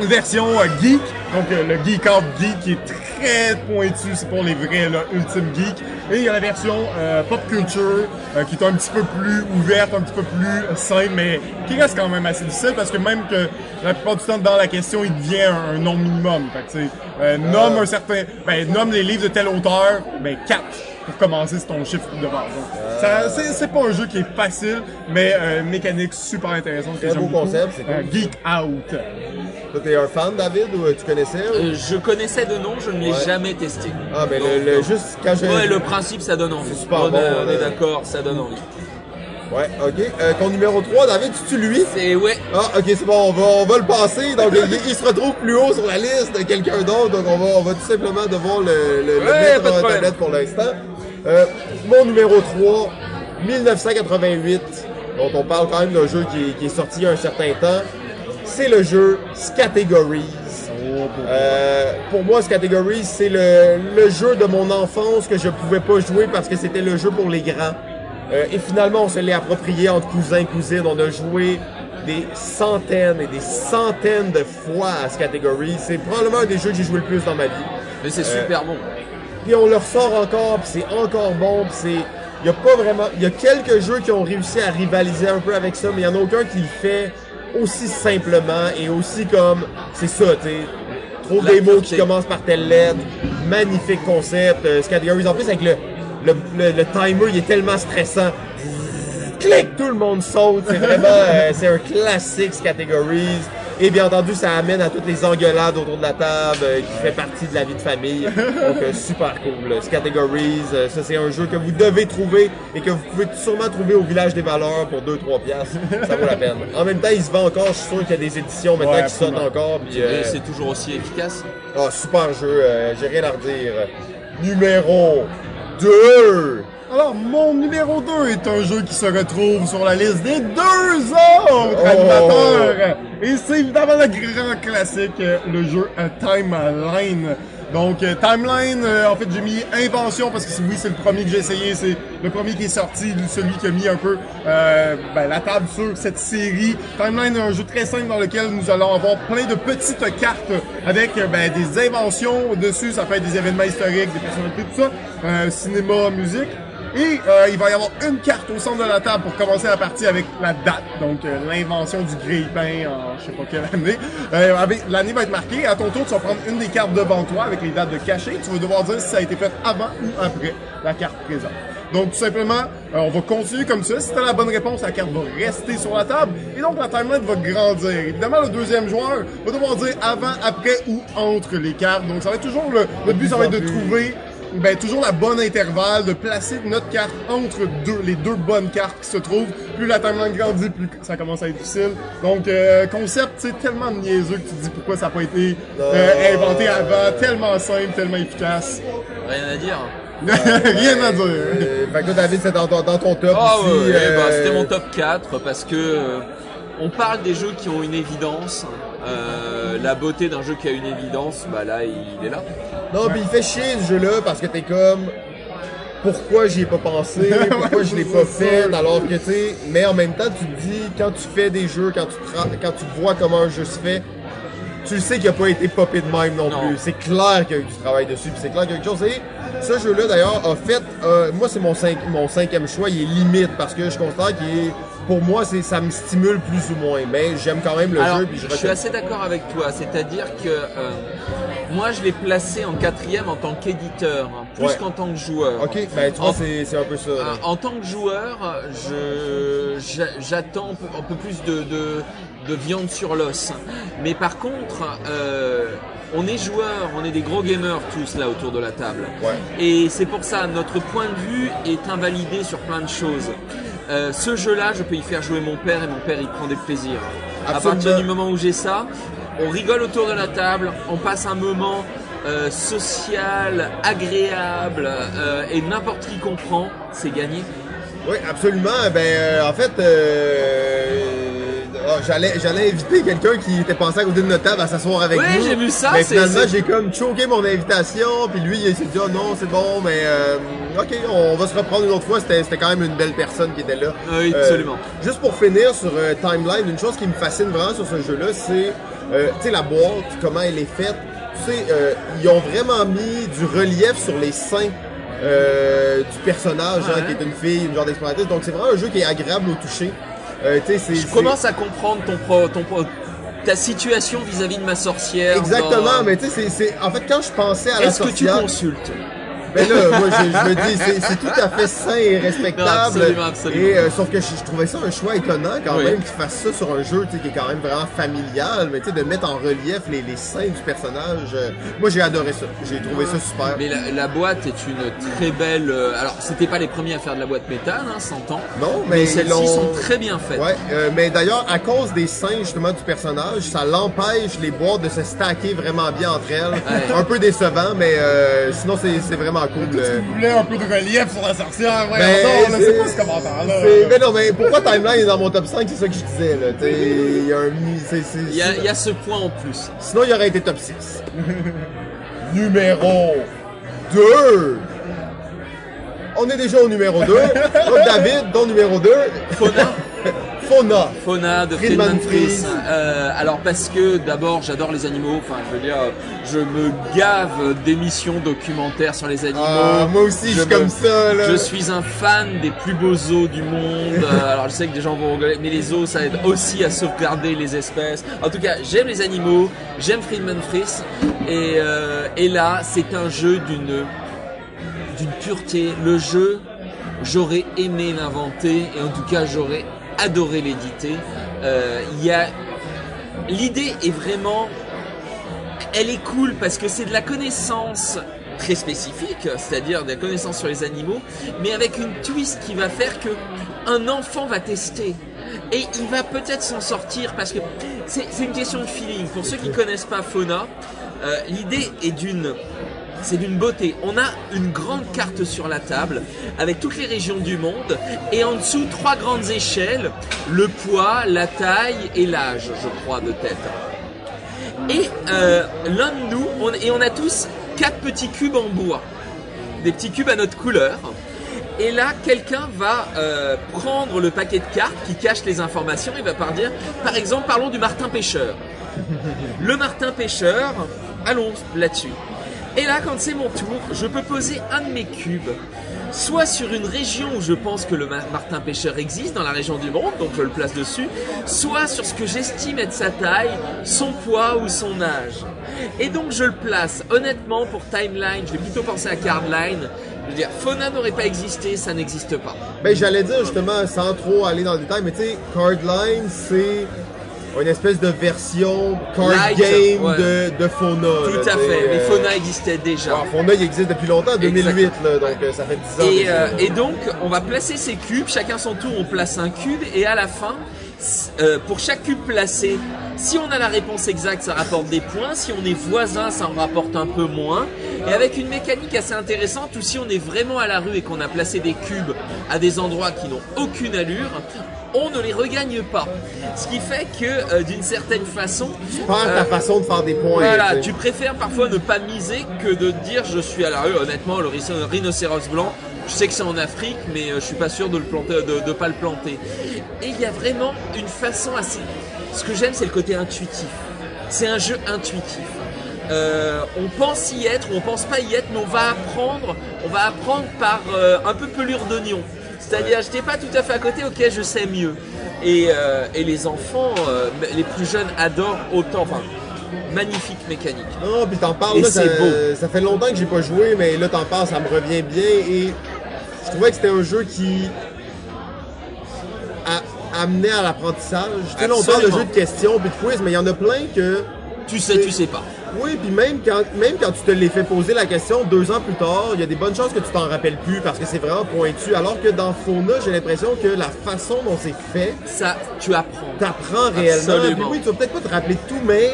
S3: une version euh, geek, donc le Geek Out Geek qui est très pointu, c'est pour les vrais là, ultime geeks. Et il y a la version euh, pop culture euh, qui est un petit peu plus ouverte, un petit peu plus euh, simple, mais qui reste quand même assez difficile parce que même que la plupart du temps dans la question il devient un, un nom minimum. Fait que, euh, nomme un certain, ben nomme les livres de tel auteur, ben 4 pour commencer, c'est ton chiffre de base. Donc, c'est, pas un jeu qui est facile, mais euh, mécanique super intéressante.
S1: Très beau
S3: beaucoup.
S1: concept, c'est cool.
S3: Euh, Geek Out.
S1: Toi, t'es un fan, David, ou tu connaissais? ou-
S2: Euh, je connaissais de nom, je ne l'ai
S1: Ouais.
S2: jamais testé.
S1: Ah, mais
S2: Donc,
S1: le, le- juste quand j'ai.
S2: Ouais, le principe, ça donne envie.
S1: C'est super
S2: on,
S1: bon,
S2: est- on est
S1: euh.
S2: d'accord, ça donne envie.
S1: Ouais, ok. Euh, ton numéro 3, David, tu lui?
S2: C'est ouais.
S1: Ah, ok, c'est bon, on va, on va le passer. Donc, il, il se retrouve plus haut sur la liste de quelqu'un d'autre. Donc, on va, on va tout simplement devoir le, le, le
S2: Ouais,
S1: mettre en
S2: problème.
S1: tablette pour l'instant. Euh, mon numéro 3, 1988, dont on parle quand même d'un jeu qui, est- qui est sorti il y a un certain temps. C'est le jeu Scategories. Euh, pour moi, Scategories, c'est le, le jeu de mon enfance que je pouvais pas jouer parce que c'était le jeu pour les grands. Euh, et finalement, on se l'est approprié entre cousins et cousines. On a joué des centaines et des centaines de fois à Scategories. C'est probablement un des jeux que j'ai joué le plus dans ma vie.
S2: Mais c'est super bon.
S1: Puis on le ressort encore, puis c'est encore bon, puis c'est... Il y a pas vraiment... Il y a quelques jeux qui ont réussi à rivaliser un peu avec ça, mais il y en a aucun qui le fait aussi simplement et aussi comme... C'est ça, tu sais. Trouve des mots qui commencent par telle lettre. Magnifique concept. Euh, Scategories. En plus, avec le, le, le, le timer, il est tellement stressant. Clic, tout le monde saute. C'est vraiment... euh, c'est un classique Categories. Et bien entendu, ça amène à toutes les engueulades autour de la table euh, qui fait partie de la vie de famille. Donc, euh, super cool. Euh, Categories, euh, ça c'est un jeu que vous devez trouver et que vous pouvez sûrement trouver au Village des Valeurs pour 2-3 piastres. Ça vaut la peine. En même temps, il se vend encore. Je suis sûr qu'il y a des éditions maintenant
S3: Ouais,
S1: qui sortent encore. Puis, euh,
S2: c'est toujours aussi efficace.
S1: ah, super jeu. euh, J'ai rien à redire. Numéro 2.
S3: Alors, mon numéro 2 est un jeu qui se retrouve sur la liste des deux autres
S1: Oh.
S3: animateurs. Et c'est évidemment le grand classique, le jeu A Timeline. Donc euh, Timeline, euh, en fait j'ai mis Invention parce que oui c'est le premier que j'ai essayé, c'est le premier qui est sorti, celui qui a mis un peu euh, ben, la table sur cette série. Timeline est un jeu très simple dans lequel nous allons avoir plein de petites cartes avec ben, des inventions dessus, ça peut être des événements historiques, des personnalités, tout ça, euh, cinéma, musique. Et euh, il va y avoir une carte au centre de la table pour commencer la partie avec la date, donc euh, l'invention du grille-pain en je sais pas quelle année. Euh, L'année va être marquée. À ton tour, tu vas prendre une des cartes devant toi avec les dates de cachet. Tu vas devoir dire si ça a été fait avant ou après la carte présente. Donc tout simplement, euh, on va continuer comme ça. Si tu as la bonne réponse, la carte va rester sur la table et donc la timeline va grandir. Évidemment, le deuxième joueur va devoir dire avant, après ou entre les cartes. Donc ça va être toujours le, le but, ça va être de trouver ben, toujours la bonne intervalle, de placer notre carte entre deux, les deux bonnes cartes qui se trouvent. Plus la timeline grandit, plus ça commence à être difficile. Donc, euh, concept, c'est tellement niaiseux que tu te dis pourquoi ça n'a pas été euh, inventé avant. Tellement simple, tellement efficace.
S2: Rien à dire.
S3: Rien à dire.
S1: Euh, fait que David, c'est dans, ton- dans ton top
S2: Ah
S1: aussi.
S2: ouais, ouais,
S1: euh,
S2: bah, c'était mon top 4 parce que euh, on parle des jeux qui ont une évidence. Euh, la beauté d'un jeu qui a une évidence, bah là il est là.
S1: Non, puis il fait chier ce jeu-là parce que t'es comme. Pourquoi j'y ai pas pensé? Pourquoi je l'ai pas fait? Alors que tu sais, mais en même temps, tu te dis, quand tu fais des jeux, quand tu, tra- quand tu vois comment un jeu se fait, tu le sais qu'il a pas été popé de même non,
S2: Non.
S1: plus. C'est clair qu'il y a eu du travail dessus, puis c'est clair qu'il y a quelque chose. Et ce jeu-là, d'ailleurs, a fait. euh, moi, c'est mon, cinq- mon cinquième choix. Il est limite parce que je considère qu'il est. Pour moi, c'est ça me stimule plus ou moins. Mais j'aime quand même le
S2: Alors,
S1: jeu. Puis je,
S2: je suis assez d'accord avec toi, c'est-à-dire que euh, moi je l'ai placé en quatrième en tant qu'éditeur, hein, plus
S1: Ouais.
S2: qu'en tant que joueur.
S1: Ok, ben tu vois,
S2: En-
S1: c'est c'est un peu ça.
S2: Euh, en tant que joueur, je j'attends un peu, un peu plus de, de, de viande sur l'os. Mais par contre, euh, on est joueurs, on est des gros gamers tous là autour de la table.
S1: Ouais.
S2: Et c'est pour ça, notre point de vue est invalidé sur plein de choses. Euh, ce jeu-là, je peux y faire jouer mon père et mon père il prend des plaisirs. À
S1: Absolument.
S2: partir du moment où j'ai ça, on rigole autour de la table, on passe un moment euh, social, agréable euh, et n'importe qui comprend, c'est gagné.
S1: Oui, absolument. Ben, en fait, j'allais, j'allais inviter quelqu'un qui était passé à côté de notre table à s'asseoir avec
S2: Ouais,
S1: nous.
S2: j'ai vu ça,
S1: Mais finalement, j'ai comme choqué mon invitation. Puis lui, il s'est dit, oh non, c'est bon, mais euh, ok, on va se reprendre une autre fois. C'était, c'était quand même une belle personne qui était là.
S2: Oui,
S1: Euh,
S2: absolument.
S1: juste pour finir sur euh, Timeline, une chose qui me fascine vraiment sur ce jeu-là, c'est, tu sais, la boîte, comment elle est faite. Tu sais, euh, ils ont vraiment mis du relief sur les seins euh, du personnage, hein, qui est une fille, une genre d'exploratrice. Donc c'est vraiment un jeu qui est agréable au toucher. Euh,
S2: Je commence à comprendre ton pro, ton pro- ta situation vis-à-vis de ma sorcière.
S1: Exactement,
S2: dans-
S1: mais tu sais, c'est, en fait, quand je pensais à la
S2: Est-ce que tu
S1: sorcière, ben là, moi, je, je me dis, c'est, tout à fait sain et respectable.
S2: Non, absolument, absolument.
S1: Et euh, sauf que je, je trouvais ça un choix étonnant quand
S2: Oui.
S1: même qu'ils fassent ça sur un jeu, qui est quand même vraiment familial, mais tu sais, de mettre en relief les, les seins du personnage. euh, moi, j'ai adoré ça. J'ai trouvé ça super.
S2: Mais la, la boîte est une très belle. euh, alors, c'était pas les premiers à faire de la boîte métal, hein, 100 ans.
S1: Non, mais
S2: Mais
S1: ils
S2: celles-ci sont très bien faites.
S1: Ouais, euh, mais d'ailleurs, à cause des seins justement du personnage, ça l'empêche les boîtes de se stacker vraiment bien entre elles.
S2: Ouais.
S1: Un peu décevant, mais euh, sinon c'est c'est vraiment cool. euh.
S3: Tu voulais un peu de relief sur la sorcière, ouais,
S1: Ben,
S3: non, là,
S1: c'est-
S3: pas ce commentaire-là.
S1: c'est- Mais non, mais pourquoi Timeline est dans mon top 5, c'est ça que je disais là. Il y a un mi- c'est- c'est-
S2: Il y, a, il y a ce point en plus.
S1: Sinon, il aurait été top 6. numéro 2. On est déjà au numéro 2. Donc, David, ton numéro 2.
S2: Fauna
S1: Fauna.
S2: Fauna de
S1: Friedman
S2: Fries. Euh, alors parce que d'abord j'adore les animaux, enfin je veux dire, je me gave d'émissions documentaires sur les animaux.
S1: Ah, moi aussi, je, suis
S2: me-
S1: comme ça là.
S2: Je suis un fan des plus beaux zoos du monde. Euh, alors je sais que des gens vont rigoler, mais les zoos ça aide aussi à sauvegarder les espèces. En tout cas, j'aime les animaux, j'aime Friedman Fries, et, euh, et là c'est un jeu d'une d'une pureté. Le jeu, j'aurais aimé l'inventer et en tout cas j'aurais adoré l'éditer. Euh, Il a l'idée est vraiment, elle est cool parce que c'est de la connaissance très spécifique, c'est-à-dire de la connaissance sur les animaux, mais avec une twist qui va faire que un enfant va tester. Et il va peut-être s'en sortir parce que c'est c'est une question de feeling. Pour ceux qui connaissent pas Fauna, euh, l'idée est d'une c'est d'une beauté. On a une grande carte sur la table avec toutes les régions du monde et en dessous trois grandes échelles, le poids, la taille et l'âge, je crois, de tête. Et euh, l'un de nous, et on a tous quatre petits cubes en bois, des petits cubes à notre couleur. Et là, quelqu'un va euh, prendre le paquet de cartes qui cache les informations et va par dire, par exemple, parlons du Martin Pêcheur. Le Martin Pêcheur, allons là-dessus. Et là, quand c'est mon tour, je peux poser un de mes cubes, soit sur une région où je pense que le Ma- Martin Pêcheur existe, dans la région du monde, donc je le place dessus, soit sur ce que j'estime être sa taille, son poids ou son âge. Et donc je le place. Honnêtement, pour Timeline, je vais plutôt penser à Cardline. Je veux dire, Fauna n'aurait pas existé, ça n'existe pas.
S1: Ben, j'allais dire justement, sans trop aller dans le détail, mais tu sais, Cardline, c'est une espèce de version card
S2: Light,
S1: game
S2: ouais.
S1: de, de Fauna.
S2: Tout
S1: là,
S2: à fait. Mais
S1: euh,
S2: Fauna existait déjà.
S1: alors, Fauna, il existe depuis longtemps, 2008, là, donc euh, ça fait 10 ans.
S2: Et, euh, et donc, on va placer ces cubes, chacun son tour, on place un cube, et à la fin, euh, pour chaque cube placé, si on a la réponse exacte, ça rapporte des points, si on est voisin, ça en rapporte un peu moins, et avec une mécanique assez intéressante, où si on est vraiment à la rue et qu'on a placé des cubes à des endroits qui n'ont aucune allure, on ne les regagne pas. Ce qui fait que, euh, d'une certaine façon, euh,
S1: ta façon de faire des points.
S2: voilà,
S1: tu
S2: tu préfères parfois ne pas miser que de dire je suis à la rue. Honnêtement, le rhino- rhinocéros blanc, je sais que c'est en Afrique, mais euh, je suis pas sûr de le planter, de, de pas le planter. Et il y a vraiment une façon assez. Ce que j'aime, c'est le côté intuitif. C'est un jeu intuitif. Euh, on pense y être ou on pense pas y être, mais on va apprendre. On va apprendre par euh, un peu pelure d'oignon. C'est-à-dire, j'étais pas tout à fait à côté, ok, je sais mieux. Et, euh, et les enfants, les plus jeunes adorent autant. Enfin, magnifique mécanique.
S1: Non, puis t'en parles, là, ça,
S2: c'est beau.
S1: ça fait longtemps que j'ai pas joué, mais là, t'en parles, ça me revient bien. Et je trouvais que c'était un jeu qui a- amenait à l'apprentissage. Tu sais, là, on parle de jeux de questions puis de quiz, mais il y en a plein que.
S2: Tu sais, tu sais pas.
S1: Oui, puis même quand, même quand tu te l'es fait poser la question deux ans plus tard, il y a des bonnes chances que tu t'en rappelles plus parce que c'est vraiment pointu. Alors que dans Fauna, j'ai l'impression que la façon dont c'est fait,
S2: Ça, tu apprends.
S1: t'apprends réellement.
S2: Absolument.
S1: Puis oui, tu vas peut-être pas te rappeler de tout, mais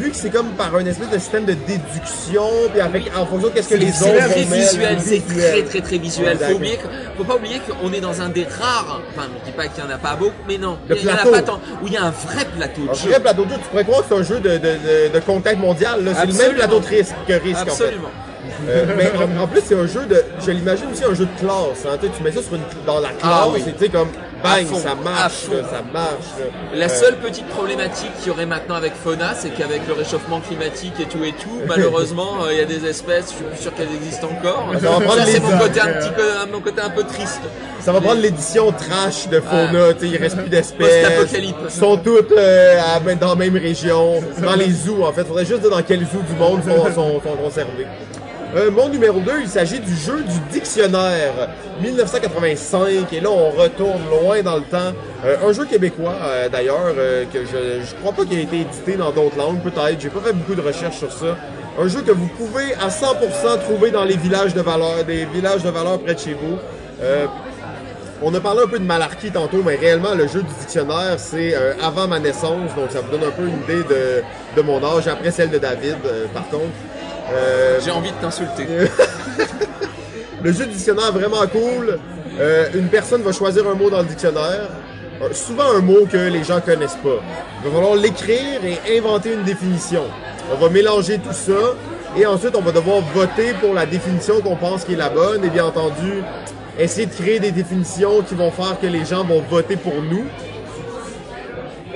S1: vu que c'est comme par un espèce de système de déduction, puis avec, en fonction de qu'est-ce que les
S2: C'est
S1: autres
S2: très visuel, c'est très très très visuel. Faut, oublier que- faut pas oublier qu'on est dans un des rares, enfin je dis pas qu'il y en a pas beaucoup, mais non,
S1: Le
S2: il y en a pas tant, où il y a un vrai plateau de
S1: Un
S2: jeu.
S1: vrai plateau de jeu, tu pourrais croire que c'est un jeu de, de, de, de conquête mondiale. là. C'est le même
S2: Absolument.
S1: plateau de risque que risque, en fait. Euh, mais en, en plus, c'est un jeu de. Je l'imagine aussi un jeu de classe. Hein. Tu, tu mets ça sur une, dans la classe
S2: Ah oui.
S1: et tu sais, comme bang,
S2: fond,
S1: ça marche, là, ça marche. là.
S2: La
S1: Euh,
S2: seule petite problématique qu'il y aurait maintenant avec Fauna, c'est qu'avec le réchauffement climatique et tout et tout, malheureusement, euh, il y a des espèces, je suis plus sûr qu'elles existent encore.
S1: Ça va prendre
S2: Ça, c'est mon côté un petit peu, mon côté un peu triste.
S1: Ça va prendre l'édition trash de Fauna, tu sais, il reste plus d'espèces. Ils sont toutes euh, à- dans la même région, dans les zoos en fait. Faudrait juste dire dans quel zoo du monde sont, sont, sont conservés. Euh, mon numéro 2, il s'agit du jeu du dictionnaire 1985 et là on retourne loin dans le temps. Euh, un jeu québécois euh, d'ailleurs euh, que je, je crois pas qu'il a été édité dans d'autres langues peut-être. J'ai pas fait beaucoup de recherches sur ça. Un jeu que vous pouvez à 100% trouver dans les villages de valeur, des villages de valeur près de chez vous. Euh, on a parlé un peu de malarkey tantôt, mais réellement, le jeu du dictionnaire, c'est euh, avant ma naissance, donc ça vous donne un peu une idée de, de mon âge, après celle de David, par contre. Euh,
S2: J'ai envie de t'insulter.
S1: le jeu du dictionnaire est vraiment cool. Euh, une personne va choisir un mot dans le dictionnaire, euh, souvent un mot que les gens connaissent pas. Il va falloir l'écrire et inventer une définition. On va mélanger tout ça et ensuite on va devoir voter pour la définition qu'on pense qui est la bonne et bien entendu essayer de créer des définitions qui vont faire que les gens vont voter pour nous.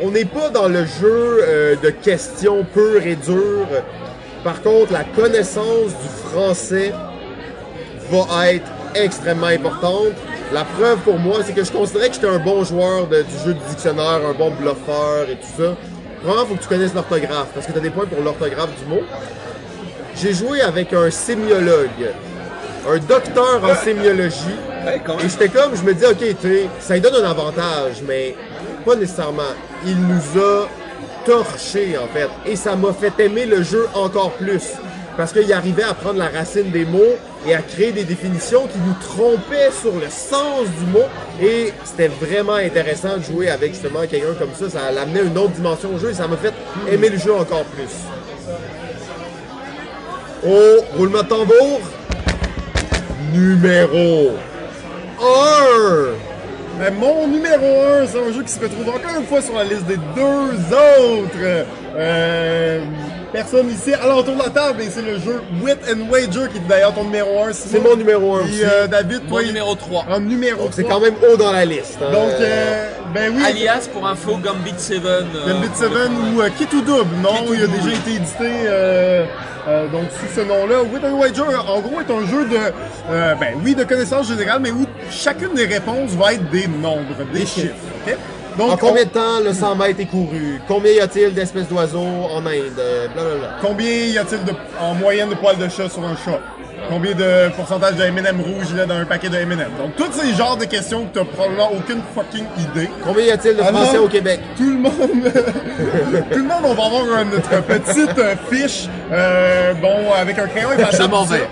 S1: On n'est pas dans le jeu euh, de questions pures et dures. Par contre, la connaissance du français va être extrêmement importante. La preuve pour moi, c'est que je considérais que j'étais un bon joueur de- du jeu du dictionnaire, un bon bluffeur et tout ça. Premièrement, il faut que tu connaisses l'orthographe, parce que tu as des points pour l'orthographe du mot. J'ai joué avec un sémiologue, un docteur en sémiologie. Et j'étais comme, je me dis, ok, tu sais, ça lui donne un avantage, mais pas nécessairement. Il nous a torché, en fait. Et ça m'a fait aimer le jeu encore plus. Parce qu'il arrivait à prendre la racine des mots et à créer des définitions qui nous trompaient sur le sens du mot. Et c'était vraiment intéressant de jouer avec justement quelqu'un comme ça. Ça l'amenait une autre dimension au jeu et ça m'a fait aimer le jeu encore plus. Oh, roulement de tambour. Numéro 1.
S3: Ben, mon numéro 1, c'est un jeu qui se retrouve encore une fois sur la liste des deux autres. Euh, personnes ici alentour de la table et c'est le jeu Wit and Wager qui est d'ailleurs ton numéro 1.
S1: C'est mon numéro 1 aussi.
S3: Et euh, David,
S2: Mon
S3: toi,
S2: numéro 3.
S3: en numéro
S1: Donc, c'est
S3: 3.
S1: quand même haut dans la liste. hein.
S3: Donc, euh, ben oui.
S2: Alias, pour info, Gambit 7. euh,
S3: Gambit 7 ou euh, Kit ou Double, non, il a déjà été édité euh, euh, donc sous ce nom-là. Wit and Wager, en gros, est un jeu de, euh, ben oui, de connaissance générale, mais où chacune des réponses va être des nombres, des,
S1: Des
S3: chiffres.
S1: chiffres.
S3: Donc,
S1: En combien
S3: on-
S1: de temps le 100 mètres est couru? Combien y a-t-il d'espèces d'oiseaux en Inde? Euh, Blablabla.
S3: combien y a-t-il de, en moyenne de poils de chat sur un chat? Combien de pourcentage de M&M rouge il y a dans un paquet de M&M? Donc, tous ces genres de questions que t'as probablement aucune fucking idée.
S1: Combien y a-t-il de
S3: Alors,
S1: Français au Québec?
S3: Tout le monde, tout le monde, on va avoir notre petite euh, fiche, euh, bon, avec un crayon et
S2: Je m'en vais.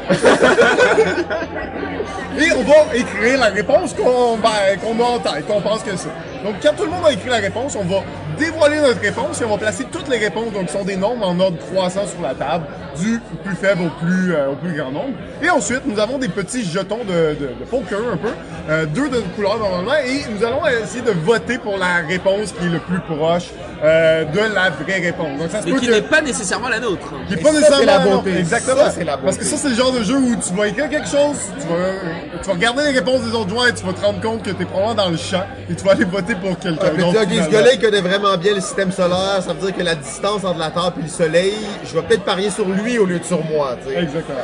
S3: Et on va écrire la réponse qu'on ben, qu'on a en tête, qu'on pense que c'est. Donc, quand tout le monde a écrit la réponse, on va dévoiler notre réponse et on va placer toutes les réponses, donc qui sont des nombres en ordre croissant sur la table, du plus faible au plus, euh, au plus grand nombre. Et ensuite, nous avons des petits jetons de, de, de poker un peu, euh, deux de couleur normalement, et nous allons essayer de voter pour la réponse qui est le plus proche euh, de la vraie réponse. Donc, ça se
S2: Mais
S3: peut
S2: qui
S3: que...
S2: n'est pas nécessairement la nôtre.
S3: Qui est
S1: Et
S3: pas
S1: ça,
S3: nécessairement
S1: la
S3: non,
S1: beauté.
S3: Exactement.
S1: Ça, c'est la beauté.
S3: Parce que ça, c'est le genre de jeu où tu vas écrire quelque chose, tu vas, tu vas regarder les réponses des autres joueurs et tu vas te rendre compte que t'es probablement dans le champ et tu vas aller voter pour quelqu'un
S1: Ah, tu dis, ok, ce
S3: finalement.
S1: gars-là, il connaît vraiment bien le système solaire, ça veut dire que la distance entre la Terre et le Soleil, je vais peut-être parier sur lui au lieu de sur moi.
S3: Exactement.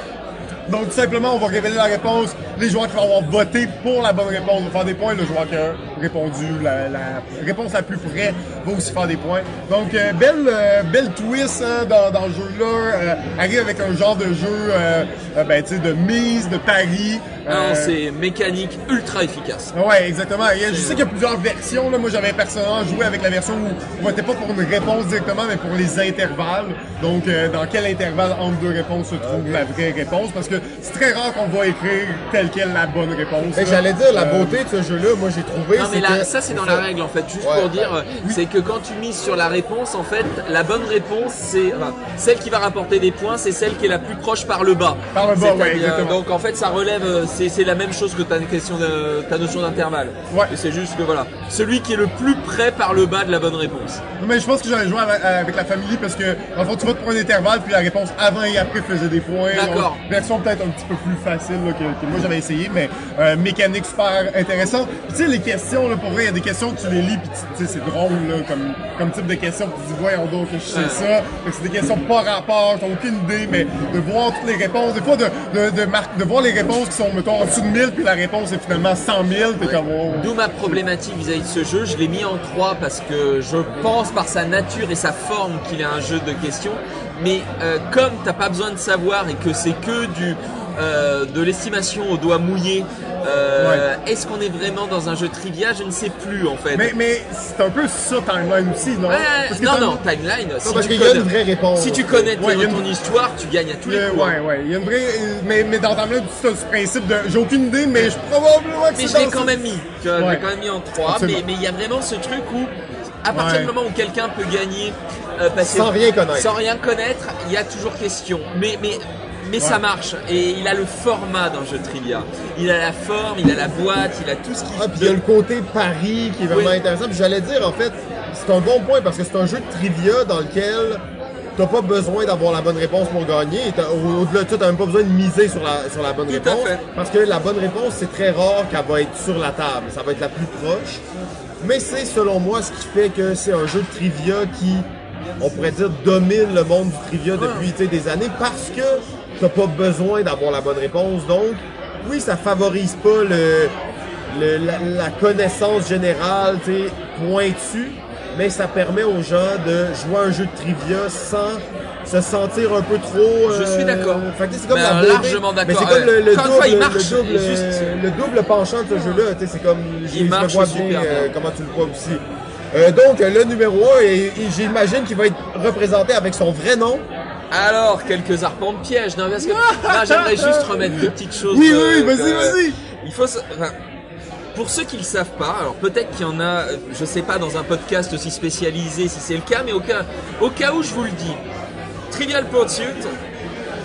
S3: Donc, tout simplement, on va révéler la réponse. Les joueurs qui vont avoir voté pour la bonne réponse vont faire des points. Le joueur qui a répondu la, la réponse la plus près va aussi faire des points. Donc, euh, belle, euh, belle twist hein, dans, dans le jeu-là. Euh, arrive avec un genre de jeu ben, tu sais, de mise, de pari. Euh,
S2: c'est mécanique ultra efficace.
S3: Ouais, exactement. Il y a- je sais qu'il y a plusieurs versions. Là. Moi, j'avais personnellement joué avec la version où on votait pas pour une réponse directement, mais pour les intervalles. Donc, euh, dans quel intervalle entre deux réponses se trouve la vraie réponse? Parce que c'est très rare qu'on va écrire telle quelle la bonne réponse.
S1: J'allais dire, la beauté de ce jeu-là, moi j'ai trouvé.
S2: Non mais là, ça c'est dans la règle en fait. Juste
S1: Ouais.
S2: pour dire, euh, c'est que quand tu mises sur la réponse, en fait, la bonne réponse, c'est enfin, celle qui va rapporter des points, c'est celle qui est la plus proche par le bas.
S3: Par le bas, ouais, exactement.
S2: Donc en fait, ça relève, euh, c'est la même chose que ta question de ta notion d'intervalle.
S3: Ouais.
S2: C'est juste que voilà, celui qui est le plus près par le bas de la bonne réponse.
S3: Mais je pense que j'allais jouer avec, avec la famille parce que, le fond, tu votes pour un intervalle, puis la réponse avant et après faisait des points.
S2: D'accord.
S3: Version peut-être un petit peu plus facile là, que, que moi j'avais essayé, mais euh, mécanique super intéressant. Puis tu sais, les questions, là, pour vrai, il y a des questions que tu les lis, puis tu sais, c'est drôle, là, comme, comme type de questions, puis tu dis, voyons donc je sais ça. C'est des questions pas rapport, t'as aucune idée, mais de voir toutes les réponses, des fois de, de, de, mar- de voir les réponses qui sont, mettons, en dessous de 1000, puis la réponse est finalement 100 000, t'es comme, oh.
S2: D'où ma problématique vis-à-vis de ce jeu. Je l'ai mis en 3 parce que je pense par sa nature et sa forme qu'il est un jeu de questions. Mais euh, comme t'as pas besoin de savoir et que c'est que du euh, de l'estimation au doigt mouillé, euh, est-ce qu'on est vraiment dans un jeu trivia? Je ne sais plus en fait.
S3: Mais, mais c'est un peu ça, timeline aussi, non?
S2: Ouais,
S3: Parce que
S2: non, non, timeline. si
S1: parce
S2: tu
S1: qu'il y a
S2: connais-
S1: une vraie réponse.
S2: Si tu connais
S3: Ouais,
S2: ton
S3: une-
S2: histoire, tu gagnes à tous les
S3: Euh,
S2: coups. hein.
S3: ouais, ouais. Il y a une vraie. Mais, mais dans Timeline, tu as ce principe de. J'ai aucune idée, mais je probablement que
S2: Mais
S3: c'est
S2: je l'ai quand
S3: ce-
S2: même mis. Tu vois, Je
S3: Ouais.
S2: l'ai quand même mis en 3.
S3: Absolument.
S2: Mais mais il y a vraiment ce truc où, à partir
S3: Ouais.
S2: du moment où quelqu'un peut gagner, euh, parce que-
S1: Sans rien connaître.
S2: sans rien connaître, il y a toujours question. Mais, mais, mais ça marche. Et il a le format d'un jeu de trivia. Il a la forme, il a la boîte, il a tout ce qu'il
S1: Ah, puis il y a le côté pari qui est vraiment
S2: Oui.
S1: intéressant. Puis j'allais dire, en fait, c'est un bon point parce que c'est un jeu de trivia dans lequel t'as pas besoin d'avoir la bonne réponse pour gagner. Au-delà de ça, t'as même pas besoin de miser sur la, sur la bonne
S2: Tout à
S1: réponse.
S2: fait.
S1: Parce que la bonne réponse, c'est très rare qu'elle va être sur la table. Ça va être la plus proche. Mais c'est, selon moi, ce qui fait que c'est un jeu de trivia qui, on pourrait dire, domine le monde du trivia depuis tu sais, des années parce que t'as pas besoin d'avoir la bonne réponse. Donc, oui, ça favorise pas le, le- la, la connaissance générale, tu pointue, mais ça permet aux gens de jouer à un jeu de trivia sans se sentir un peu trop.
S2: Je suis d'accord.
S1: C'est comme
S2: Mais
S1: la
S2: largement
S1: Mais
S2: d'accord.
S1: c'est comme le, double,
S2: fois, il
S1: le double,
S2: juste-
S1: le double penchant de ce jeu-là. Tu sais, c'est comme je,
S2: Il
S1: je
S2: marche
S1: me vois bien euh, comment tu le vois aussi. Euh, donc le numéro 1, et, et j'imagine qu'il va être représenté avec son vrai nom.
S2: Alors, quelques arpents de piège. Non, parce que non, j'aimerais juste remettre deux petites choses.
S3: Oui,
S2: euh,
S3: oui, vas-y,
S2: que-
S3: vas-y.
S2: Il faut. enfin, pour ceux qui le savent pas, alors peut-être qu'il y en a, euh, je sais pas, dans un podcast aussi spécialisé si c'est le cas, mais au cas, au cas où je vous le dis, Trivial Pursuit,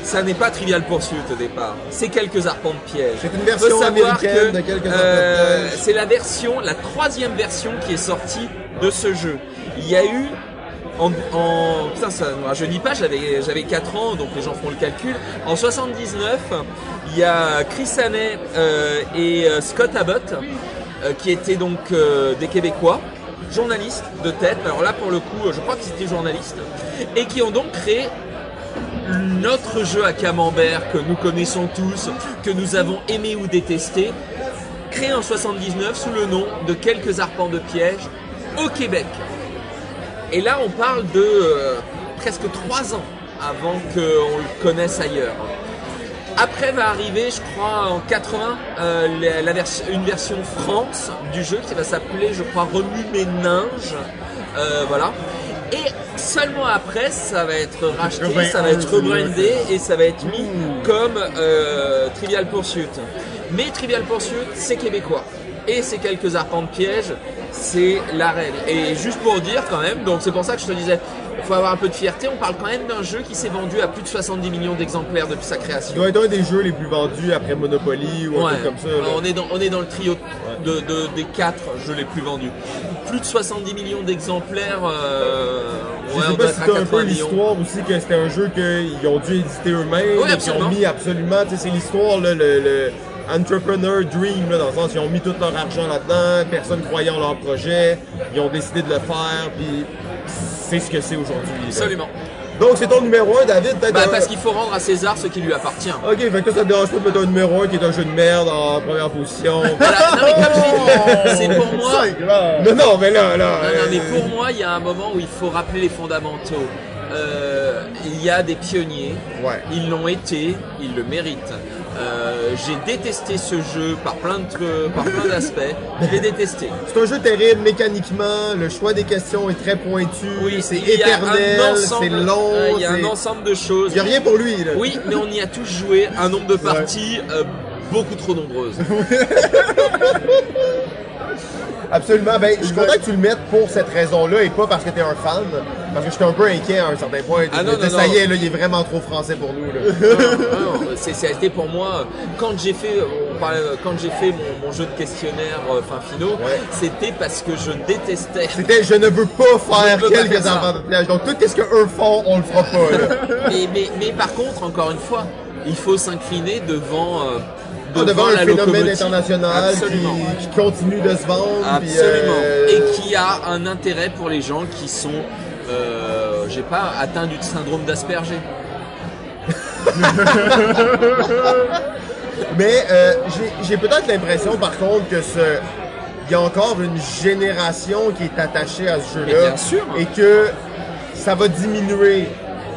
S2: ça n'est pas Trivial Pursuit au départ. C'est quelques arpents de piège.
S1: C'est une version américaine
S2: que,
S1: de quelques
S2: euh. C'est la version, la troisième version qui est sortie de ce jeu. Il y a eu en, ça ne rajeunit pas, j'avais j'avais 4 ans donc les gens font le calcul. En 79, il y a Chris Haney euh, et euh, Scott Abbott euh, qui étaient donc euh, des Québécois journalistes de tête. Alors là pour le coup, je crois qu'ils étaient journalistes et qui ont donc créé notre jeu à camembert que nous connaissons tous, que nous avons aimé ou détesté, créé en 79 sous le nom de Quelques arpents de piège au Québec. Et là, on parle de euh, presque trois ans avant qu'on le connaisse ailleurs. Après va arriver, je crois, en 80, euh, la, la vers- une version France du jeu qui va s'appeler, je crois, Remue mes ninges. Euh, voilà. Et seulement après, ça va être racheté, ça va être rebrandé et ça va être mis comme euh, Trivial Pursuit. Mais Trivial Pursuit, c'est québécois. Et ces quelques arpents de piège, c'est la règle. Et juste pour dire quand même, donc c'est pour ça que je te disais, il faut avoir un peu de fierté, on parle quand même d'un jeu qui s'est vendu à plus de 70 millions d'exemplaires depuis sa création.
S1: doit être un des jeux les plus vendus après Monopoly ou un
S2: Ouais.
S1: truc comme ça. là.
S2: On, est dans, on est dans le trio de, de- des quatre jeux les plus vendus. Plus de 70 millions d'exemplaires. Euh,
S1: Je
S2: ouais,
S1: sais pas si t'as un peu
S2: 80 millions.
S1: l'histoire aussi que c'était un jeu qu'ils ont dû éditer eux-mêmes,
S2: Oui, absolument.
S1: ont mis absolument, c'est l'histoire, le entrepreneur dream, là, dans le sens ils ont mis tout leur argent là-dedans, personne croyait en leur projet, ils ont décidé de le faire, puis c'est ce que c'est aujourd'hui.
S2: Absolument.
S1: Donc c'est ton numéro 1, David, peut-être
S2: Bah,
S1: un-
S2: parce qu'il faut rendre à César ce qui lui appartient.
S1: Ok, fait que toi, ça te dérange pas de mettre un numéro 1 qui est un jeu de merde en première position.
S2: Voilà, non mais comme je l'ai dit, c'est pour moi.
S1: Non, non, mais là, là.
S2: Non, non, mais
S1: euh,
S2: pour moi, il y a un moment où il faut rappeler les fondamentaux. Euh, il y a des pionniers,
S1: Ouais.
S2: ils l'ont été, ils le méritent. Euh, j'ai détesté ce jeu par plein de par plein d'aspects. Je l'ai détesté.
S1: C'est un jeu terrible mécaniquement, le choix des questions est très pointu, c'est
S2: il y a un
S1: éternel,
S2: ensemble-
S1: c'est long,
S2: euh, Il y a un
S1: c'est-
S2: ensemble de choses.
S1: il y a rien pour lui là.
S2: Oui, mais on y a tous joué un nombre de parties euh, beaucoup trop nombreuses.
S1: Absolument. Ben, je suis content que tu le mettes pour cette raison-là et pas parce que t'es un fan. Parce que j'étais un peu inquiet à un certain point.
S2: Ah non, non,
S1: ça
S2: non.
S1: y est, là, il est vraiment trop français pour nous. Là.
S2: Ça a été pour moi quand j'ai fait, on parlait- quand j'ai fait mon, mon jeu de questionnaire euh, fin finaux,
S1: Ouais.
S2: c'était parce que je détestais.
S1: C'était je ne veux pas faire
S2: Je pas
S1: quelques
S2: faire
S1: enfants de plage. Donc tout ce qu'eux font, on le fera pas. Là.
S2: Mais, mais, mais par contre, encore une fois, il faut s'incliner devant, euh,
S1: Ah, devant un
S2: la
S1: phénomène international qui, continue de se vendre. puis,
S2: Absolument.
S1: euh,
S2: Et qui a un intérêt pour les gens qui sont, euh, j'ai pas, atteints du syndrome d'Asperger.
S1: Mais euh, j'ai- peut-être l'impression, par contre, que ce, il y a encore une génération qui est attachée à ce jeu-là,
S2: bien sûr.
S1: et que ça va diminuer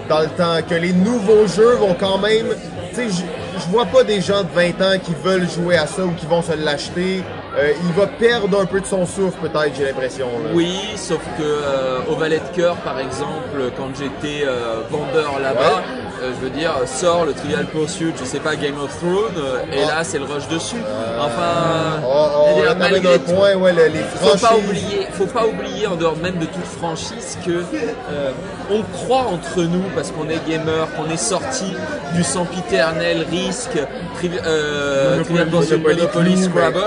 S1: dans le temps, que les nouveaux jeux vont quand même, tu sais, je- je vois pas des gens de 20 ans qui veulent jouer à ça ou qui vont se l'acheter. Euh, il va perdre un peu de son souffle, peut-être, j'ai l'impression. là.
S2: Oui, sauf que euh, au Valet de Cœur, par exemple, quand j'étais euh, vendeur là-bas, je veux dire, sort le Trivial Pursuit, je sais pas, Game of Thrones, euh, et
S1: Ah.
S2: là c'est le rush dessus. Enfin,
S1: Oh, oh, là,
S2: malgré tout,
S1: point, ouais, le- les
S2: faut pas
S1: franchises.
S2: oublier, faut pas oublier en dehors même de toute franchise que euh, on croit entre nous parce qu'on est gamer, qu'on est sorti du sempiternel risque, euh, Trivial Pursuit,
S1: Monopoly,
S2: Scrabble.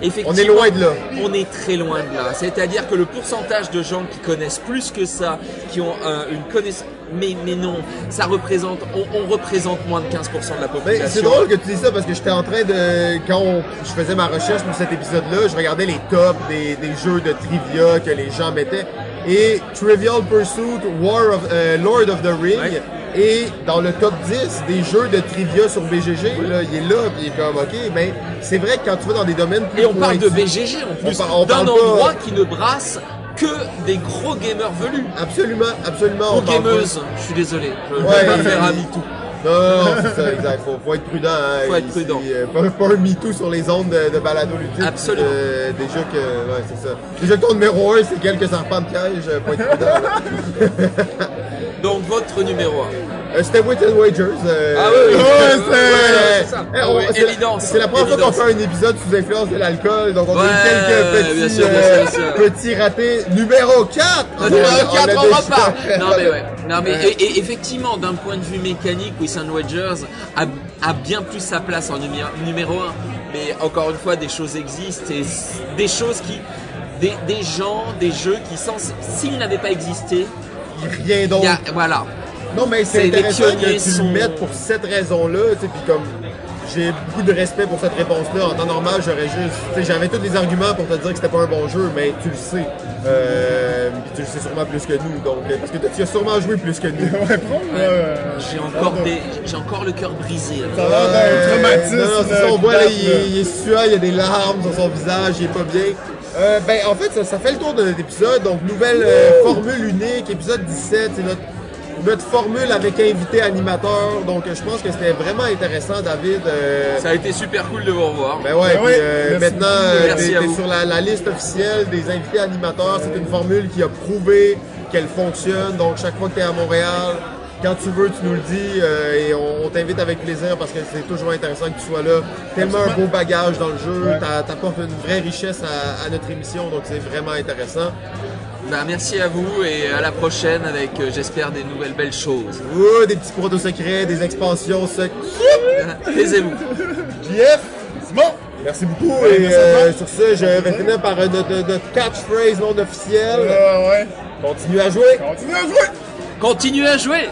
S1: On est
S2: Effectivement,
S1: loin de là.
S2: on est très loin de là. C'est-à-dire que le pourcentage de gens qui connaissent plus que ça, qui ont euh, une connaissance, mais mais non, ça représente, on, on représente moins de 15% de la
S1: Ben,
S2: population.
S1: c'est drôle que tu dis ça parce que j'étais en train de. Quand on- je faisais ma recherche pour cet épisode-là, je regardais les tops des, des jeux de trivia que les gens mettaient. Et Trivial Pursuit, War of, euh, Lord of the Ring,
S2: Ouais.
S1: et dans le top 10 des jeux de trivia sur BGG, là, il est là, puis il est comme, ok, mais c'est vrai que quand tu vas dans des domaines plus
S2: Et on parle de BGG en plus, d'un
S1: parle pas-
S2: endroit qui ne brasse que des gros gamers velus.
S1: Absolument, absolument.
S2: Ou gameuses, je suis désolé, je ne
S1: Ouais,
S2: vais pas faire un MeToo.
S1: Non, non, non, c'est ça, exact. Faut, faut être prudent. Hein,
S2: Faut être
S1: ici,
S2: prudent.
S1: euh, pas, pas un MeToo sur les ondes de, de balado ludique.
S2: Absolument.
S1: Euh, déjà que, ouais, c'est ça. Déjà que ton numéro 1, c'est quelques enfants de piège, faut être prudent.
S2: votre numéro 1.
S1: Euh, C'était Wit and Wagers. euh,
S2: Ah oui, oui.
S1: c'est
S2: évidence,
S1: C'est la première fois qu'on fait un épisode sous influence de l'alcool, donc on a quelques petits, euh, petits ratés. Numéro 4!
S2: Numéro 4, on repart. Non mais ouais. Non mais effectivement, d'un point de vue mécanique, Wissam Wagers a, a bien plus sa place en numéro, numéro 1. Mais encore une fois, des choses existent et des choses qui, des, des gens, des jeux qui, s'ils n'avaient pas existé,
S1: rien d'autre.
S2: voilà.
S1: Non, mais
S2: C'est-
S1: intéressant que tu
S2: sont-
S1: le mettes pour cette raison-là, tu sais, puis comme j'ai beaucoup de respect pour cette réponse-là. En temps normal, j'aurais juste, tu sais, j'avais tous les arguments pour te dire que c'était pas un bon jeu, mais tu le sais. Euh, puis tu le sais sûrement plus que nous, donc euh, parce que toi, tu as sûrement joué plus que nous.
S3: Ouais, euh,
S2: J'ai encore des, j'ai encore le cœur brisé.
S3: Ça a l'air d'un traumatisme.
S1: non, non, c'est ça,
S3: euh,
S1: on voit là, il est suant, il y a des larmes sur son visage, il est pas bien. Euh, ben, en fait, ça, ça fait le tour de notre épisode. Donc, nouvelle euh, formule unique, épisode 17, c'est notre, notre formule avec invité animateur. Donc, je pense que c'était vraiment intéressant, David. Euh,
S2: Ça a été super cool de vous revoir.
S1: ben ouais,
S3: Ben
S1: puis,
S3: ouais,
S1: euh,
S3: merci
S1: maintenant, euh, t'es t'es sur la, la liste officielle des invités animateurs. C'est une formule qui a prouvé qu'elle fonctionne. Donc, chaque fois que tu es à Montréal, quand tu veux, tu nous le dis euh, et on, on t'invite avec plaisir parce que c'est toujours intéressant que tu sois là. Tellement un beau bagage dans le jeu,
S3: Ouais.
S1: t'apportes une vraie richesse à, à notre émission, donc c'est vraiment intéressant.
S2: Bah, merci à vous et à la prochaine avec, euh, j'espère, des nouvelles belles choses.
S1: Ouh, des petits protos secrets, des expansions secrètes.
S2: Taisez-vous.
S1: JF,
S3: C'est bon!
S1: merci beaucoup.
S3: Ouais,
S1: et euh, sur ce, je vais finir par euh, notre, notre catchphrase non officielle.
S3: Euh, ouais.
S1: Continue à jouer.
S3: Continue à jouer!
S2: Continuez à jouer